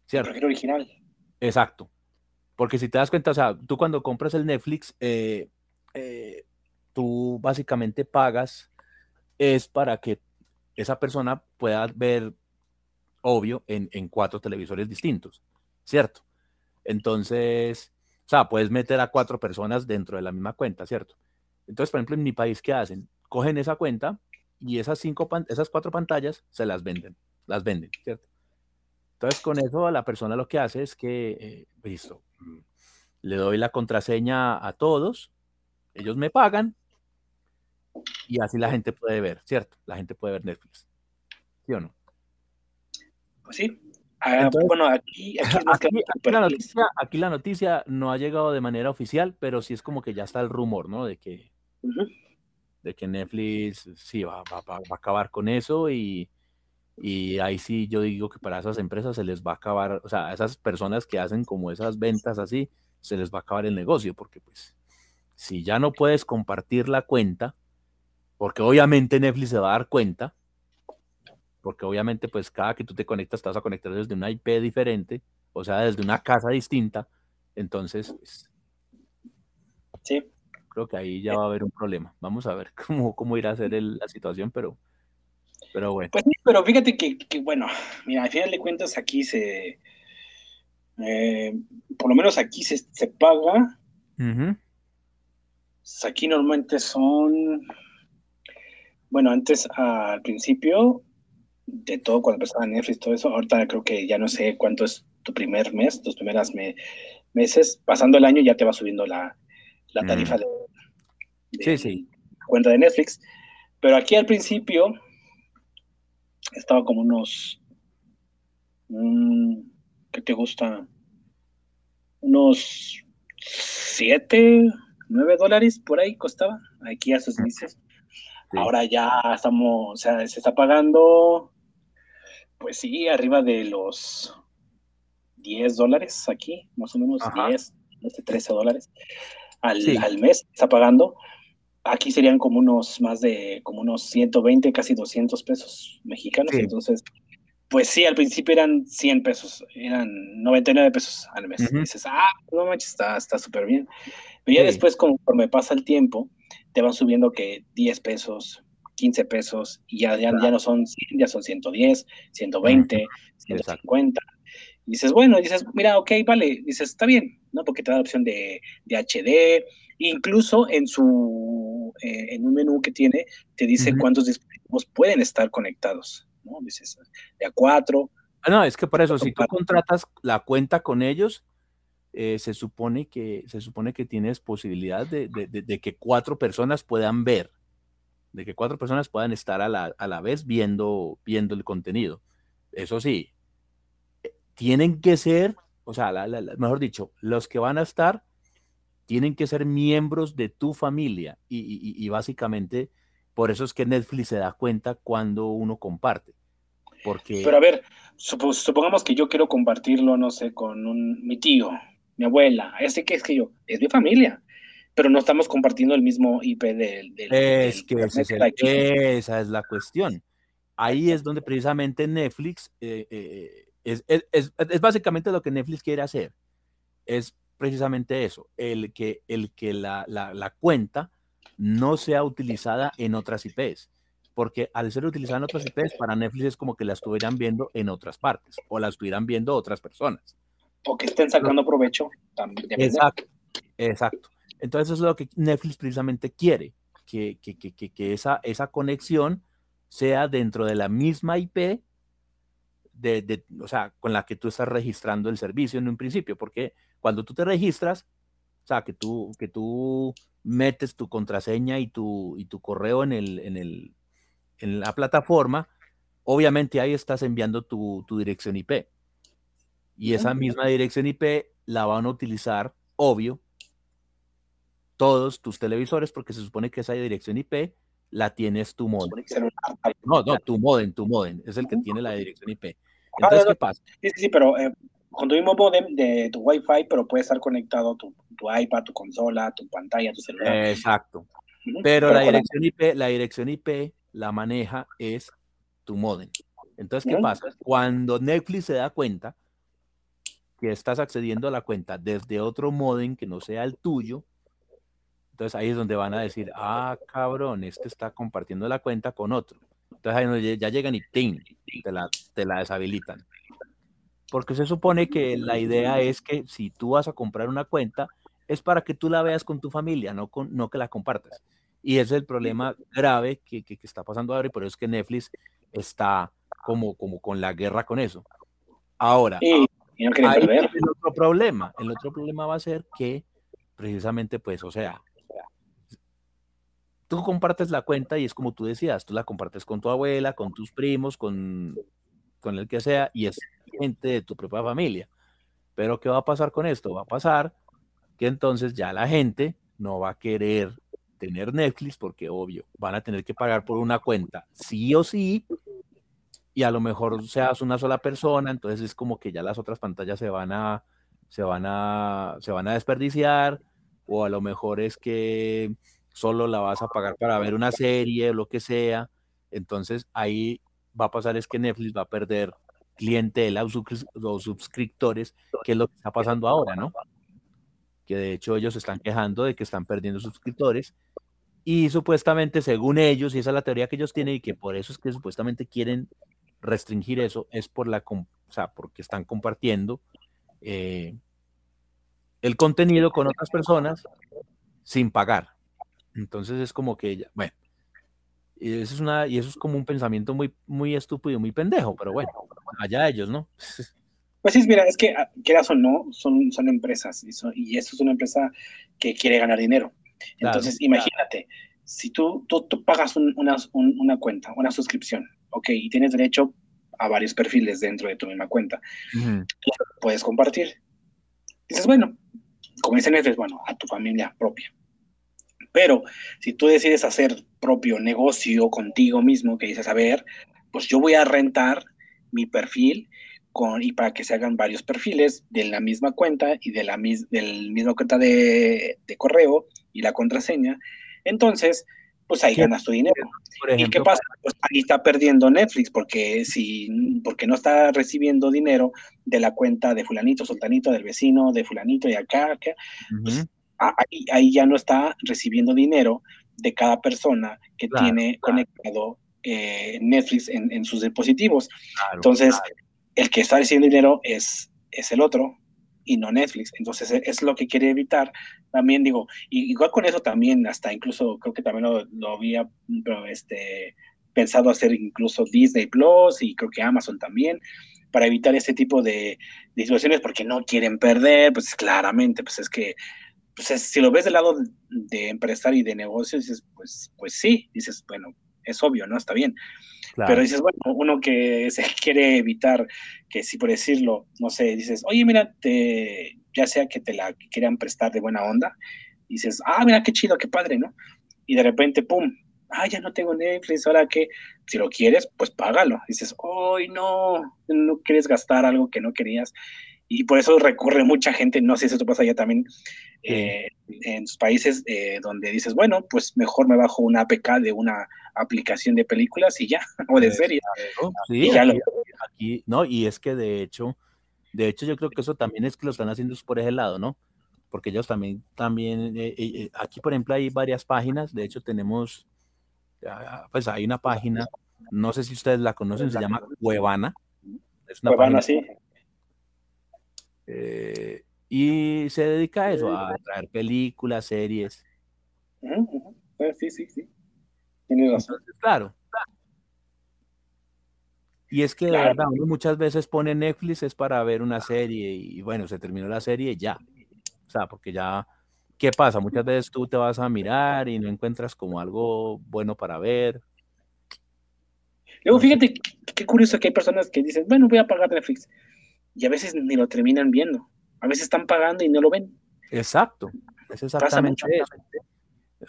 ¿cierto? El perfil original. Exacto. Porque si te das cuenta, o sea, tú cuando compras el Netflix, eh, tú básicamente pagas es para que esa persona pueda ver, obvio, en, en cuatro televisores distintos, ¿cierto? Entonces, o sea, puedes meter a cuatro personas dentro de la misma cuenta, ¿cierto? Entonces, por ejemplo, en mi país, ¿qué hacen? Cogen esa cuenta y esas, cinco, esas cuatro pantallas se las venden, las venden, ¿cierto? Entonces, con eso la persona lo que hace es que, eh, listo, mm, le doy la contraseña a todos, ellos me pagan y así la gente puede ver, ¿cierto? La gente puede ver Netflix. ¿Sí o no? Pues sí. Ah, bueno, aquí, aquí, la noticia, no ha llegado de manera oficial, pero sí es como que ya está el rumor, ¿no? De que, de que Netflix sí va, va, va, a acabar con eso y, y ahí sí yo digo que para esas empresas se les va a acabar, o sea, a esas personas que hacen como esas ventas así, se les va a acabar el negocio, porque pues si ya no puedes compartir la cuenta, porque obviamente Netflix se va a dar cuenta, porque obviamente pues cada que tú te conectas estás a conectar desde una IP diferente, o sea, desde una casa distinta, entonces pues, sí. creo que ahí ya va a haber un problema. Vamos a ver cómo, cómo irá a ser la situación, pero, pero bueno. Pues sí, pero fíjate que, bueno, mira, al final de cuentas aquí se, eh, por lo menos aquí se, se paga. Aquí normalmente son, bueno, antes al principio de todo cuando empezaba Netflix, todo eso. Ahorita creo que ya no sé cuánto es tu primer mes, tus primeras meses. Pasando el año ya te va subiendo la, tarifa mm. de, sí, cuenta de Netflix. Pero aquí al principio estaba como unos. Mm, ¿Qué te gusta? Unos 7, 9 dólares por ahí costaba. Aquí a sus meses. Ahora ya estamos, o sea, se está pagando, pues sí, arriba de los 10 dólares aquí, más o menos 10, 13 dólares al, al mes está pagando. Aquí serían como unos más de, como unos 120, casi 200 pesos mexicanos. Entonces, pues sí, al principio eran 100 pesos, eran 99 pesos al mes. dices, ah, no manches, está súper bien. Pero ya después, conforme pasa el tiempo, te van subiendo que 10 pesos, 15 pesos, y ya, ya, no son 100, ya son 110, 120, 150. Y dices, bueno, dices, mira, ok, vale, dices, está bien, ¿no? Porque te da la opción de, de HD, incluso en su, eh, en un menú que tiene, te dice cuántos dispositivos pueden estar conectados, ¿no? Dices, de a 4, Ah, no, es que por eso, si tú contratas la cuenta con ellos, eh, se, supone que, se supone que tienes posibilidad de, que cuatro personas puedan ver, de que cuatro personas puedan estar a la, vez viendo, viendo el contenido. Eso sí, eh, tienen que ser, o sea, mejor dicho, los que van a estar tienen que ser miembros de tu familia y, básicamente por eso es que Netflix se da cuenta cuando uno comparte. Porque... Pero a ver, supongamos que yo quiero compartirlo, no sé, con un, mi tío, mi abuela, ese que es que yo, es mi familia, pero no estamos compartiendo el mismo IP del... es que esa es la cuestión. Ahí es donde precisamente Netflix, eh, eh, es, es, es, básicamente lo que Netflix quiere hacer, es precisamente eso, el que, el que la, la, cuenta no sea utilizada en otras IPs, porque al ser utilizada en otras IPs, para Netflix es como que la estuvieran viendo en otras partes o la estuvieran viendo otras personas. O que estén sacando provecho también. Exacto, exacto. Entonces eso es lo que Netflix precisamente quiere, que, que, que, que esa, esa conexión sea dentro de la misma IP de, o sea, con la que tú estás registrando el servicio en un principio, porque cuando tú te registras, o sea, que tú, que tú metes tu contraseña y tu, y tu correo en, el, en, el, en la plataforma, obviamente ahí estás enviando tu, tu dirección IP. Y esa misma dirección IP la van a utilizar, obvio, todos tus televisores, porque se supone que esa dirección IP la tienes tu modem. No, no, tu modem, tu modem, es el que tiene la dirección IP. Entonces, ¿qué pasa? Sí, sí, pero eh, con tu mismo modem de tu Wi-Fi, pero puede estar conectado tu, tu iPad, tu consola, tu pantalla, tu celular. Exacto. Pero, la, dirección IP, la dirección IP la maneja es tu modem. Entonces, ¿qué pasa? Cuando Netflix se da cuenta que estás accediendo a la cuenta desde otro modem que no sea el tuyo, entonces ahí es donde van a decir, ah, cabrón, este está compartiendo la cuenta con otro. Entonces ahí ya llegan y te la, te la deshabilitan. Porque se supone que la idea es que si tú vas a comprar una cuenta, es para que tú la veas con tu familia, no, con, no que la compartas. Y ese es el problema grave que, que, está pasando ahora y por eso es que Netflix está como, como con la guerra con eso. Ahora, el otro problema, el otro problema va a ser que precisamente pues, o sea, tú compartes la cuenta y es como tú decías, tú la compartes con tu abuela, con tus primos, con, con el que sea, y es gente de tu propia familia. Pero ¿qué va a pasar con esto? Va a pasar que entonces ya la gente no va a querer tener Netflix porque obvio, van a tener que pagar por una cuenta sí o sí, y a lo mejor seas una sola persona, entonces es como que ya las otras pantallas se van a, se van a, se van a desperdiciar, o a lo mejor es que solo la vas a pagar para ver una serie o lo que sea. Entonces ahí va a pasar es que Netflix va a perder clientela o suscriptores, que es lo que está pasando ahora, ¿no? Que de hecho ellos están quejando de que están perdiendo suscriptores y supuestamente según ellos, y esa es la teoría que ellos tienen y que por eso es que supuestamente quieren restringir eso, es por la, o sea, porque están compartiendo eh, el contenido con otras personas sin pagar. Entonces es como que, ya, bueno, y eso es, una, y eso es como un pensamiento muy, muy estúpido, muy pendejo, pero bueno, allá ellos, ¿no? Pues sí, mira, es que ah, quieras o no, son, son empresas y, y eso es una empresa que quiere ganar dinero. Entonces, imagínate, si tú, tú, pagas una, una, cuenta, una suscripción, ok, y tienes derecho a varios perfiles dentro de tu misma cuenta, puedes compartir. Dices, bueno, como dicen es bueno, a tu familia propia. Pero si tú decides hacer propio negocio contigo mismo, que dices, a ver, pues yo voy a rentar mi perfil con, y para que se hagan varios perfiles de la misma cuenta y de la mis, del mismo cuenta de, correo y la contraseña, entonces, pues ahí ganas tu dinero. ¿Y qué pasa? Pues ahí está perdiendo Netflix porque si porque no está recibiendo dinero de la cuenta de fulanito, sultanito, del vecino, de fulanito y acá, acá pues ahí, ya no está recibiendo dinero de cada persona que tiene conectado eh, Netflix en, sus dispositivos. Entonces, el que está recibiendo dinero es, es el otro y no Netflix. Entonces, e, es lo que quiere evitar. También digo, igual con eso también, hasta incluso creo que también lo, había este, pensado hacer incluso Disney Plus y creo que Amazon también. para evitar este tipo de, situaciones porque no quieren perder, pues claramente, pues es que, pues si lo ves del lado de, empresario y de negocio, dices, pues, pues sí, dices, bueno, es obvio, ¿no? Está bien. Pero dices, bueno, uno que se quiere evitar que si por decirlo, no sé, dices, oye, mira, te, ya sea que te la quieran prestar de buena onda, dices, ah, mira, qué chido, qué padre, ¿no? Y de repente, pum, ah, ya no tengo Netflix, ahora que, si lo quieres, pues págalo. dices, ay, no, no quieres gastar algo que no querías. Y por eso recurre mucha gente, no sé si eso pasa ya también eh, en sus países, eh, donde dices, bueno, pues mejor me bajo una APK de una aplicación de películas y ya, o de series. Sí, y aquí, aquí, no, y es que de hecho, de hecho yo creo que eso también es que lo están haciendo por ese lado, ¿no? Porque ellos también, también, eh, aquí por ejemplo hay varias páginas, de hecho tenemos pues hay una página, no sé si ustedes la conocen, se llama Cuevana. Es una Cuevana, sí. Eh, y se dedica a eso, a traer películas, series. Pues sí, sí, sí. Tiene razón. claro. Y es que de verdad, muchas veces pone Netflix es para ver una serie y bueno, se terminó la serie y ya. O sea, porque ya ¿Qué pasa? Muchas veces tú te vas a mirar y no encuentras como algo bueno para ver. Luego, fíjate qué curioso que hay personas que dicen, bueno, voy a pagar Netflix. Y a veces ni lo terminan viendo. A veces están pagando y no lo ven. Exacto. Es exactamente eso.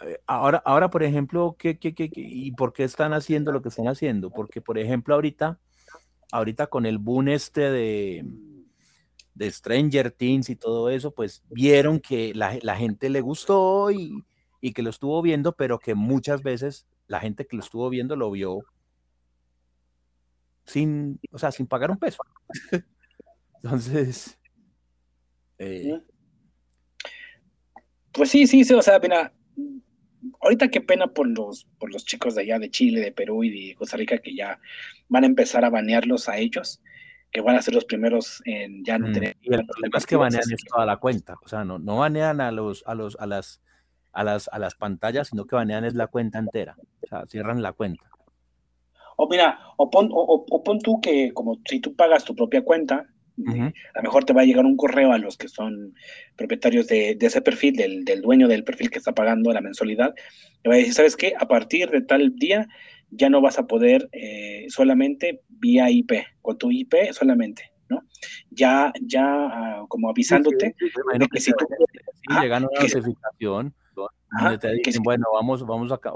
Eh, ahora, ahora, por ejemplo, ¿qué, qué, qué, ¿y por qué están haciendo lo que están haciendo? Porque, por ejemplo, ahorita, ahorita con el boom este de, de Stranger Things y todo eso, pues vieron que la, gente le gustó y, que lo estuvo viendo, pero que muchas veces la gente que lo estuvo viendo lo vio sin, o sea, sin pagar un peso. Entonces, eh, pues sí, sí, sí, o sea, mira, ahorita qué pena por los, por los chicos de allá de Chile, de Perú y de Costa Rica que ya van a empezar a banearlos a ellos que van a ser los primeros en ya no mm, tener. Y el problema es que banean toda la cuenta, o sea, no, no banean a los, a los, a las, a las, a las pantallas, sino que banean es la cuenta entera, o sea, cierran la cuenta. O mira, o pon, o, pon tú que como si tú pagas tu propia cuenta, a lo mejor te va a llegar un correo a los que son propietarios de, ese perfil, del, del, dueño del perfil que está pagando la mensualidad, le va a decir, ¿sabes qué? A partir de tal día ya no vas a poder eh, solamente vía IP, con tu IP solamente, ¿no? Ya, ya ah, como avisándote que si tú... una notificación donde te dicen, bueno, vamos, vamos acá,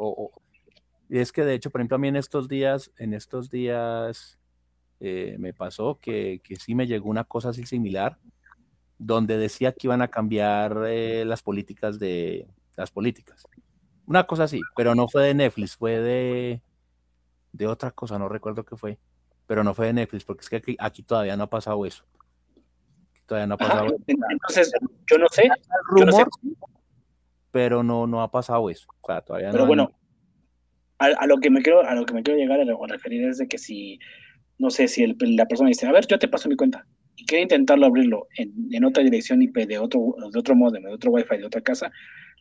y es que de hecho, por ejemplo, a mí en estos días, en estos días eh, me pasó que, que, sí me llegó una cosa así similar, donde decía que iban a cambiar eh, las políticas de las políticas. Una cosa así, pero no fue de Netflix, fue de, de otra cosa, no recuerdo qué fue, pero no fue de Netflix, porque es que aquí, todavía no ha pasado eso. Todavía no ha pasado eso. Entonces, yo no sé. Rumor, pero no, no ha pasado eso. O sea, todavía pero bueno, a, lo que me quiero, a lo que me quiero llegar a, referir es de que si, no sé, si la persona dice, a ver, yo te paso mi cuenta, y quiere intentarlo abrirlo en, en otra dirección IP de otro, de otro modem, de otro wifi de otra casa,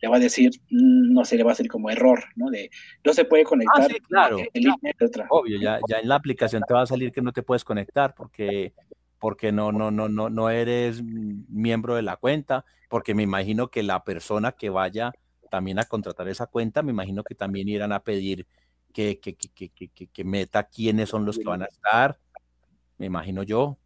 le va a decir, mm, no sé, le va a salir como error, ¿no? De no se puede conectar. Ah, sí, claro. Obvio, ya, ya en la aplicación te va a salir que no te puedes conectar porque, porque no, no, no, no, no eres miembro de la cuenta, porque me imagino que la persona que vaya también a contratar esa cuenta, me imagino que también irán a pedir que, que, que, que, que meta quiénes son los que van a estar, me imagino yo.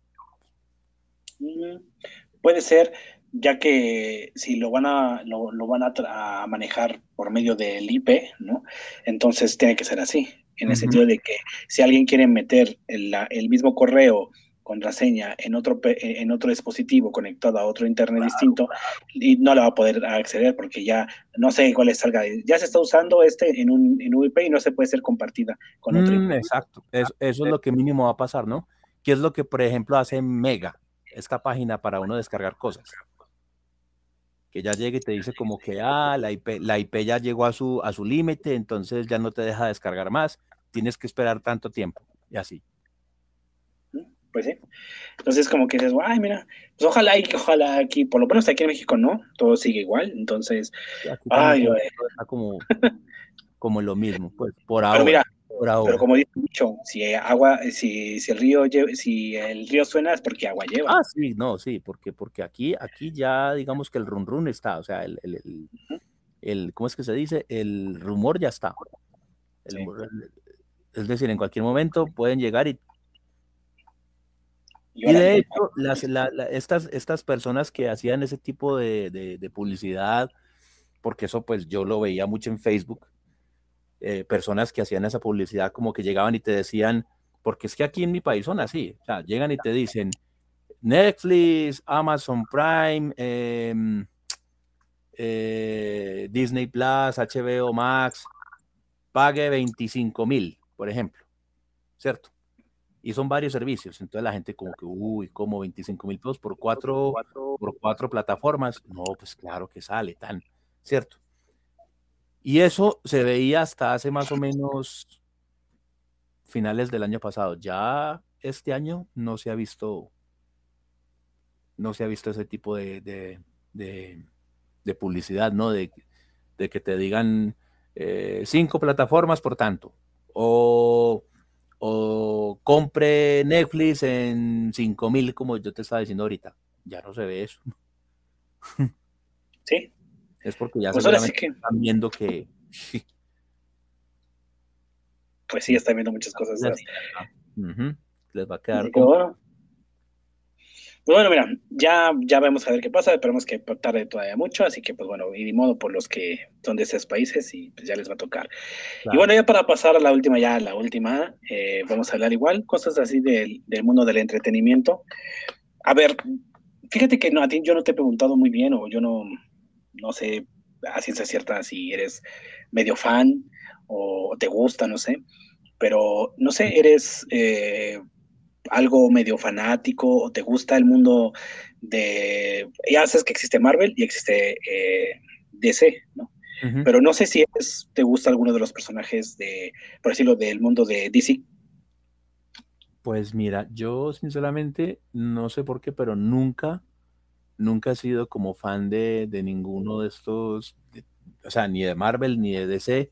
Puede ser, ya que si lo van a, lo, van a, manejar por medio del IP, ¿no? Entonces tiene que ser así, en el sentido de que si alguien quiere meter el, el mismo correo contraseña en otro en otro dispositivo conectado a otro internet distinto y no le va a poder acceder porque ya no sé cuál es salga ya se está usando este en un en IP y no se puede ser compartida con otro mm, exacto. Eso, eso es lo que mínimo va a pasar no qué es lo que por ejemplo hace Mega esta página para uno descargar cosas que ya llegue y te dice como que, ah, la IP, la IP ya llegó a su, a su límite, entonces ya no te deja descargar más, tienes que esperar tanto tiempo, y así. Pues sí. Entonces como que dices, ay, mira, pues ojalá y que ojalá aquí, por lo menos aquí en México no, todo sigue igual, entonces, ay, está como, como lo mismo, pues por ahora. mira, Pero como dicho mucho, si agua, si, si el río si el río suena es porque agua lleva. Ah, sí, no, sí, porque, porque aquí, aquí ya digamos que el run run está, o sea, el, el, el, ¿cómo es que se dice? El rumor ya está. es decir, en cualquier momento pueden llegar y y, de hecho, las, estas, estas personas que hacían ese tipo de, de, publicidad, porque eso pues yo lo veía mucho en Facebook, eh, personas que hacían esa publicidad como que llegaban y te decían, porque es que aquí en mi país son así, o sea, llegan y te dicen Netflix, Amazon Prime, em, eh, Disney Plus, HBO Max, pague 25 mil, por ejemplo, ¿cierto? Y son varios servicios, entonces la gente como que, uy, como 25 mil pesos por cuatro, por cuatro plataformas, no, pues claro que sale, tan, ¿cierto? Y eso se veía hasta hace más o menos finales del año pasado. Ya este año no se ha visto, no se ha visto ese tipo de, de, publicidad, ¿no? De, que te digan eh, cinco plataformas por tanto. O, o compre Netflix en cinco mil, como yo te estaba diciendo ahorita. Ya no se ve eso. Sí, es porque ya pues están viendo que. Pues sí, están viendo muchas cosas. Les va a quedar. Bueno. Pues bueno, mira, ya, ya vamos a ver qué pasa, esperemos que tarde todavía mucho, así que pues bueno, y de modo por los que son de esos países y pues ya les va a tocar. Y bueno, ya para pasar a la última, ya la última, eh, vamos a hablar igual, cosas así del, del mundo del entretenimiento. A ver, fíjate que no, a ti yo no te he preguntado muy bien o yo no, no sé a ciencia cierta si eres medio fan o te gusta, no sé, pero no sé, eres eh, algo medio fanático o te gusta el mundo de, ya sabes que existe Marvel y existe eh, DC, ¿no? Pero no sé si te gusta alguno de los personajes de, por decirlo, del mundo de DC. Pues mira, yo sinceramente no sé por qué, pero nunca nunca he sido como fan de, ninguno de estos, o sea, ni de Marvel ni de DC.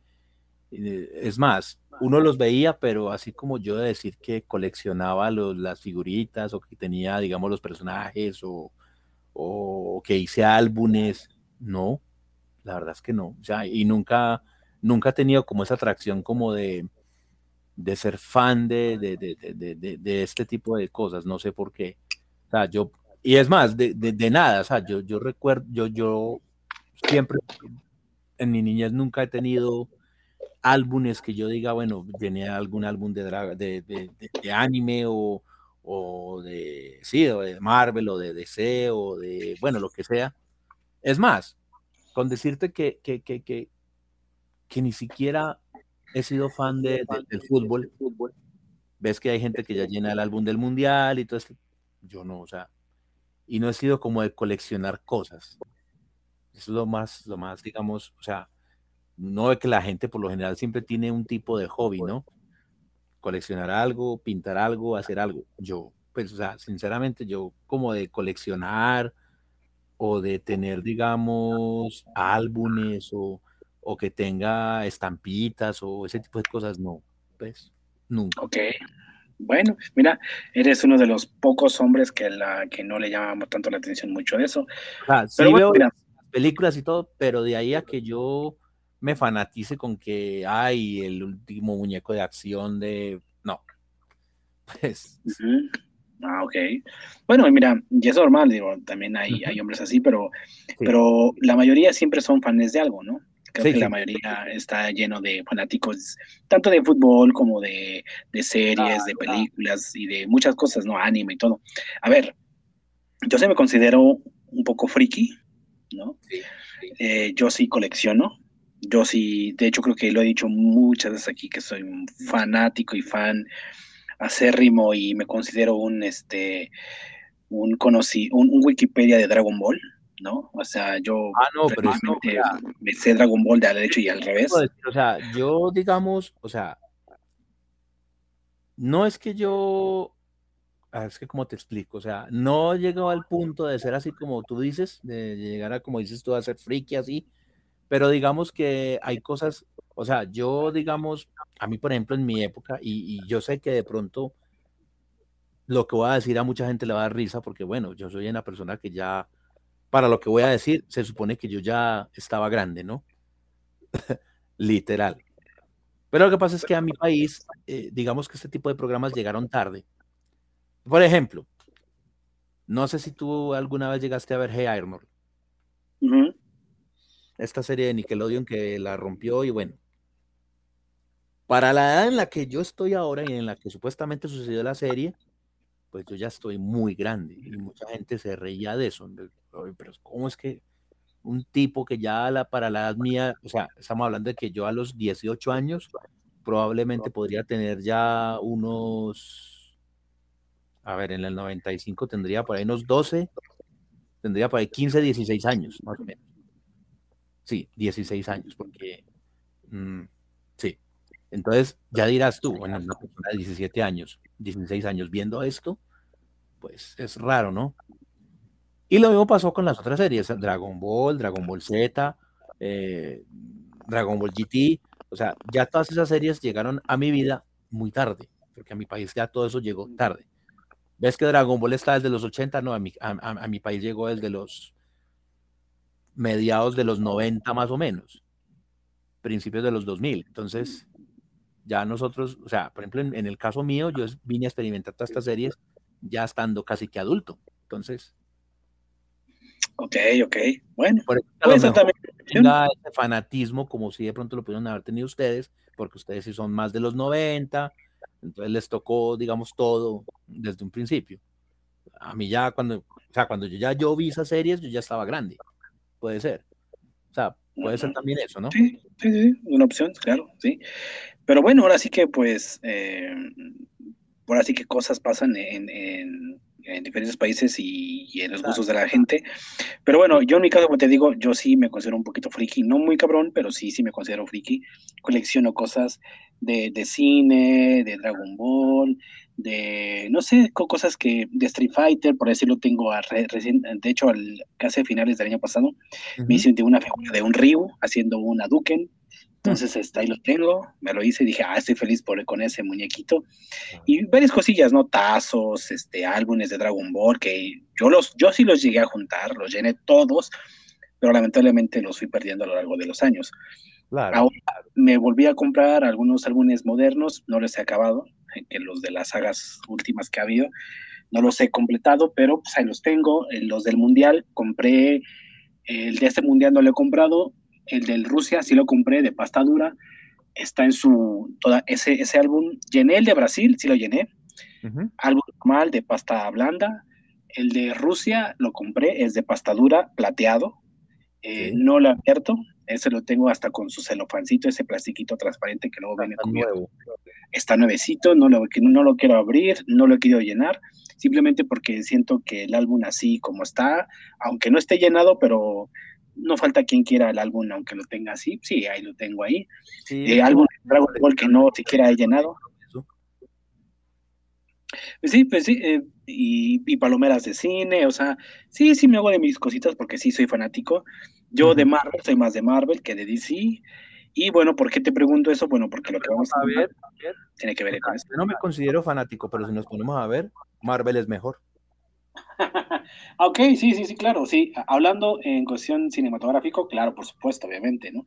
Es más, uno los veía, pero así como yo de decir que coleccionaba los, las figuritas o que tenía, digamos, los personajes o, que hice álbumes, no, la verdad es que no. O sea, y nunca, nunca he tenido como esa atracción como de, de ser fan de, de, de, este tipo de cosas, no sé por qué. O sea, yo y es más, de, de, nada, o sea, yo, yo recuerdo, yo, yo siempre, en mi niñez nunca he tenido álbumes que yo diga, bueno, tenía algún álbum de, de, de, anime o, o de, sí, o de Marvel o de DC o de, bueno, lo que sea. Es más, con decirte que, que, que, que, que ni siquiera he sido fan de, del fútbol. Ves que hay gente que ya llena el álbum del mundial y todo esto. Yo no, o sea, y no he sido como de coleccionar cosas. Eso es lo más, lo más, digamos, o sea, no es que la gente por lo general siempre tiene un tipo de hobby, ¿no? Coleccionar algo, pintar algo, hacer algo. Yo, pues, o sea, sinceramente, yo como de coleccionar o de tener, digamos, álbumes o, o que tenga estampitas o ese tipo de cosas, no, pues, nunca. Ok. Bueno, mira, eres uno de los pocos hombres que, la, que no le llamamos tanto la atención mucho de eso. Ah, sí pero veo las películas y todo, pero de ahí a que yo me fanatice con que hay el último muñeco de acción de... No. Pues... Ah, ok. Bueno, mira, y es normal, digo, también hay, hay hombres así, pero, pero la mayoría siempre son fans de algo, ¿no? Creo que la mayoría está lleno de fanáticos, tanto de fútbol como de, series, de películas y de muchas cosas, ¿no? Anime y todo. A ver, yo se me considero un poco friki, ¿no? Eh, yo sí colecciono. Yo sí, de hecho creo que lo he dicho muchas veces aquí que soy un fanático y fan acérrimo y me considero un este un conocí un Wikipedia de Dragon Ball. ¿no? O sea, yo ah, no, pero me sé Dragon Ball de al derecho y al revés. o sea, yo digamos, o sea, no es que yo, ah, es que como te explico, o sea, no he llegado al punto de ser así como tú dices, de llegar a, como dices tú, a ser friki así, Pero digamos que hay cosas, o sea, yo digamos, a mí por ejemplo en mi época, y, yo sé que de pronto lo que voy a decir a mucha gente le va a dar risa, porque bueno, yo soy una persona que ya, para lo que voy a decir, se supone que yo ya estaba grande, ¿no? Literal. Pero lo que pasa es que a mi país, eh, digamos que este tipo de programas llegaron tarde. Por ejemplo, no sé si tú alguna vez llegaste a ver Hey Arnold. Esta serie de Nickelodeon que la rompió y bueno. Para la edad en la que yo estoy ahora y en la que supuestamente sucedió la serie, pues yo ya estoy muy grande y mucha gente se reía de eso. Pero ¿cómo es que un tipo que ya la, para la edad mía, o sea, estamos hablando de que yo a los 18 años probablemente podría tener ya unos, a ver, en el 95 tendría por ahí unos 12, tendría por ahí 15, 16 años, más o menos. Sí, 16 años, porque, mm, sí. Entonces, ya dirás tú, bueno, una persona de 17 años, 16 años viendo esto, pues es raro, ¿no? Y lo mismo pasó con las otras series, Dragon Ball, Dragon Ball Z, eh, Dragon Ball GT, o sea, ya todas esas series llegaron a mi vida muy tarde, porque a mi país ya todo eso llegó tarde. ¿Ves que Dragon Ball está desde los 80? No, a mi, a, mi país llegó desde los mediados de los 90 más o menos, principios de los 2000. Entonces, ya nosotros, o sea, por ejemplo, en, en el caso mío, yo vine a experimentar todas estas series ya estando casi que adulto. Entonces, Ok, ok. Bueno, por eso también ese fanatismo como si de pronto lo pudieron haber tenido ustedes, porque ustedes sí son más de los 90, entonces les tocó, digamos, todo desde un principio. A mí ya cuando, o sea, cuando yo ya yo vi esas series, yo ya estaba grande. Puede ser. O sea, puede ser también eso, ¿no? Sí, sí, sí, una opción, claro, sí. Pero bueno, ahora sí que pues, eh, ahora sí que cosas pasan en, en en diferentes países y, en los gustos de la gente. Pero bueno, yo en mi caso, como te digo, yo sí me considero un poquito friki, no muy cabrón, pero sí, sí me considero friki. Colecciono cosas de, de cine, de Dragon Ball, de, no sé, cosas que, de Street Fighter, por decirlo, tengo a recién, de hecho, al, casi a finales del año pasado, me hice una figura de un Ryu haciendo una Duken, entonces este, ahí lo tengo, me lo hice y dije, ah, estoy feliz por, con ese muñequito. Y varias cosillas, ¿no? Tazos, este, álbumes de Dragon Ball, que yo, los, yo sí los llegué a juntar, los llené todos, pero lamentablemente los fui perdiendo a lo largo de los años. Ahora me volví a comprar algunos álbumes modernos, no los he acabado, que los de las sagas últimas que ha habido, no los he completado, pero pues ahí los tengo. Los del Mundial, compré, el de este Mundial no lo he comprado, el del Rusia sí lo compré de pasta dura, está en su, toda ese, ese álbum, llené el de Brasil, sí lo llené, álbum normal de pasta blanda, el de Rusia lo compré, es de pasta dura, plateado, eh, no lo he abierto, ese lo tengo hasta con su celofancito, ese plastiquito transparente que luego viene con nuevo. Está nuevecito, no lo, no lo quiero abrir, no lo he querido llenar, simplemente porque siento que el álbum así como está, aunque no esté llenado, pero no falta quien quiera el álbum, aunque lo tenga así. Sí, ahí lo tengo ahí. Sí, eh, álbum de Dragon Ball que no siquiera he llenado. Pues sí, pues sí, eh, y, palomeras de cine, o sea, sí, sí me hago de mis cositas porque sí soy fanático. Yo de Marvel, soy más de Marvel que de DC. Y bueno, ¿por qué te pregunto eso? Bueno, porque lo que vamos a ver tiene que ver con eso. Yo no me considero fanático, pero si nos ponemos a ver, Marvel es mejor. ok, sí, sí, sí, claro, sí. Hablando en cuestión cinematográfico, claro, por supuesto, obviamente, ¿no?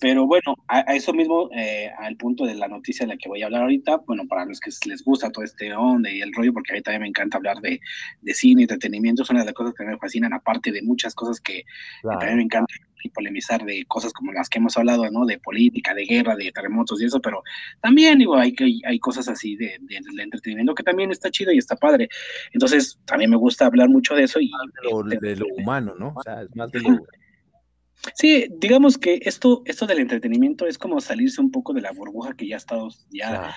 Pero bueno, a, eso mismo, eh, al punto de la noticia de la que voy a hablar ahorita, bueno, para los que les gusta todo este onda y el rollo, porque a mí también me encanta hablar de, de cine, entretenimiento, son una de las cosas que me fascinan, aparte de muchas cosas que, también me encanta y polemizar de cosas como las que hemos hablado, ¿no? De política, de guerra, de terremotos y eso, pero también, digo, hay, hay cosas así de, de, entretenimiento que también está chido y está padre. Entonces, también me gusta hablar mucho de eso y... De lo, humano, ¿no? O sea, es más de lo... Sí, digamos que esto, esto del entretenimiento es como salirse un poco de la burbuja que ya estamos, ya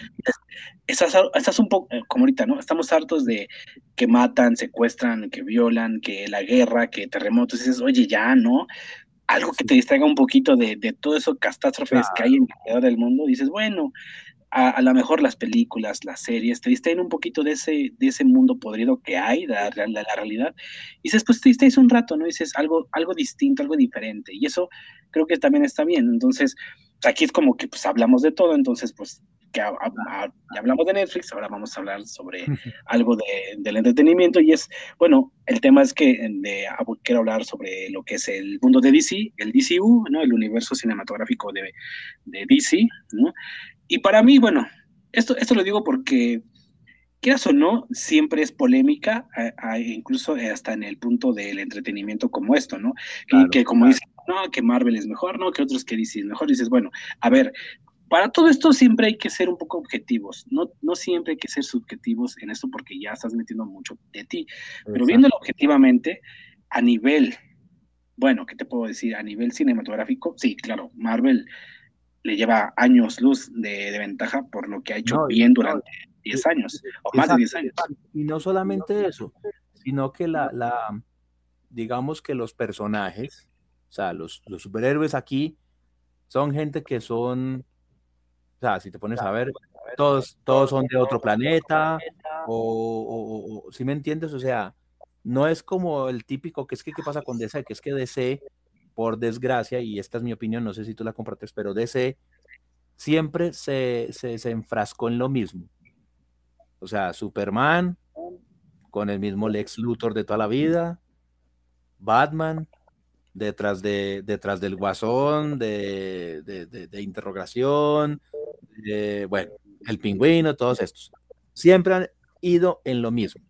estás, estás, un poco, como ahorita, ¿no? Estamos hartos de que matan, secuestran, que violan, que la guerra, que terremotos, y dices, oye, ya, ¿no? Algo que te distraiga un poquito de, de todo eso catástrofes que hay en alrededor del mundo, dices, bueno, a, lo mejor las películas, las series, te distraen un poquito de ese, de ese mundo podrido que hay, de la, la, realidad, y después pues, te distraes un rato, ¿no? dices algo, algo distinto, algo diferente, y eso creo que también está bien. Entonces, aquí es como que pues hablamos de todo, entonces pues que ya hablamos de Netflix, ahora vamos a hablar sobre algo de, del entretenimiento y es, bueno, el tema es que de, quiero hablar sobre lo que es el mundo de DC, el DCU, ¿no? El universo cinematográfico de, de DC, ¿no? Y para mí, bueno, esto, esto lo digo porque, quieras o no, siempre es polémica, incluso hasta en el punto del entretenimiento como esto, ¿no? y que como dicen, no, que Marvel es mejor, no, que otros que DC es mejor, dices, bueno, a ver, para todo esto siempre hay que ser un poco objetivos, no, no siempre hay que ser subjetivos en esto porque ya estás metiendo mucho de ti, pero viéndolo objetivamente, a nivel, bueno, ¿qué te puedo decir? A nivel cinematográfico, sí, claro, Marvel le lleva años luz de, ventaja por lo que ha hecho bien durante 10 años, o más de 10 años. Y no solamente eso, sino que la, la, digamos que los personajes, o sea, los, los superhéroes aquí son gente que son, sea, si te pones a ver, todos, todos son de otro planeta, o, si me entiendes, o sea, no es como el típico que es que qué pasa con DC, que es que DC por desgracia, y esta es mi opinión, no sé si tú la compartes, pero DC siempre se, se, enfrascó en lo mismo. O sea, Superman con el mismo Lex Luthor de toda la vida, Batman detrás, de, detrás del guasón, de, de, interrogación, bueno, el pingüino, todos estos. Siempre han ido en lo mismo.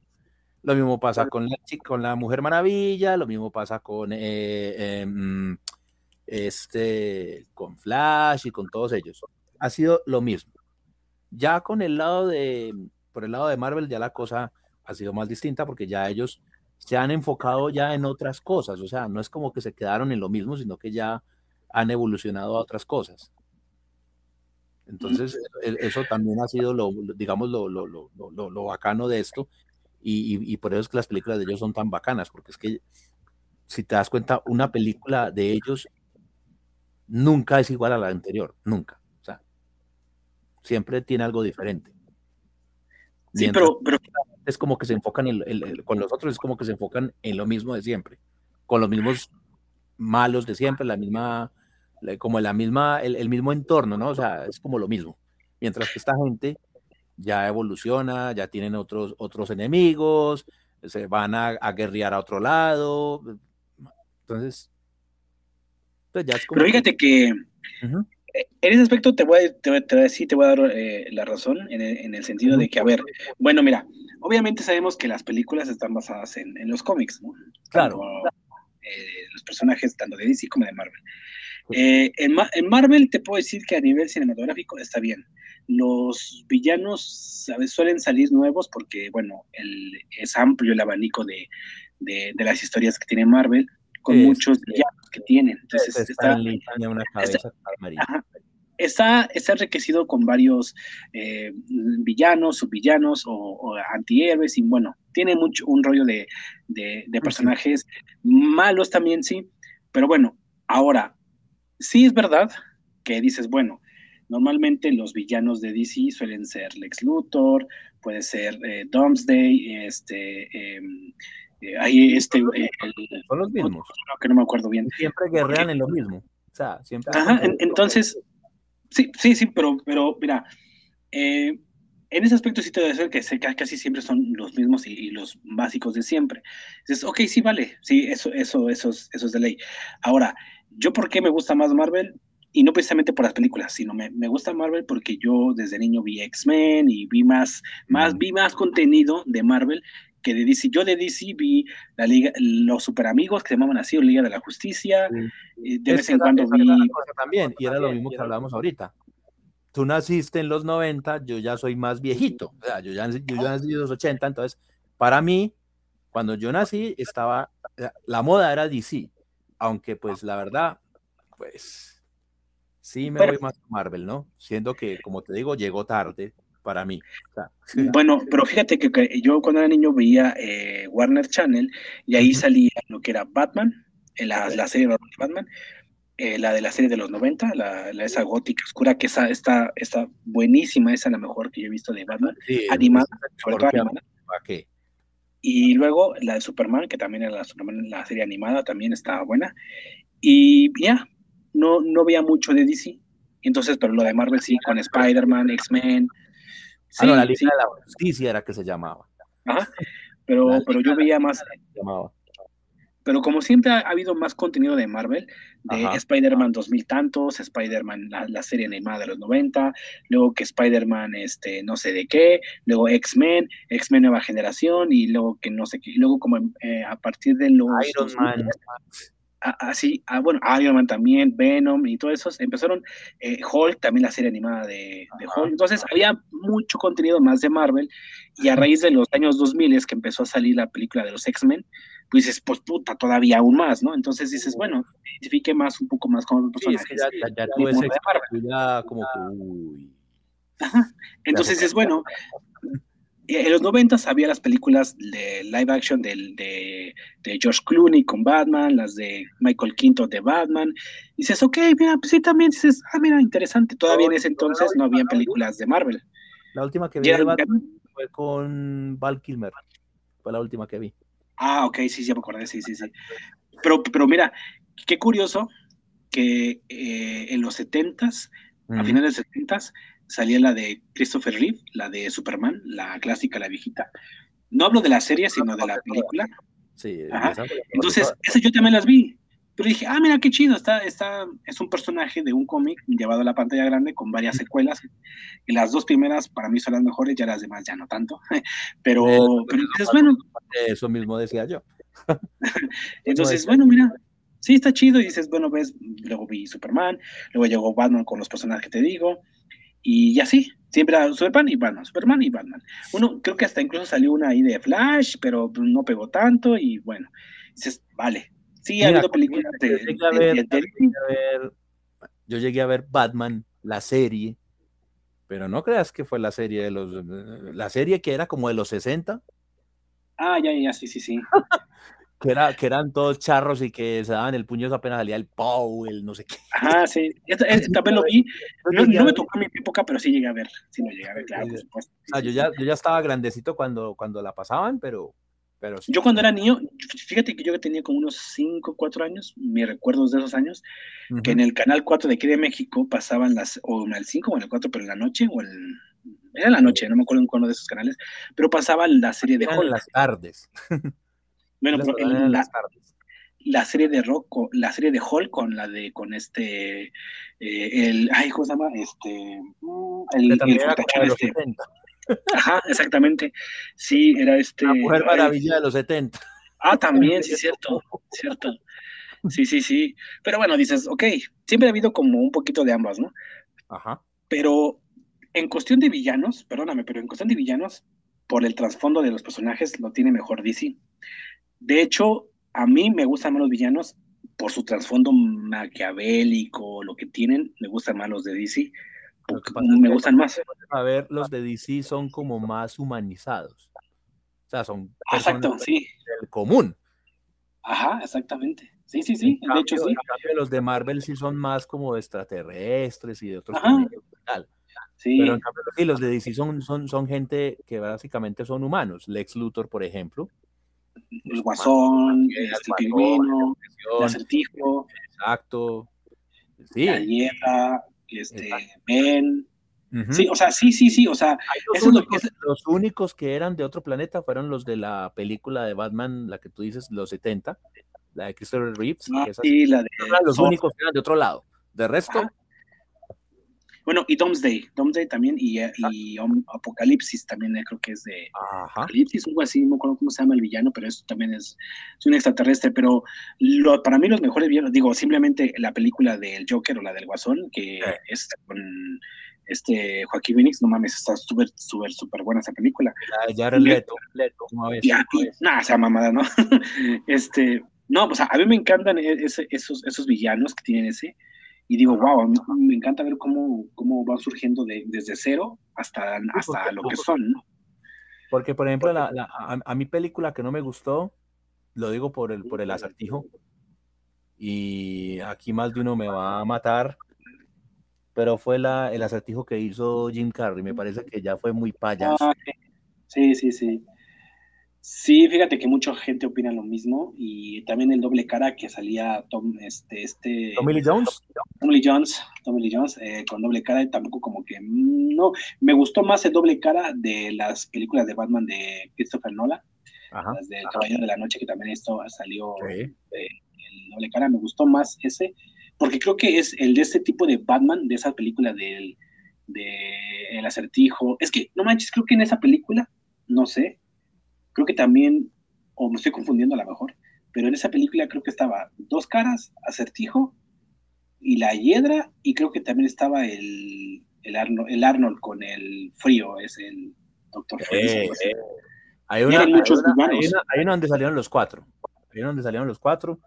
Lo mismo pasa con la, con la Mujer Maravilla, lo mismo pasa con eh, em, este, con Flash y con todos ellos. Ha sido lo mismo. Ya con el lado de, por el lado de Marvel, ya la cosa ha sido más distinta porque ya ellos se han enfocado ya en otras cosas. O sea, no es como que se quedaron en lo mismo, sino que ya han evolucionado a otras cosas. Entonces, e, eso también ha sido lo, digamos, lo, lo, lo, lo, bacano de esto, y, por eso es que las películas de ellos son tan bacanas, porque es que si te das cuenta, una película de ellos nunca es igual a la anterior, nunca. O sea, siempre tiene algo diferente. Sí, pero, es como que se enfocan en, con los otros, es como que se enfocan en lo mismo de siempre, con los mismos malos de siempre, la misma, como la misma, el, el mismo entorno, ¿no? O sea, es como lo mismo. Mientras que esta gente ya evoluciona, ya tienen otros, otros enemigos, se van a, a guerrear a otro lado. Entonces, pues ya es como... Pero fíjate que en ese aspecto te voy a, te, te, decir, te voy a dar eh, la razón en el, en el sentido de que, a ver, bueno, mira, obviamente sabemos que las películas están basadas en, en los cómics, ¿no? Claro. Eh, los personajes tanto de DC como de Marvel. Eh, en, en, Marvel te puedo decir que a nivel cinematográfico está bien. Los villanos ¿sabes? suelen salir nuevos porque, bueno, el, es amplio el abanico de, de, las historias que tiene Marvel, con muchos villanos que tienen. Entonces, está, una cabeza está, está, enriquecido con varios eh, villanos, subvillanos o, o, antihéroes, y bueno, tiene mucho un rollo de, de, de personajes malos también, sí, pero bueno, ahora, sí es verdad que dices, bueno, Normalmente los villanos de DC suelen ser Lex Luthor, puede ser eh, Domesday, este, em, eh, ahí este, eh, son los mismos. que no me acuerdo bien. Siempre guerrean en lo mismo. O sea, siempre. Ajá, entonces, sí, sí, sí, pero, pero mira, en ese aspecto sí te debe ser que casi siempre son los mismos y, los básicos de siempre. Dices, ok, sí, vale, sí, eso, eso, eso, eso es de ley. Ahora, ¿yo por qué me gusta más Marvel? y no precisamente por las películas, sino me, me gusta Marvel porque yo desde niño vi X-Men y vi más, más, vi más contenido de Marvel que de DC. Yo de DC vi la Liga, los super amigos que se llamaban así, Liga de la Justicia. De vez en cuando vi. También, y era lo mismo que hablábamos ahorita. Tú naciste en los 90, yo ya soy más viejito. O sea, yo ya, yo ya nací en los 80, entonces, para mí, cuando yo nací, estaba. La moda era DC. Aunque, pues, la verdad, pues Sí, me voy más a Marvel, ¿no? Siendo que, como te digo, llegó tarde para mí. bueno, pero fíjate que, yo cuando era niño veía eh, Warner Channel y ahí salía lo que era Batman, la, la serie de Batman, eh, la de la serie de los 90, la, esa gótica oscura, que esa está, está buenísima, esa es la mejor que yo he visto de Batman, animada, sobre todo animada. Y luego la de Superman, que también era la, Superman, la serie animada, también estaba buena. Y ya, no, no veía mucho de DC. Entonces, pero lo de Marvel sí, con Spider-Man, X-Men. Sí, ah, la Liga de la Justicia era que se llamaba. Ajá, pero, pero yo veía más. Llamaba pero como siempre ha, habido más contenido de Marvel, de Spider-Man 2000 tantos, Spider-Man la, serie animada de los 90, luego que Spider-Man este no sé de qué, luego X-Men, X-Men nueva generación y luego que no sé qué, luego como eh, a partir de los Iron Man así, ah, bueno, Iron Man también, Venom y todo eso, empezaron eh, Hulk, también la serie animada de, de Hulk, entonces había mucho contenido más de Marvel y a raíz de los años 2000 es que empezó a salir la película de los X-Men, pues dices, pues puta, todavía aún más, ¿no? Entonces dices, bueno, identifique más, un poco más con los personajes. Sí, ya, ya, ya, como que, uy. Entonces dices, bueno, en los 90 había las películas de live action de, de, George Clooney con Batman, las de Michael Quinto de Batman. Y dices, ok, mira, pues sí, también dices, ah, mira, interesante. Todavía en ese entonces no había películas de Marvel. La última que vi de Batman fue con Val Kilmer. Fue la última que vi. Ah, ok, sí, sí, me acordé, sí, sí, sí. Pero, pero mira, qué curioso que eh, en los 70s, a finales de 70s, salía la de Christopher Reeve, la de Superman, la clásica, la viejita. No hablo de la serie, sino de la película. Sí, Entonces, esas yo también las vi. Pero dije, ah, mira qué chido, está, está, es un personaje de un cómic llevado a la pantalla grande con varias secuelas. Y las dos primeras para mí son las mejores, ya las demás ya no tanto. Pero, pero entonces, bueno. Eso mismo decía yo. entonces, bueno, mira, sí está chido. Y dices, bueno, ves, luego vi Superman, luego llegó Batman con los personajes que te digo. Y así, siempre era Superman y Batman, Superman y Batman. Uno, creo que hasta incluso salió una ahí de Flash, pero no pegó tanto. Y bueno, dices, vale, Sí, ha habido películas de, yo llegué a ver Batman, la serie, pero no creas que fue la serie de los. La serie que era como de los 60. Ah, ya, ya, sí, sí, sí. que, era, que eran todos charros y que se daban el puño apenas salía el Pow, el no sé qué. Ah, sí. también lo vi. No, me tocó a mi época, pero sí llegué a ver. Sí, lo llegué a ver, claro, por supuesto. yo, ya, yo ya estaba grandecito cuando, cuando la pasaban, pero, yo cuando era niño, fíjate que yo tenía como unos 5, 4 años, me recuerdos de esos años, que en el canal 4 de aquí de México pasaban las, o en el 5 o en el 4, pero en la noche, o el, era en la noche, no me acuerdo en cuál de esos canales, pero pasaba la serie de Hulk. las tardes. bueno, pero las tardes. La serie de Rock, la serie de Hulk con la de, con este, eh, el, ay, ¿cómo se llama? Este, mm, el, el, el este. Ajá, exactamente. Sí, era este. La mujer maravilla de los 70. Ah, también, sí, cierto, cierto. Sí, sí, sí. Pero bueno, dices, ok, siempre ha habido como un poquito de ambas, ¿no? Ajá. Pero en cuestión de villanos, perdóname, pero en cuestión de villanos, por el trasfondo de los personajes, lo tiene mejor DC. De hecho, a mí me gustan más los villanos por su trasfondo maquiavélico, lo que tienen, me gustan más los de DC me gustan más. A ver, los de DC son como más humanizados. O sea, son Exacto, sí. del común. Ajá, exactamente. Sí, sí, sí. de hecho, sí. los de Marvel sí son más como extraterrestres y de otros Sí. Pero en cambio, sí, los de DC son, son, son gente que básicamente son humanos. Lex Luthor, por ejemplo. El Guasón, el este Pingüino, el Acertijo. Exacto. Sí. La Hierra, este, Ben. Sí, o sea, sí, sí, sí, o sea, los únicos que eran de otro planeta fueron los de la película de Batman, la que tú dices, los 70, la de Christopher Reeves. Ah, sí, la de... Los únicos que eran de otro lado. De resto, bueno, y Doomsday, Doomsday también, y, eh, y Apocalipsis también eh, creo que es de Apocalipsis, algo así, no recuerdo cómo se llama el villano, pero eso también es, un extraterrestre, pero lo, para mí los mejores villanos, digo, simplemente la película del Joker o la del Guasón, que es con este Joaquín Phoenix, no mames, está súper, súper, súper buena esa película. Ya era Leto, Leto, nada, esa mamada, ¿no? este, no, o sea, a mí me encantan e, esos, esos villanos que tienen ese, y digo, wow, me encanta ver cómo, cómo van surgiendo de, desde cero hasta, hasta lo que son. Porque, por ejemplo, la, a, mi película que no me gustó, lo digo por el, por el acertijo, y aquí más de uno me va a matar, pero fue la, el acertijo que hizo Jim Carrey, me parece que ya fue muy payaso. Ah, sí, sí, sí. Sí, fíjate que mucha gente opina lo mismo y también el doble cara que salía Tom, este, este. Tommy Lee Jones. Tommy Lee Jones, Tommy Lee Jones, eh, con doble cara y tampoco como que mm, no. Me gustó más el doble cara de las películas de Batman de Christopher Nolan, ajá, las de Caballero de la Noche que también esto salió el doble cara. Me gustó más ese porque creo que es el de este tipo de Batman de esa película del de el acertijo. Es que no manches, creo que en esa película, no sé creo que también, o me estoy confundiendo a lo mejor, pero en esa película creo que estaba Dos Caras, Acertijo y La Hiedra, y creo que también estaba el, el, Arnold, con el frío, es el Doctor Frío. Hay una, hay, donde salieron los cuatro. Hay una donde salieron los cuatro.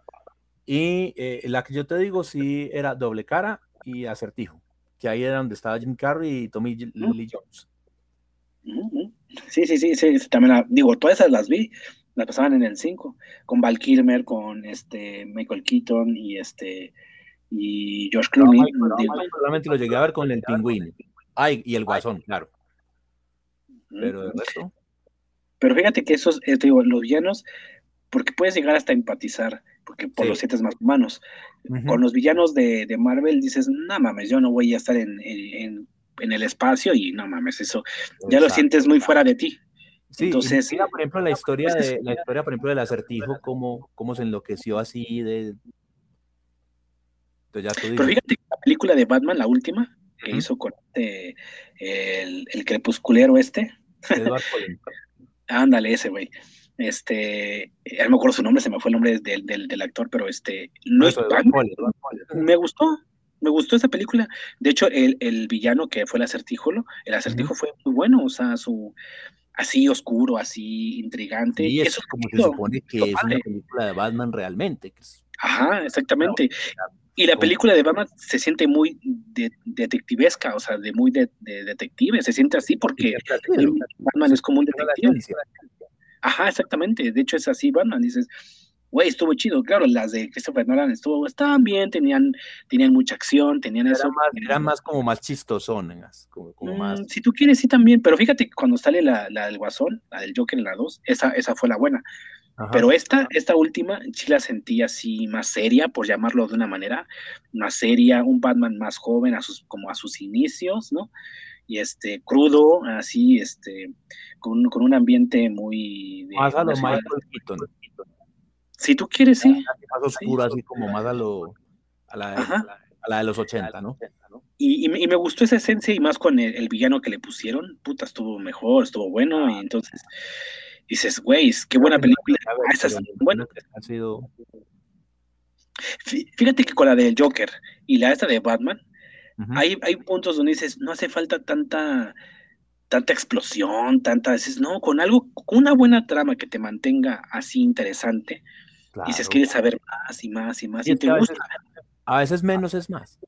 Y eh, la que yo te digo sí era doble cara y acertijo. Que ahí era donde estaba Jim Carrey y Tommy Lee Jones. Sí, sí, sí, sí, también digo, todas esas las vi, las pasaban en el 5, con Val Kilmer, con este Michael Keaton y este y Josh Clooney. solamente lo llegué a ver con el pingüino. Ay, y el guasón, claro. Pero de resto. Pero fíjate que esos, eh, digo, los villanos, porque puedes llegar hasta empatizar, porque por los siete más humanos. Con los villanos de, de, Marvel dices, no mames, yo no voy a estar en, en en el espacio y no mames, eso ya lo sientes muy fuera de ti. Sí, Entonces, mira, por ejemplo, la historia de la historia, por ejemplo, del acertijo, cómo, cómo se enloqueció así de. Entonces ya tú Pero fíjate, la película de Batman, la última, que hizo con este, el, el crepusculero este. Ándale, ese güey. Este, no me acuerdo su nombre, se me fue el nombre del, del, del actor, pero este, no, es Batman. Me gustó, me gustó esa película. De hecho, el, el villano que fue el acertijo, el acertijo fue muy bueno, o sea, su así oscuro, así intrigante. Y eso es como se supone que es una película de Batman realmente. Ajá, exactamente. Y la película de Batman se siente muy detectivesca, o sea, de muy de, detective, se siente así porque Batman es como un detective. Ajá, exactamente. De hecho, es así Batman. Dices, güey, estuvo chido. Claro, las de Christopher Nolan estuvo, estaban bien, tenían, tenían mucha acción, tenían era eso. Más, era más como más chistosonas, como, como mm, más. Si tú quieres, sí también, pero fíjate cuando sale la, la del Guasón, la del Joker en la 2, esa, esa fue la buena. Pero esta, esta última, sí la sentí así más seria, por llamarlo de una manera, más seria, un Batman más joven, a sus, como a sus inicios, ¿no? Y este, crudo, así, este, con, con un ambiente muy... más a lo Michael Keaton. Si tú quieres, sí. Más oscura, así como más a, lo, a, la, a la de los 80, ¿no? Y, y, me gustó esa esencia y más con el, villano que le pusieron. Puta, estuvo mejor, estuvo bueno. Y entonces dices, güey, qué buena película. Ah, bueno. Ha sido... Fíjate que con la del Joker y la esta de Batman, hay, hay puntos donde dices, no hace falta tanta tanta explosión, tanta, dices, no, con algo, con una buena trama que te mantenga así interesante, y si quieres saber más y más y más, y, te gusta. a veces menos es más.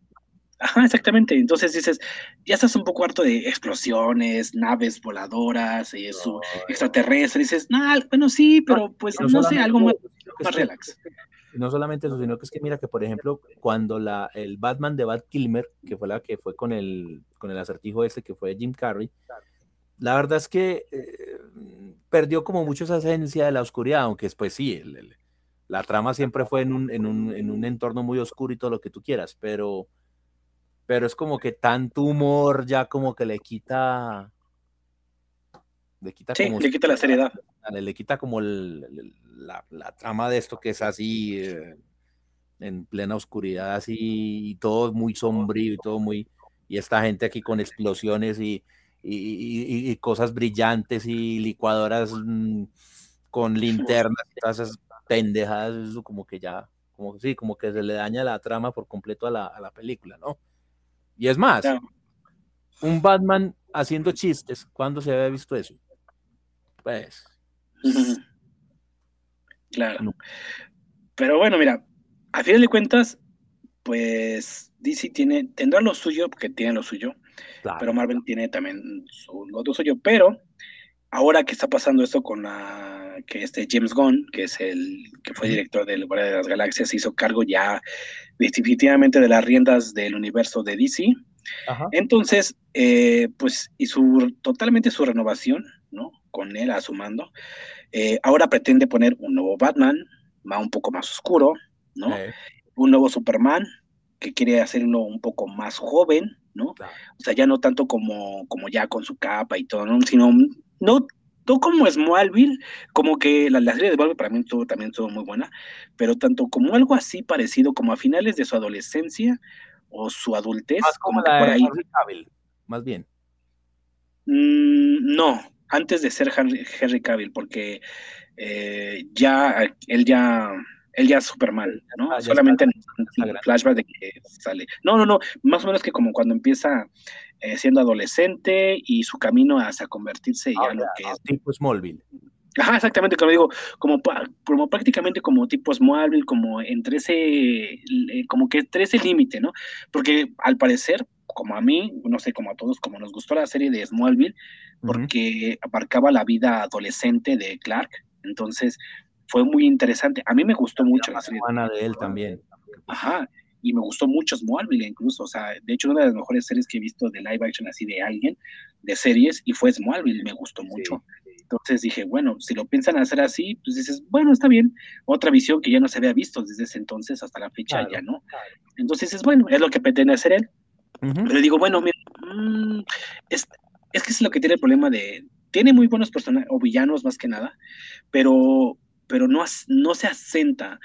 Ajá, exactamente. Entonces dices, ya estás un poco harto de explosiones, naves voladoras, eso, extraterrestres. Dices, no, bueno, sí, pero pues no, sé, algo más, relax. No solamente eso, sino que es que mira que, por ejemplo, cuando la, el Batman de Bat Kilmer, que fue la que fue con el, con el acertijo ese, que fue Jim Carrey, la verdad es que eh, perdió como mucho esa esencia de la oscuridad, aunque después sí, el, la trama siempre fue en un, en, un, en un, entorno muy oscuro y todo lo que tú quieras, pero, pero es como que tanto humor ya como que le quita... Le quita, como, le quita la seriedad. Le, quita como la, la, trama de esto que es así, eh, en plena oscuridad, así, y todo muy sombrío y todo muy... Y esta gente aquí con explosiones y, y, y cosas brillantes y licuadoras mm, con linternas y todas esas pendejadas, eso como que ya, como sí, como que se le daña la trama por completo a la, a la película, ¿no? Y es más, un Batman haciendo chistes, ¿cuándo se había visto eso? Pues. Claro. Pero bueno, mira, a fin de cuentas, pues DC tiene, tendrá lo suyo, porque tiene lo suyo, pero Marvel tiene también su, lo suyo, pero ahora que está pasando esto con la que este James Gunn, que es el que fue director del Guardia de las Galaxias, se hizo cargo ya definitivamente de las riendas del universo de DC. Entonces, eh, pues, y su totalmente su renovación, ¿no? Con él a su mando. Eh, ahora pretende poner un nuevo Batman, va un poco más oscuro, ¿no? Un nuevo Superman, que quiere hacerlo un poco más joven, ¿no? O sea, ya no tanto como, como ya con su capa y todo, ¿no? Sino no, no como Smallville, como que la, serie de Smallville para mí estuvo, también estuvo muy buena, pero tanto como algo así parecido, como a finales de su adolescencia o su adultez, como, por ahí. más bien. Mm, no, antes de ser Henry, Cavill, porque eh, ya él ya él ya es súper mal, ¿no? Ah, Solamente en, el flashback de que sale. No, no, no, más o menos que como cuando empieza eh, siendo adolescente y su camino hacia convertirse ya ah, lo que es. Tipo Smallville. Ajá, exactamente, como digo, como, como prácticamente como tipo Smallville, como entre ese, como que entre ese límite, ¿no? Porque al parecer, como a mí, no sé, como a todos, como nos gustó la serie de Smallville, porque abarcaba la vida adolescente de Clark, entonces fue muy interesante. A mí me gustó mucho la serie. de él también. Ajá, y me gustó mucho Smallville incluso, o sea, de hecho una de las mejores series que he visto de live action así de alguien, de series, y fue Smallville, me gustó mucho. Entonces dije, bueno, si lo piensan hacer así, pues dices, bueno, está bien, otra visión que ya no se había visto desde ese entonces hasta la fecha ya, ¿no? Entonces es bueno, es lo que pretende hacer él. Pero digo, bueno, mira, mm, es, es que es lo que tiene el problema de, tiene muy buenos personajes, o villanos más que nada, pero, pero no, no se asenta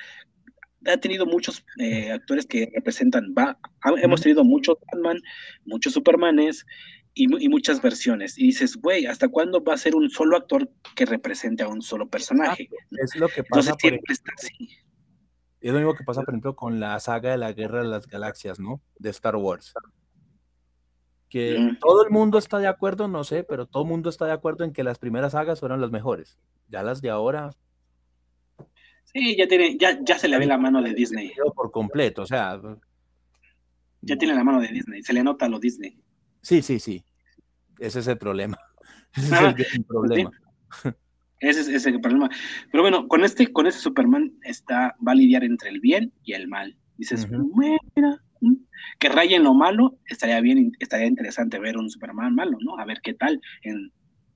ha tenido muchos eh, actores que representan, va, hemos tenido muchos Batman, muchos Supermanes y, muchas versiones. Y dices, güey, ¿hasta cuándo va a ser un solo actor que represente a un solo personaje? Es lo que pasa. Es lo mismo que pasa, por ejemplo, con la saga de la Guerra de las Galaxias, ¿no? De Star Wars. Que todo el mundo está de acuerdo, no sé, pero todo el mundo está de acuerdo en que las primeras sagas fueron las mejores. Ya las de ahora, Sí, ya tiene, ya, ya se le ve la mano de Disney. Por completo, o sea. Ya tiene la mano de Disney, se le nota lo Disney. Sí, sí, sí. Ese es el problema. Ese es el, problema. Ese es, el problema. Pero bueno, con este, con este Superman está, va a lidiar entre el bien y el mal. Dices, mira, mm, que raya en lo malo, estaría bien, estaría interesante ver un Superman malo, ¿no? A ver qué tal en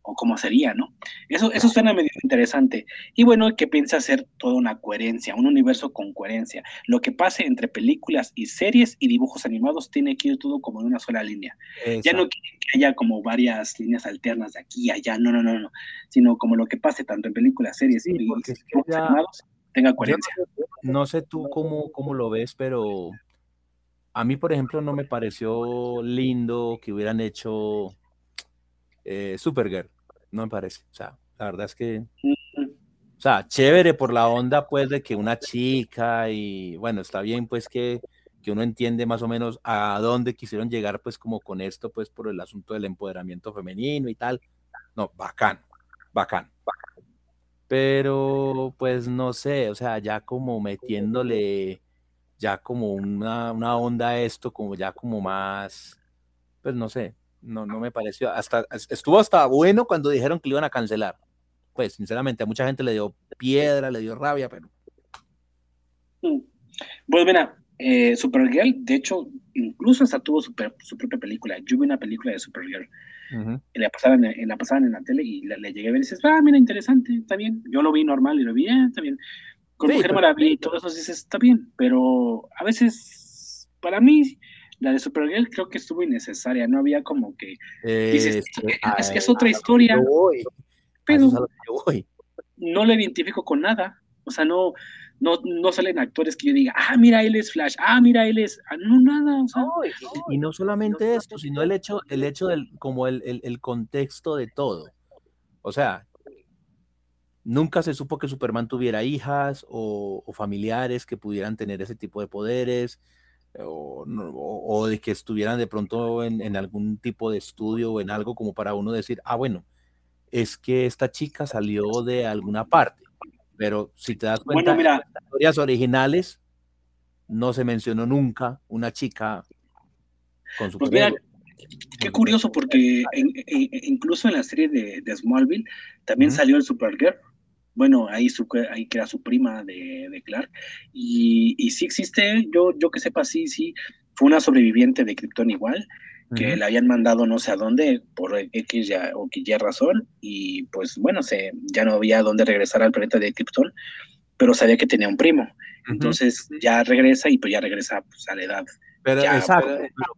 o cómo sería, ¿no? Eso, eso suena medio interesante. Y bueno, que piensa hacer toda una coherencia, un universo con coherencia. Lo que pase entre películas y series y dibujos animados tiene que ir todo como en una sola línea. Ya no que haya como varias líneas alternas de aquí y allá, no, no, no, no, sino como lo que pase tanto en películas, series y dibujos animados tenga coherencia. No sé, tú cómo, cómo lo ves, pero a mí, por ejemplo, no me pareció lindo que hubieran hecho eh, Supergirl no me parece. O sea, la verdad es que, o sea, chévere por la onda, pues, de que una chica y, bueno, está bien, pues, que, que uno entiende más o menos a dónde quisieron llegar, pues, como con esto, pues, por el asunto del empoderamiento femenino y tal. No, bacán, bacán, bacán. Pero, pues, no sé, o sea, ya como metiéndole ya como una, una onda a esto, como ya como más, pues, no sé, no, no me pareció. Hasta, estuvo hasta bueno cuando dijeron que lo iban a cancelar. Pues, sinceramente, a mucha gente le dio piedra, le dio rabia, pero. Pues mira, eh, Supergirl, de hecho, incluso hasta tuvo su, propia película. Yo vi una película de Supergirl. la, pasaban en, la pasaban en la tele y le llegué a ver y dices, ah, mira, interesante, está bien. Yo lo vi normal y lo vi, eh, está bien. Con Mujer Maravilla y todo eso dices, está bien, pero a veces, para mí, la de Supergirl creo que estuvo innecesaria, no había como que dices, es que es otra historia, pero no lo identifico con nada, o sea, no, no, no salen actores que yo diga, ah, mira, él es Flash, ah, mira, él es, ah, no, nada, y, no solamente esto, sino el hecho, el hecho del, como el, el, contexto de todo, o sea, nunca se supo que Superman tuviera hijas o, o familiares que pudieran tener ese tipo de poderes, o, de que estuvieran de pronto en, algún tipo de estudio o en algo como para uno decir, ah, bueno, es que esta chica salió de alguna parte. Pero si te das cuenta, en las historias originales no se mencionó nunca una chica con su pues Qué curioso, porque incluso en la serie de, Smallville también salió el Supergirl. Bueno, ahí, su, ahí queda su prima de, Clark. Y, y, sí existe, yo, yo que sepa, sí, sí, fue una sobreviviente de Krypton igual, que la habían mandado no sé a dónde, por X ya, o Y razón, y pues bueno, se, ya no había dónde regresar al planeta de Krypton, pero sabía que tenía un primo. Entonces ya regresa y pues ya regresa pues, a la edad. Pero,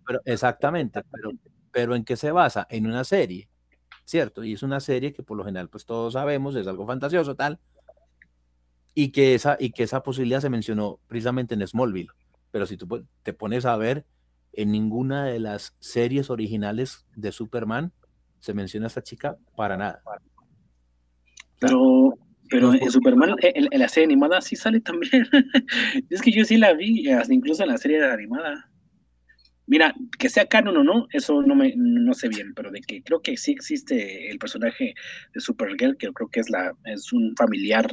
pero, exactamente, pero, pero ¿en qué se basa? En una serie, ¿cierto? Y es una serie que por lo general pues todos sabemos, es algo fantasioso, tal, y que esa, y que esa posibilidad se mencionó precisamente en Smallville. Pero si tú te pones a ver, en ninguna de las series originales de Superman se menciona a esta chica para nada. Pero, pero en Superman, en, la serie animada sí sale también. es que yo sí la vi, incluso en la serie animada. Mira, que sea canon o no, eso no me no sé bien, pero de que creo que sí existe el personaje de Supergirl, que creo que es la es un familiar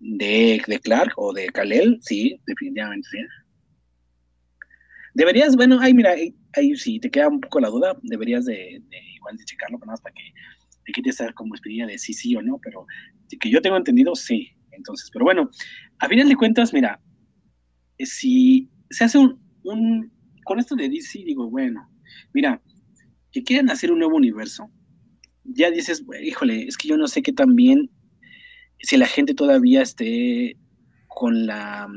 de, de Clark o de Kal-El, sí, definitivamente sí. Deberías, bueno, ahí mira, ahí, sí te queda un poco la duda, deberías de, igual de checarlo, pero hasta que te quites como experiencia de sí, sí o no, pero que yo tengo entendido, sí. Entonces, pero bueno, a final de cuentas, mira, eh, si se hace un con esto de DC, digo, bueno, mira, que quieren hacer un nuevo universo, ya dices, híjole, es que yo no sé qué tan bien, si la gente todavía esté con la,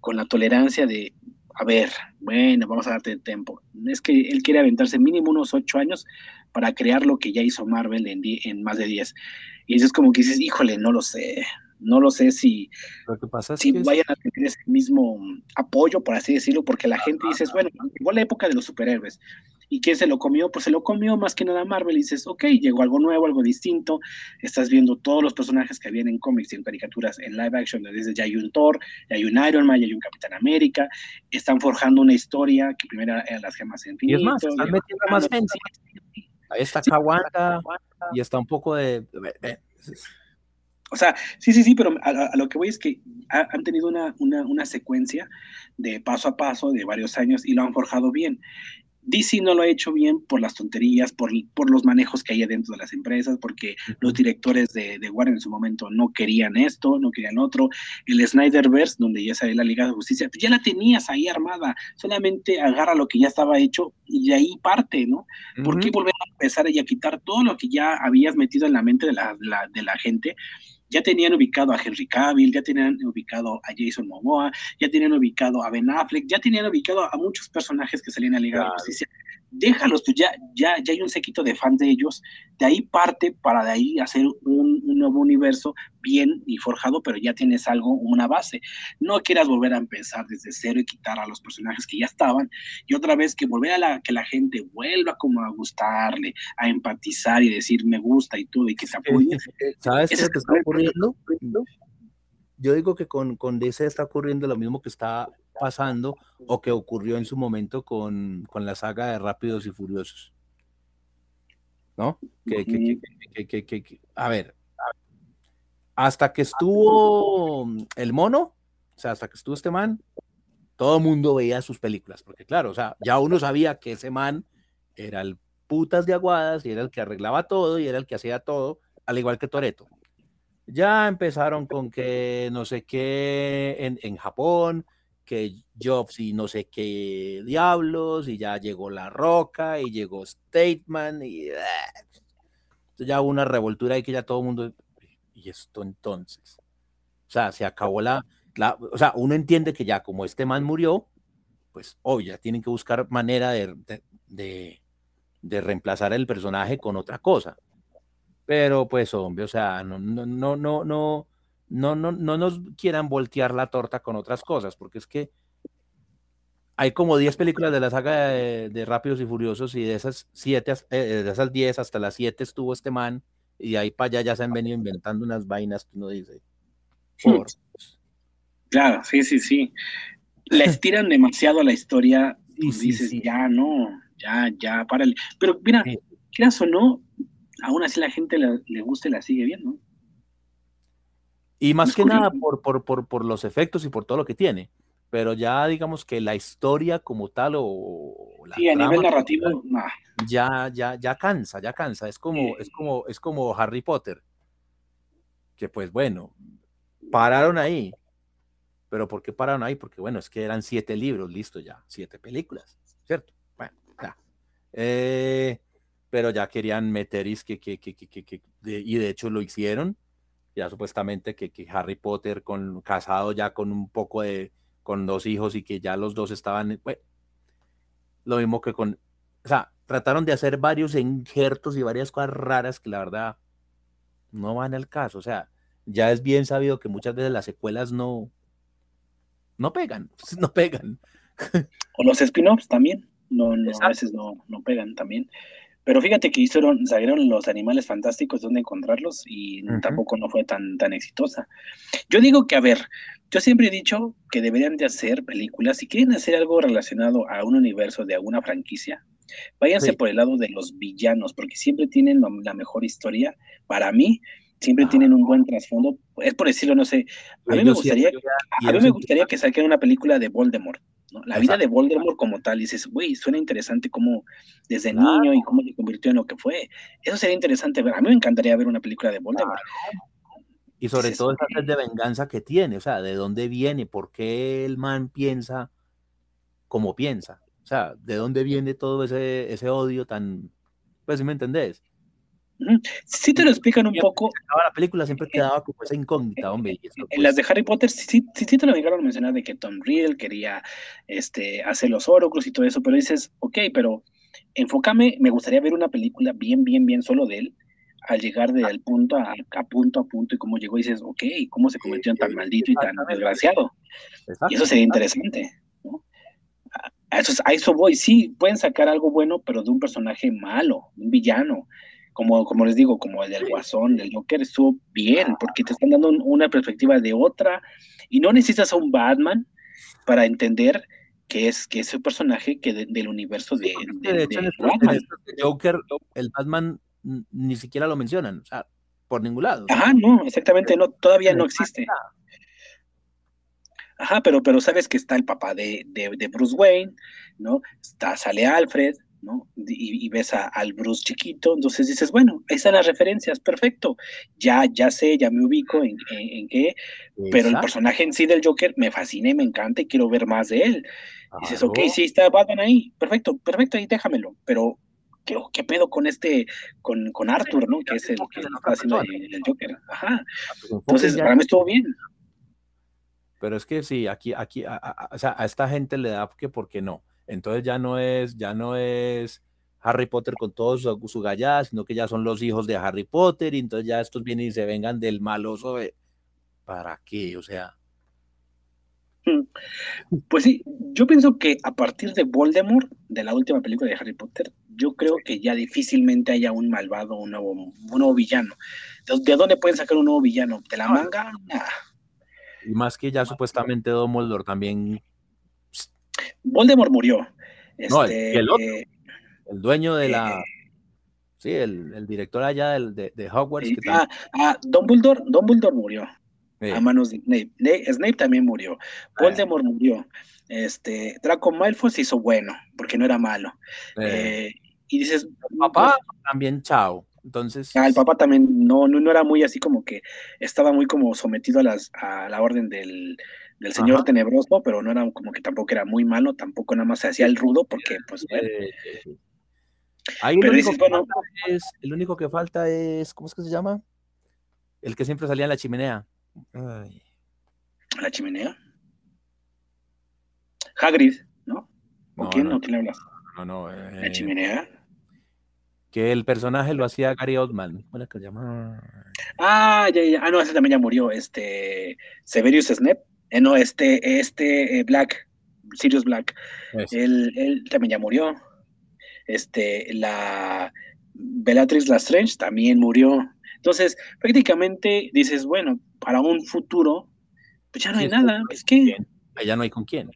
con la tolerancia de, a ver, bueno, vamos a darte tiempo. Es que él quiere aventarse mínimo unos ocho años para crear lo que ya hizo Marvel en, en más de diez. Y eso es como que dices, híjole, no lo sé, no lo sé si, lo que pasa si vayan a tener ese mismo apoyo, por así decirlo, porque la gente dice, bueno, igual la época de los superhéroes. ¿Y quién se lo comió? Pues se lo comió más que nada Marvel. Y dices, ok, llegó algo nuevo, algo distinto. Estás viendo todos los personajes que habían en cómics y en caricaturas en live action. Desde ya hay un Thor, ya hay un Iron Man, ya hay un Capitán América. Están forjando una historia que primero eran las gemas en Y es más, están metiendo más gente. Ahí está y está un poco de... O sea, sí, sí, sí, pero a, lo que voy es que han tenido una, una, una, secuencia de paso a paso de varios años y lo han forjado bien. DC no lo ha hecho bien por las tonterías, por, por los manejos que hay dentro de las empresas, porque los directores de, de, Warner en su momento no querían esto, no querían otro. El Snyderverse, donde ya sale la Liga de Justicia, pues ya la tenías ahí armada, solamente agarra lo que ya estaba hecho y de ahí parte, ¿no? ¿Por qué volver a empezar y a quitar todo lo que ya habías metido en la mente de la, de la gente? Ya tenían ubicado a Henry Cavill, ya tenían ubicado a Jason Momoa, ya tenían ubicado a Ben Affleck, ya tenían ubicado a muchos personajes que salían a Liga de Justicia déjalos, tú ya, ya, ya hay un sequito de fans de ellos, de ahí parte para de ahí hacer un, nuevo universo bien y forjado, pero ya tienes algo, una base. No quieras volver a empezar desde cero y quitar a los personajes que ya estaban, y otra vez que volver a la, que la gente vuelva como a gustarle, a empatizar y decir me gusta y todo, y que se apoye. ¿Sabes qué te está ocurriendo? Yo digo que con, con DC está ocurriendo lo mismo que está pasando o que ocurrió en su momento con, con la saga de Rápidos y Furiosos. ¿No? Que, que, que, a ver, hasta que estuvo el mono, o sea, hasta que estuvo este man, todo el mundo veía sus películas, porque claro, o sea, ya uno sabía que ese man era el putas de aguadas y era el que arreglaba todo y era el que hacía todo, al igual que Toreto. Ya empezaron con que no sé qué en, en Japón, que Jobs y no sé qué diablos, y ya llegó La Roca, y llegó Statement, y ya hubo una revoltura y que ya todo el mundo, y esto entonces, o sea, se acabó la, o sea, uno entiende que ya como este man murió, pues hoy ya tienen que buscar manera de, de, de, reemplazar el personaje con otra cosa. Pero pues, hombre, o sea, no, no, no, no, no, no, no, no nos quieran voltear la torta con otras cosas, porque es que hay como 10 películas de la saga de, Rápidos y Furiosos y de esas 7, eh, de esas 10 hasta las 7 estuvo este man y ahí para allá ya se han venido inventando unas vainas que uno dice. Claro, sí, sí, sí. Les tiran demasiado a la historia y dices, ya no, ya, ya, párale. Pero mira, quieras o no, aún así la gente le, le gusta y la sigue viendo. Y más que nada por, por, por, por, los efectos y por todo lo que tiene. pero ya digamos que la historia como tal o, la sí, a nivel narrativo, ya, ya, ya cansa, ya cansa. Es como, es como, es como Harry Potter, que pues bueno, pararon ahí. Pero ¿por qué pararon ahí? Porque bueno, es que eran siete libros, listo ya, siete películas, ¿cierto? Bueno, ya. Eh, pero ya querían meter y que, que, que, que, y de hecho lo hicieron, ya supuestamente que, que Harry Potter con, casado ya con un poco de con dos hijos y que ya los dos estaban, bueno, lo mismo que con, o sea, trataron de hacer varios injertos y varias cosas raras que la verdad no van al caso, o sea, ya es bien sabido que muchas veces las secuelas no, no pegan, no pegan. O los spin-offs también, no, no a veces no, no pegan también. Pero fíjate que hicieron, salieron los animales fantásticos, donde encontrarlos y tampoco no fue tan, tan exitosa. Yo digo que, a ver, yo siempre he dicho que deberían de hacer películas, si quieren hacer algo relacionado a un universo de alguna franquicia, váyanse por el lado de los villanos, porque siempre tienen la mejor historia. Para mí, siempre tienen un buen trasfondo. Es por decirlo, no sé. A mí me gustaría, a mí me gustaría que saquen una película de Voldemort. La vida de Voldemort como tal, y dices, güey, suena interesante cómo desde niño y cómo se convirtió en lo que fue. Eso sería interesante ver. A mí me encantaría ver una película de Voldemort. Y sobre todo esa sed de venganza que tiene, o sea, de dónde viene, por qué el man piensa como piensa. O sea, de dónde viene todo ese, ese odio tan, pues si me entendés. Sí te lo explican un poco. La película siempre quedaba como esa incógnita, hombre. en pues las de Harry Potter sí, sí, te lo llegaron a mencionar de que Tom Riddle quería este, hacer los oroclos y todo eso, pero dices, ok, pero enfócame, me gustaría ver una película bien, bien, bien solo de él, al llegar del punto a, punto a punto y cómo llegó y dices, ok, cómo se convirtió en tan maldito y tan desgraciado. Y eso sería interesante. A eso, a eso voy, sí, pueden sacar algo bueno, pero de un personaje malo, un villano, como, como les digo, como el del Guasón, del Joker, estuvo bien, porque te están dando una perspectiva de otra, y no necesitas a un Batman para entender que es, que es el personaje que del universo de, de, Batman. Joker, el Batman ni siquiera lo mencionan, o sea, por ningún lado. Ajá, no, exactamente, no, todavía no existe. Ajá, pero, pero sabes que está el papá de, de, Bruce Wayne, ¿no? Está, sale Alfred, ¿no? Y, ves al Bruce chiquito, entonces dices, bueno, ahí están las referencias, perfecto, ya, ya sé, ya me ubico en, qué, pero el personaje en sí del Joker me fascina y me encanta y quiero ver más de él. Dices, ok, sí está Batman ahí, perfecto, perfecto, ahí déjamelo, pero ¿qué, qué pedo con este, con, con Arthur, ¿no? Que es el que está haciendo el, Joker, ajá. Ah, pues entonces, para mí estuvo bien. Pero es que sí, aquí, aquí, o sea, a esta gente le da que, ¿por qué no? Entonces ya no es, ya no es Harry Potter con todos su, su gallada, sino que ya son los hijos de Harry Potter, y entonces ya estos vienen y se vengan del maloso ¿Para qué? O sea. Mm. Pues sí, yo pienso que a partir de Voldemort, de la última película de Harry Potter, yo creo que ya difícilmente haya un malvado, un nuevo, un nuevo villano. ¿De, dónde pueden sacar un nuevo villano? ¿De la manga? Y más que ya supuestamente Dumbledore también Voldemort murió. no, el, este, otro, el dueño de la... Eh, sí, el, director allá de, de, Hogwarts. Que ah, ah, Dumbledore, Dumbledore murió a manos de Snape. Snape también murió. Ah. Voldemort murió. Este, Draco Malfoy se hizo bueno, porque no era malo. Eh, y dices... Papá también, chao. Entonces... el papá también no, no, no, era muy así como que estaba muy como sometido a, las, a la orden del, del señor tenebroso, pero no era como que tampoco era muy malo, tampoco nada más se hacía el rudo, porque pues bueno. Ahí pero dices, bueno, es, el único que falta es, ¿cómo es que se llama? El que siempre salía en la chimenea. ¿La chimenea? Hagrid, ¿no? ¿O quién? No, ¿Quién hablas? No, no. ¿La eh, chimenea? Que el personaje lo hacía Gary Oldman. ¿Cómo es que se llama? Ah, ya, ya. Ah, no, ese también ya murió. Este. Severius Snape. Eh, no, este, este eh, Black, Sirius Black, él, también ya murió. Este, la Bellatrix Lestrange también murió. Entonces, prácticamente dices, bueno, para un futuro, pues ya no hay nada. Es que. Ya no hay con quién.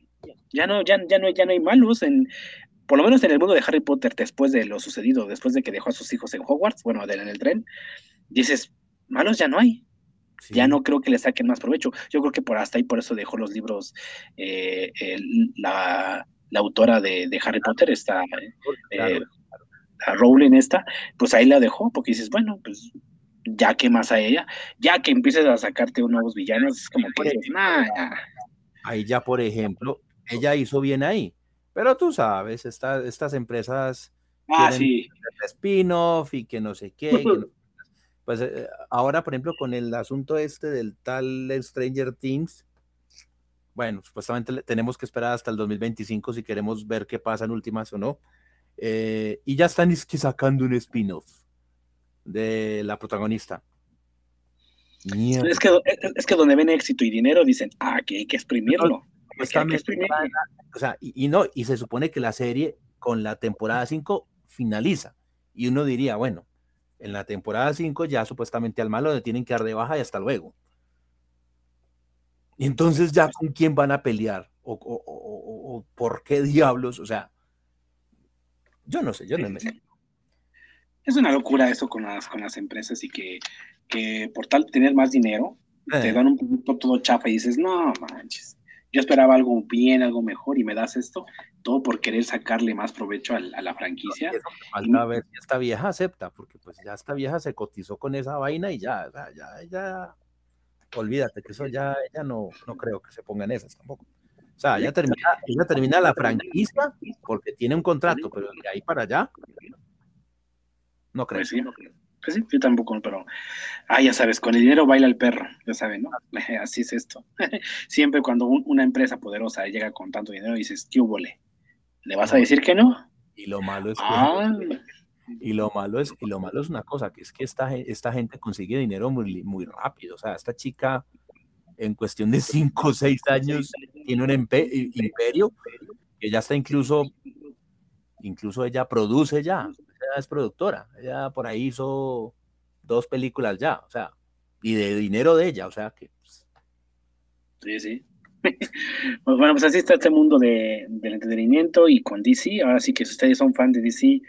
Ya no, ya, ya no, ya no hay malos en, por lo menos en el mundo de Harry Potter, después de lo sucedido, después de que dejó a sus hijos en Hogwarts, bueno, en el tren, dices, malos ya no hay. Ya no creo que le saquen más provecho. Yo creo que por hasta ahí por eso dejó los libros eh, la, autora de, Harry Potter, esta eh, la Rowling esta, pues ahí la dejó, porque dices, bueno, pues ya que más a ella, ya que empieces a sacarte nuevos villanos, es como que Ahí ya, por ejemplo, ella hizo bien ahí, pero tú sabes, estas empresas ah, sí. spin-off y que no sé qué. pues eh, ahora, por ejemplo, con el asunto este del tal Stranger Things, bueno, supuestamente tenemos que esperar hasta el 2025 si queremos ver qué pasa en últimas o no. Eh, y ya están sacando un spin-off de la protagonista. Es que, es que donde ven éxito y dinero dicen, ah, que hay que exprimirlo. O sea, y, no, y se supone que la serie con la temporada 5 finaliza. Y uno diría, bueno, en la temporada 5 ya supuestamente al malo le tienen que dar de baja y hasta luego. Y entonces ya con quién van a pelear o, o por qué diablos, o sea, yo no sé, yo no me sé. Es una locura eso con las, con las empresas y que, que por tal tener más dinero, te eh. dan un producto todo chafa y dices, no manches, yo esperaba algo bien, algo mejor y me das esto, todo por querer sacarle más provecho a, la franquicia. Falta ver si esta vieja acepta, porque pues ya esta vieja se cotizó con esa vaina y ya, ya, ya, olvídate que eso ya, ya no, no creo que se pongan esas tampoco. O sea, ya termina, ya termina la franquicia porque tiene un contrato, pero de ahí para allá, no creo. Pues sí, pues sí, yo tampoco, pero, ah, ya sabes, con el dinero baila el perro, ya saben, ¿no? Así es esto. Siempre cuando una empresa poderosa llega con tanto dinero, dices, ¿qué hubo? ¿Le vas a decir que no? Y lo malo es que... Ah. Y lo malo es, y lo malo es una cosa, que es que esta, esta gente consigue dinero muy, muy rápido. O sea, esta chica en cuestión de cinco o seis años tiene un imperio que ya está incluso, incluso ella produce ya, ella es productora, ella por ahí hizo dos películas ya, o sea, y de dinero de ella, o sea que... Pues sí, sí. Pues bueno, pues así está este mundo de, del entretenimiento y con DC, ahora sí que si ustedes son fan de DC,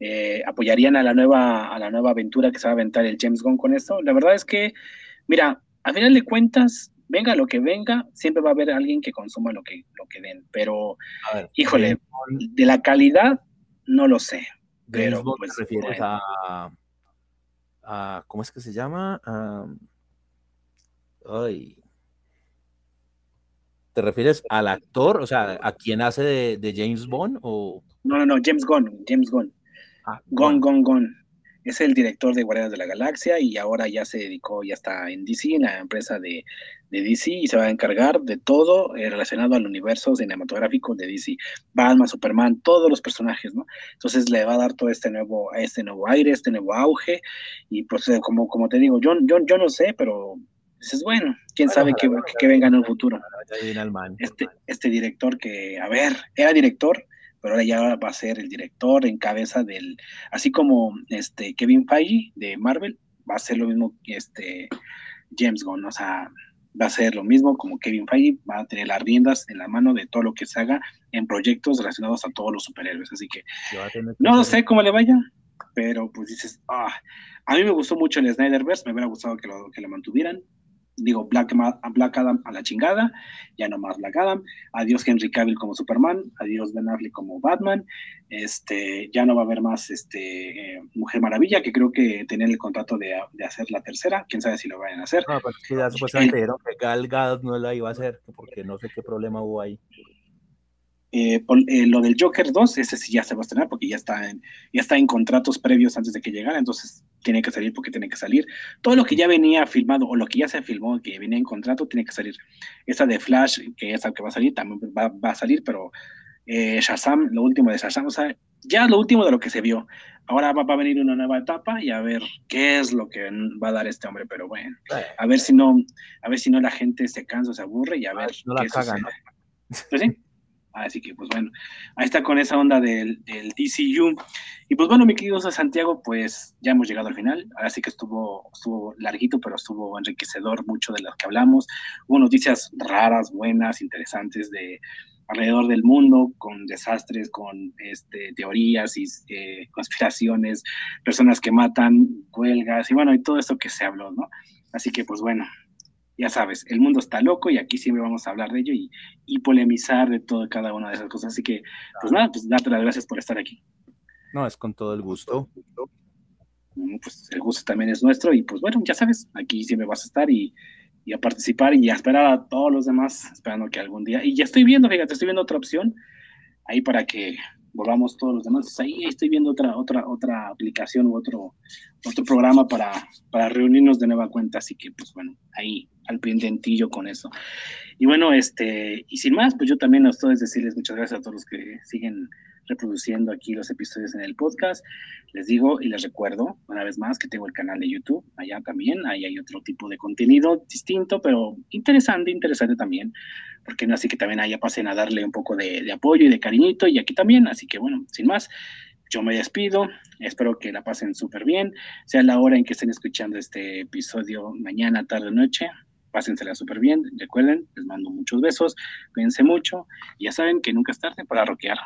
eh, apoyarían a la nueva a la nueva aventura que se va a aventar el James Gunn con esto. La verdad es que, mira, a final de cuentas, venga lo que venga, siempre va a haber alguien que consuma lo que, lo que den. Pero, híjole, de la calidad, no lo sé. Pero, pues, ¿Te refieres a, a, ¿Cómo es que se llama? ay. ¿Te refieres al actor? O sea, ¿a quién hace de, James Bond? O... No, no, no, James Gunn, James Gunn. Ah, Gunn, Gunn, Gunn es el director de Guardianes de la Galaxia y ahora ya se dedicó, ya está en DC, en la empresa de, DC, y se va a encargar de todo eh, relacionado al universo cinematográfico de DC. Batman, Superman, todos los personajes, ¿no? Entonces le va a dar todo este nuevo, este nuevo aire, este nuevo auge, y pues eh, como, como te digo, yo, yo, yo no sé, pero dices, bueno, quién sabe qué, qué venga en el futuro. Este, este director que, a ver, era director pero ahora ya va a ser el director en cabeza del, así como este Kevin Feige de Marvel, va a ser lo mismo que este James Gunn, o sea, va a ser lo mismo como Kevin Feige, va a tener las riendas en la mano de todo lo que se haga en proyectos relacionados a todos los superhéroes, así que no sé cómo le vaya, pero pues dices, ah, a mí me gustó mucho el Snyderverse, me hubiera gustado que lo, que lo mantuvieran, digo, Black, Black, Adam a la chingada, ya no más Black Adam, adiós Henry Cavill como Superman, adiós Ben Affleck como Batman, este, ya no va a haber más este, eh, Mujer Maravilla, que creo que tenían el contrato de, hacer la tercera, quién sabe si lo vayan a hacer. No, pero ya supuestamente dijeron que Gal Gadot no la iba a hacer, porque no sé qué problema hubo ahí. Eh, eh, lo del Joker 2, ese sí ya se va a estrenar porque ya está, en, ya está en contratos previos antes de que llegara, entonces tiene que salir porque tiene que salir. Todo lo que ya venía filmado o lo que ya se filmó, que venía en contrato, tiene que salir. Esa de Flash, que es la que va a salir, también va, a salir, pero eh, Shazam, lo último de Shazam, o sea, ya lo último de lo que se vio. Ahora va, a venir una nueva etapa y a ver qué es lo que va a dar este hombre, pero bueno, a ver si no, a ver si no la gente se cansa, se aburre y a ver no la caga, ¿no? Sí. Así que, pues bueno, ahí está con esa onda del, DCU. Y pues bueno, mi querido Santiago, pues ya hemos llegado al final. Ahora que estuvo, estuvo larguito, pero estuvo enriquecedor mucho de lo que hablamos. Hubo noticias raras, buenas, interesantes de alrededor del mundo, con desastres, con este, teorías y eh, conspiraciones, personas que matan, huelgas, y bueno, y todo esto que se habló, ¿no? Así que pues bueno, ya sabes, el mundo está loco y aquí siempre vamos a hablar de ello y, y polemizar de todo cada una de esas cosas. Así que, pues nada, pues darte las gracias por estar aquí. No, es con todo el gusto. Pues el gusto también es nuestro y pues bueno, ya sabes, aquí siempre vas a estar y, y a participar y a esperar a todos los demás, esperando que algún día, y ya estoy viendo, fíjate, estoy viendo otra opción ahí para que volvamos todos los demás. Ahí estoy viendo otra, otra, otra aplicación u otro, otro programa para, para reunirnos de nueva cuenta. Así que, pues bueno, ahí al pendientillo con eso. Y bueno, este, y sin más, pues yo también a ustedes decirles muchas gracias a todos los que siguen reproduciendo aquí los episodios en el podcast. Les digo y les recuerdo una vez más que tengo el canal de YouTube, allá también, ahí hay otro tipo de contenido distinto, pero interesante, interesante también, porque no así que también allá pasen a darle un poco de, apoyo y de cariñito, y aquí también, así que bueno, sin más, yo me despido, espero que la pasen súper bien, sea la hora en que estén escuchando este episodio, mañana, tarde o noche, pásensela súper bien, recuerden, les mando muchos besos, cuídense mucho, ya saben que nunca es tarde para rockear.